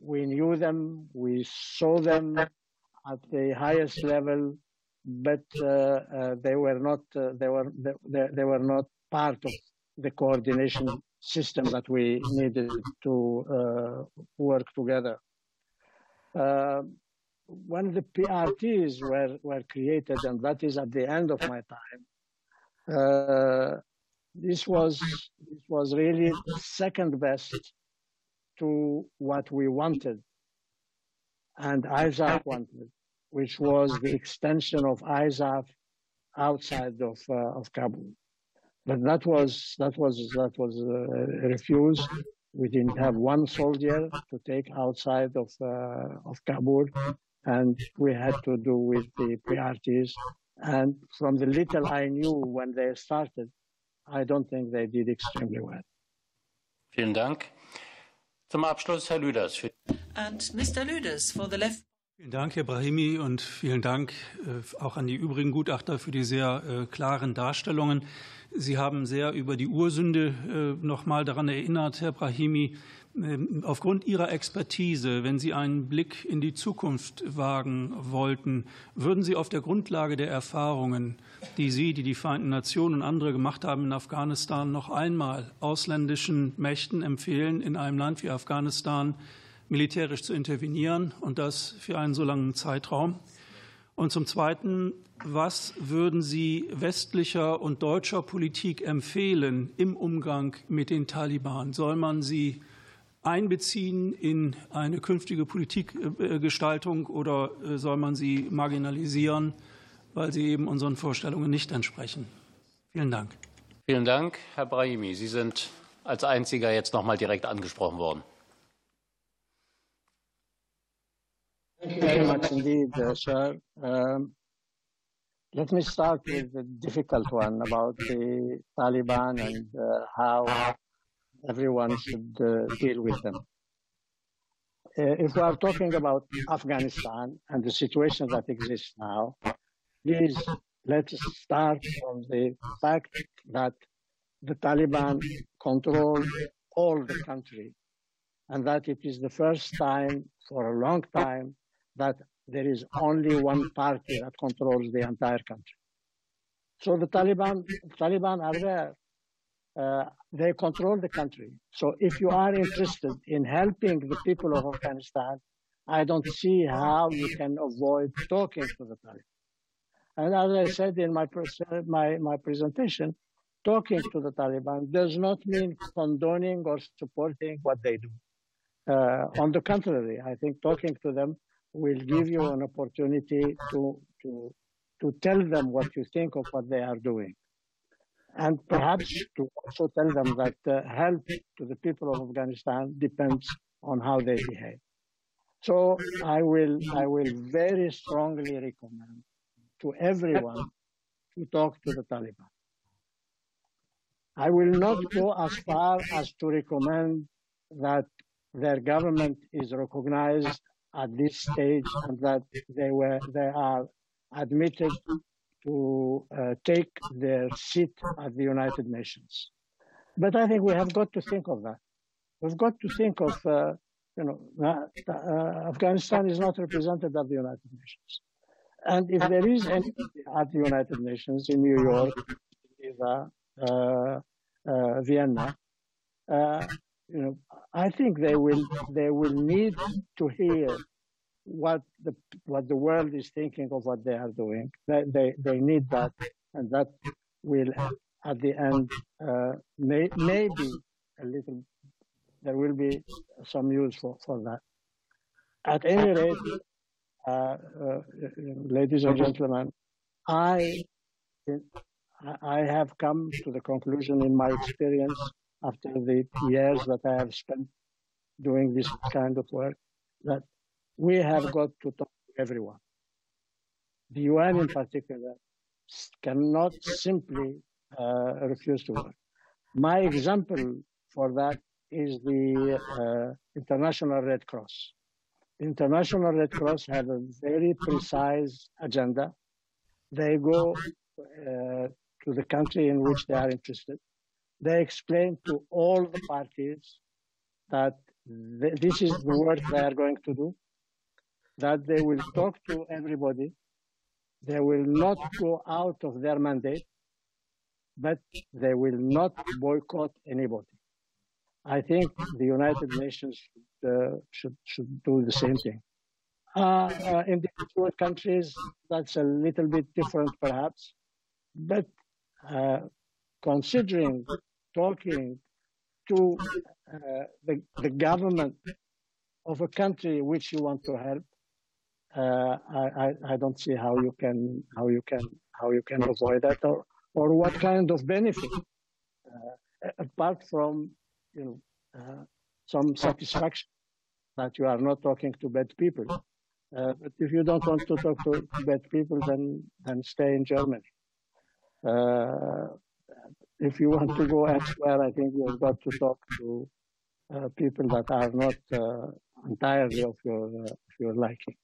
Speaker 9: We knew them, we saw them at the highest level, but uh, uh, they were not uh, they were they, they were not part of the coordination system that we needed to uh, work together. Uh, when the PRTs were, were created, and that is at the end of my time, uh, this was this was really second best to what we wanted, and ISAF wanted, which was the extension of ISAF outside of uh, of Kabul. But that was that was that was uh, refused. We didn't have one soldier to take outside of uh, of Kabul, and we had to do with the PRTs. And from the little I knew when they started, I don't think they did extremely well.
Speaker 1: Vielen Dank. Zum Abschluss Herr Lüders.
Speaker 22: And Mr. Lüders for the left.
Speaker 23: Vielen Dank, Herr Brahimi, und vielen Dank äh, auch an die übrigen Gutachter für die sehr äh, klaren Darstellungen. Sie haben sehr über die Ursünde äh, noch mal daran erinnert, Herr Brahimi. Ähm, aufgrund Ihrer Expertise, wenn Sie einen Blick in die Zukunft wagen wollten, würden Sie auf der Grundlage der Erfahrungen, die Sie, die die Vereinten Nationen und andere gemacht haben in Afghanistan, noch einmal ausländischen Mächten empfehlen, in einem Land wie Afghanistan militärisch zu intervenieren und das für einen so langen Zeitraum? Und zum Zweiten, was würden Sie westlicher und deutscher Politik empfehlen im Umgang mit den Taliban? Soll man sie einbeziehen in eine künftige Politikgestaltung oder äh, soll man sie marginalisieren, weil sie eben unseren Vorstellungen nicht entsprechen? Vielen Dank.
Speaker 1: Vielen Dank, Herr Brahimi. Sie sind als einziger jetzt noch mal direkt angesprochen worden.
Speaker 9: Thank you very much indeed, uh, sir. Um, let me start with the difficult one about the Taliban and uh, how everyone should uh, deal with them. Uh, if we are talking about Afghanistan and the situation that exists now, please let us start from the fact that the Taliban control all the country and that it is the first time for a long time that there is only one party that controls the entire country. So the Taliban, Taliban are there uh, they control the country. So if you are interested in helping the people of Afghanistan, I don't see how you can avoid talking to the Taliban. And as I said in my, my, my presentation, talking to the Taliban does not mean condoning or supporting what they do. Uh, on the contrary, I think talking to them will give you an opportunity to, to, to tell them what you think of what they are doing and perhaps to also tell them that uh, help to the people of Afghanistan depends on how they behave. So I will, I will very strongly recommend to everyone to talk to the Taliban. I will not go as far as to recommend that their government is recognized at this stage and that they were they are admitted to uh, take their seat at the United Nations. But I think we have got to think of that. We've got to think of, uh, you know, uh, Afghanistan is not represented at the United Nations. And if there is any at the United Nations in New York, Geneva, uh, uh, Vienna, uh, you know, I think they will they will need to hear what the what the world is thinking of what they are doing. They they, they need that, and that will at the end uh, may, maybe a little there will be some use for, for that. At any rate, uh, uh, ladies and gentlemen, I I have come to the conclusion in my experience after the years that I have spent doing this kind of work that we have got to talk to everyone. The UN in particular cannot simply uh, refuse to work. My example for that is the uh, International Red Cross. The International Red Cross have a very precise agenda. They go uh, to the country in which they are interested. They explain to all the parties that th- this is the work they are going to do, that they will talk to everybody, they will not go out of their mandate, but they will not boycott anybody. I think the United Nations should, uh, should, should do the same thing. Uh, uh, individual countries, that's a little bit different perhaps, but uh, considering talking to uh, the, the government of a country which you want to help, uh, I, I, I don't see how you can how you can how you can avoid that or or what kind of benefit uh, apart from you know uh, some satisfaction that you are not talking to bad people. Uh, but if you don't want to talk to bad people, then then stay in Germany. If you want to go elsewhere, I think you've got to talk to uh, people that are not uh, entirely of your uh, of your liking.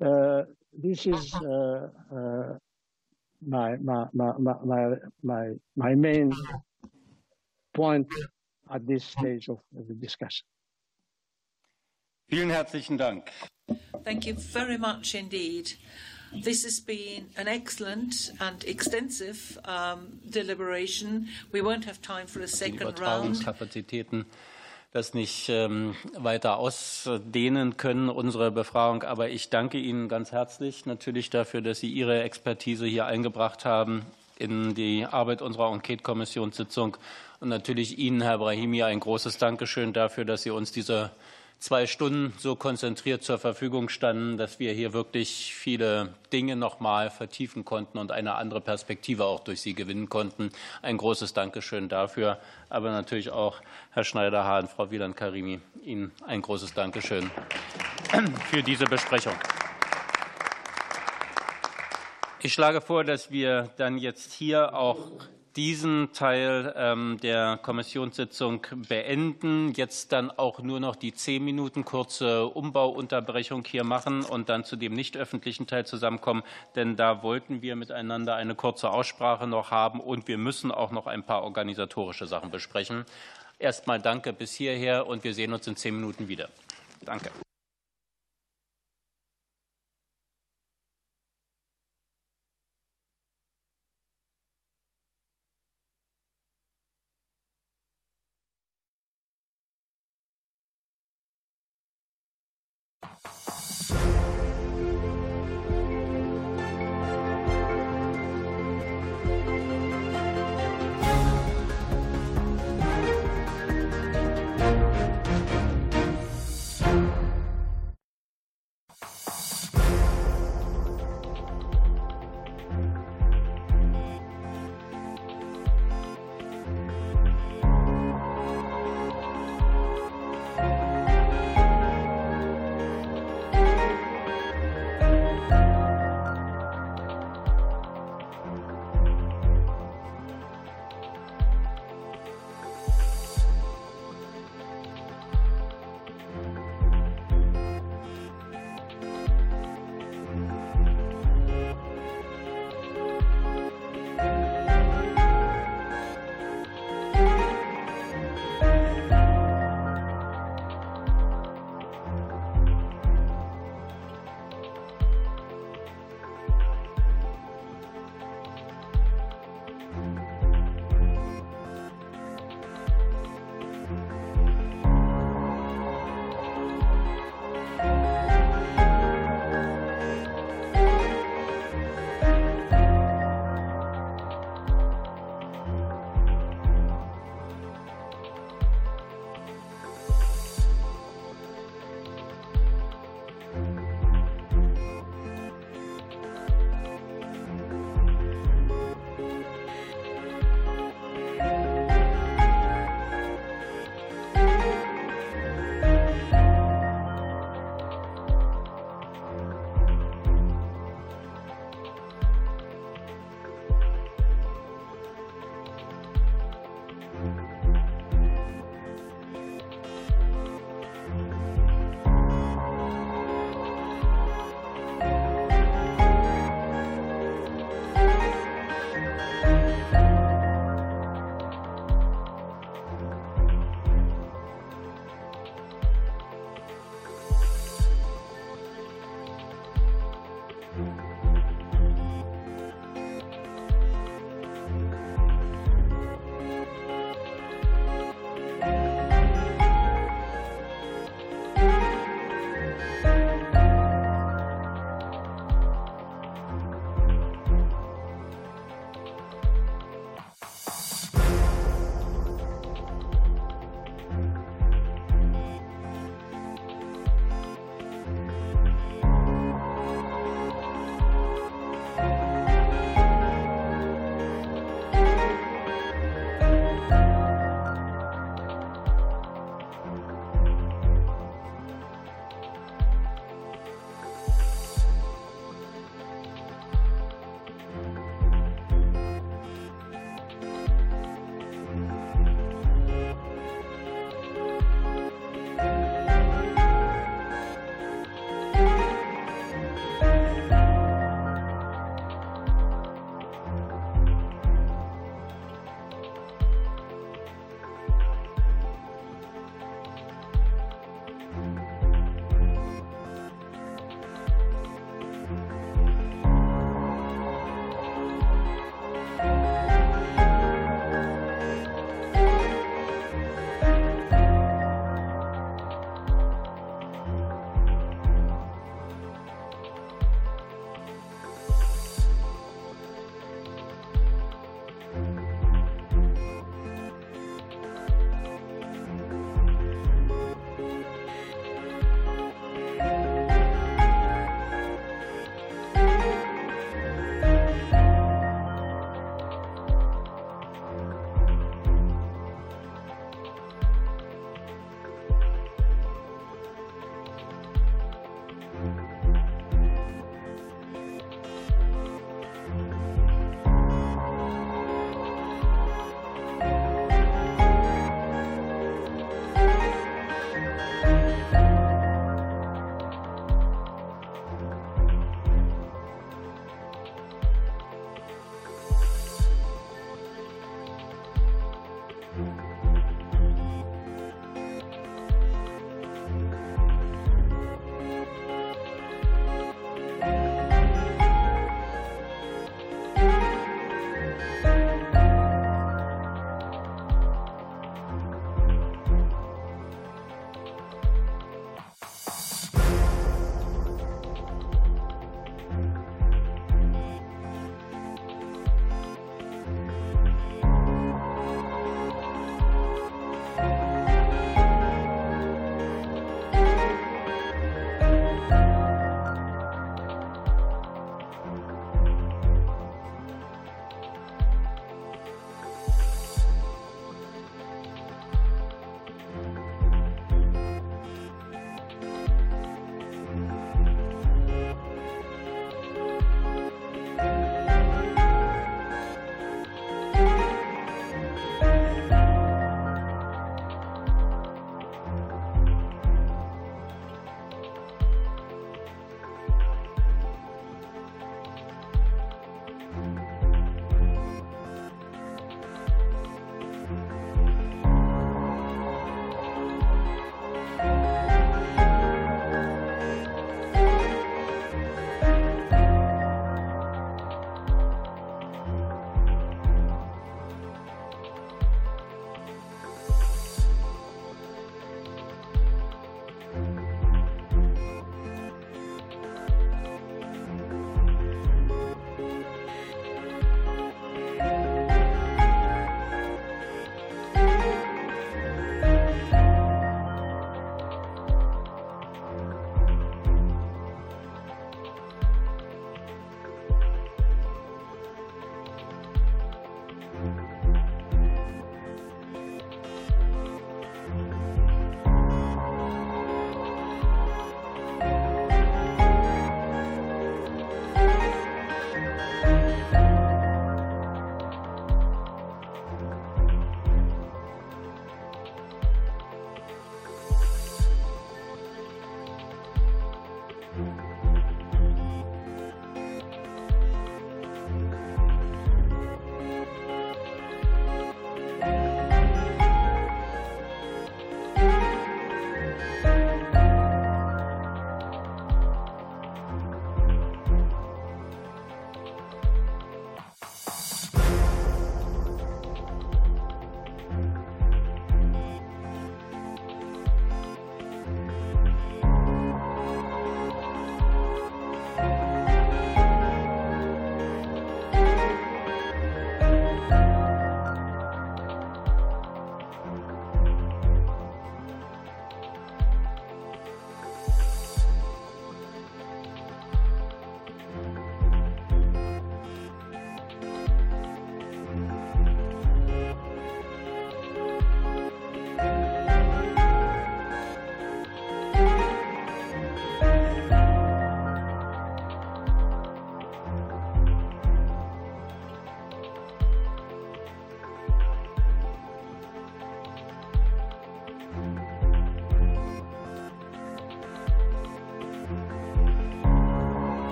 Speaker 9: Uh, this is uh, uh, my, my, my, my, my, my main point at this stage of the discussion.
Speaker 1: Vielen herzlichen Dank.
Speaker 22: Thank you very much indeed. This has been an excellent and extensive um, deliberation. We won't have time for a second round.
Speaker 1: Das nicht ähm, weiter ausdehnen können, unsere Befragung. Aber ich danke Ihnen ganz herzlich natürlich dafür, dass Sie Ihre Expertise hier eingebracht haben in die Arbeit unserer Enquete-Kommissionssitzung. Und natürlich Ihnen, Herr Brahimi, ein großes Dankeschön dafür, dass Sie uns diese zwei Stunden so konzentriert zur Verfügung standen, dass wir hier wirklich viele Dinge noch mal vertiefen konnten und eine andere Perspektive auch durch Sie gewinnen konnten. Ein großes Dankeschön dafür. Aber natürlich auch Herr Schneider-Hahn, Frau Wieland-Karimi, Ihnen ein großes Dankeschön für diese Besprechung. Ich schlage vor, dass wir dann jetzt hier auch diesen Teil ähm, der Kommissionssitzung beenden, jetzt dann auch nur noch die zehn Minuten kurze Umbauunterbrechung hier machen und dann zu dem nicht öffentlichen Teil zusammenkommen, denn da wollten wir miteinander eine kurze Aussprache noch haben und wir müssen auch noch ein paar organisatorische Sachen besprechen. Erstmal danke bis hierher und wir sehen uns in zehn Minuten wieder. Danke.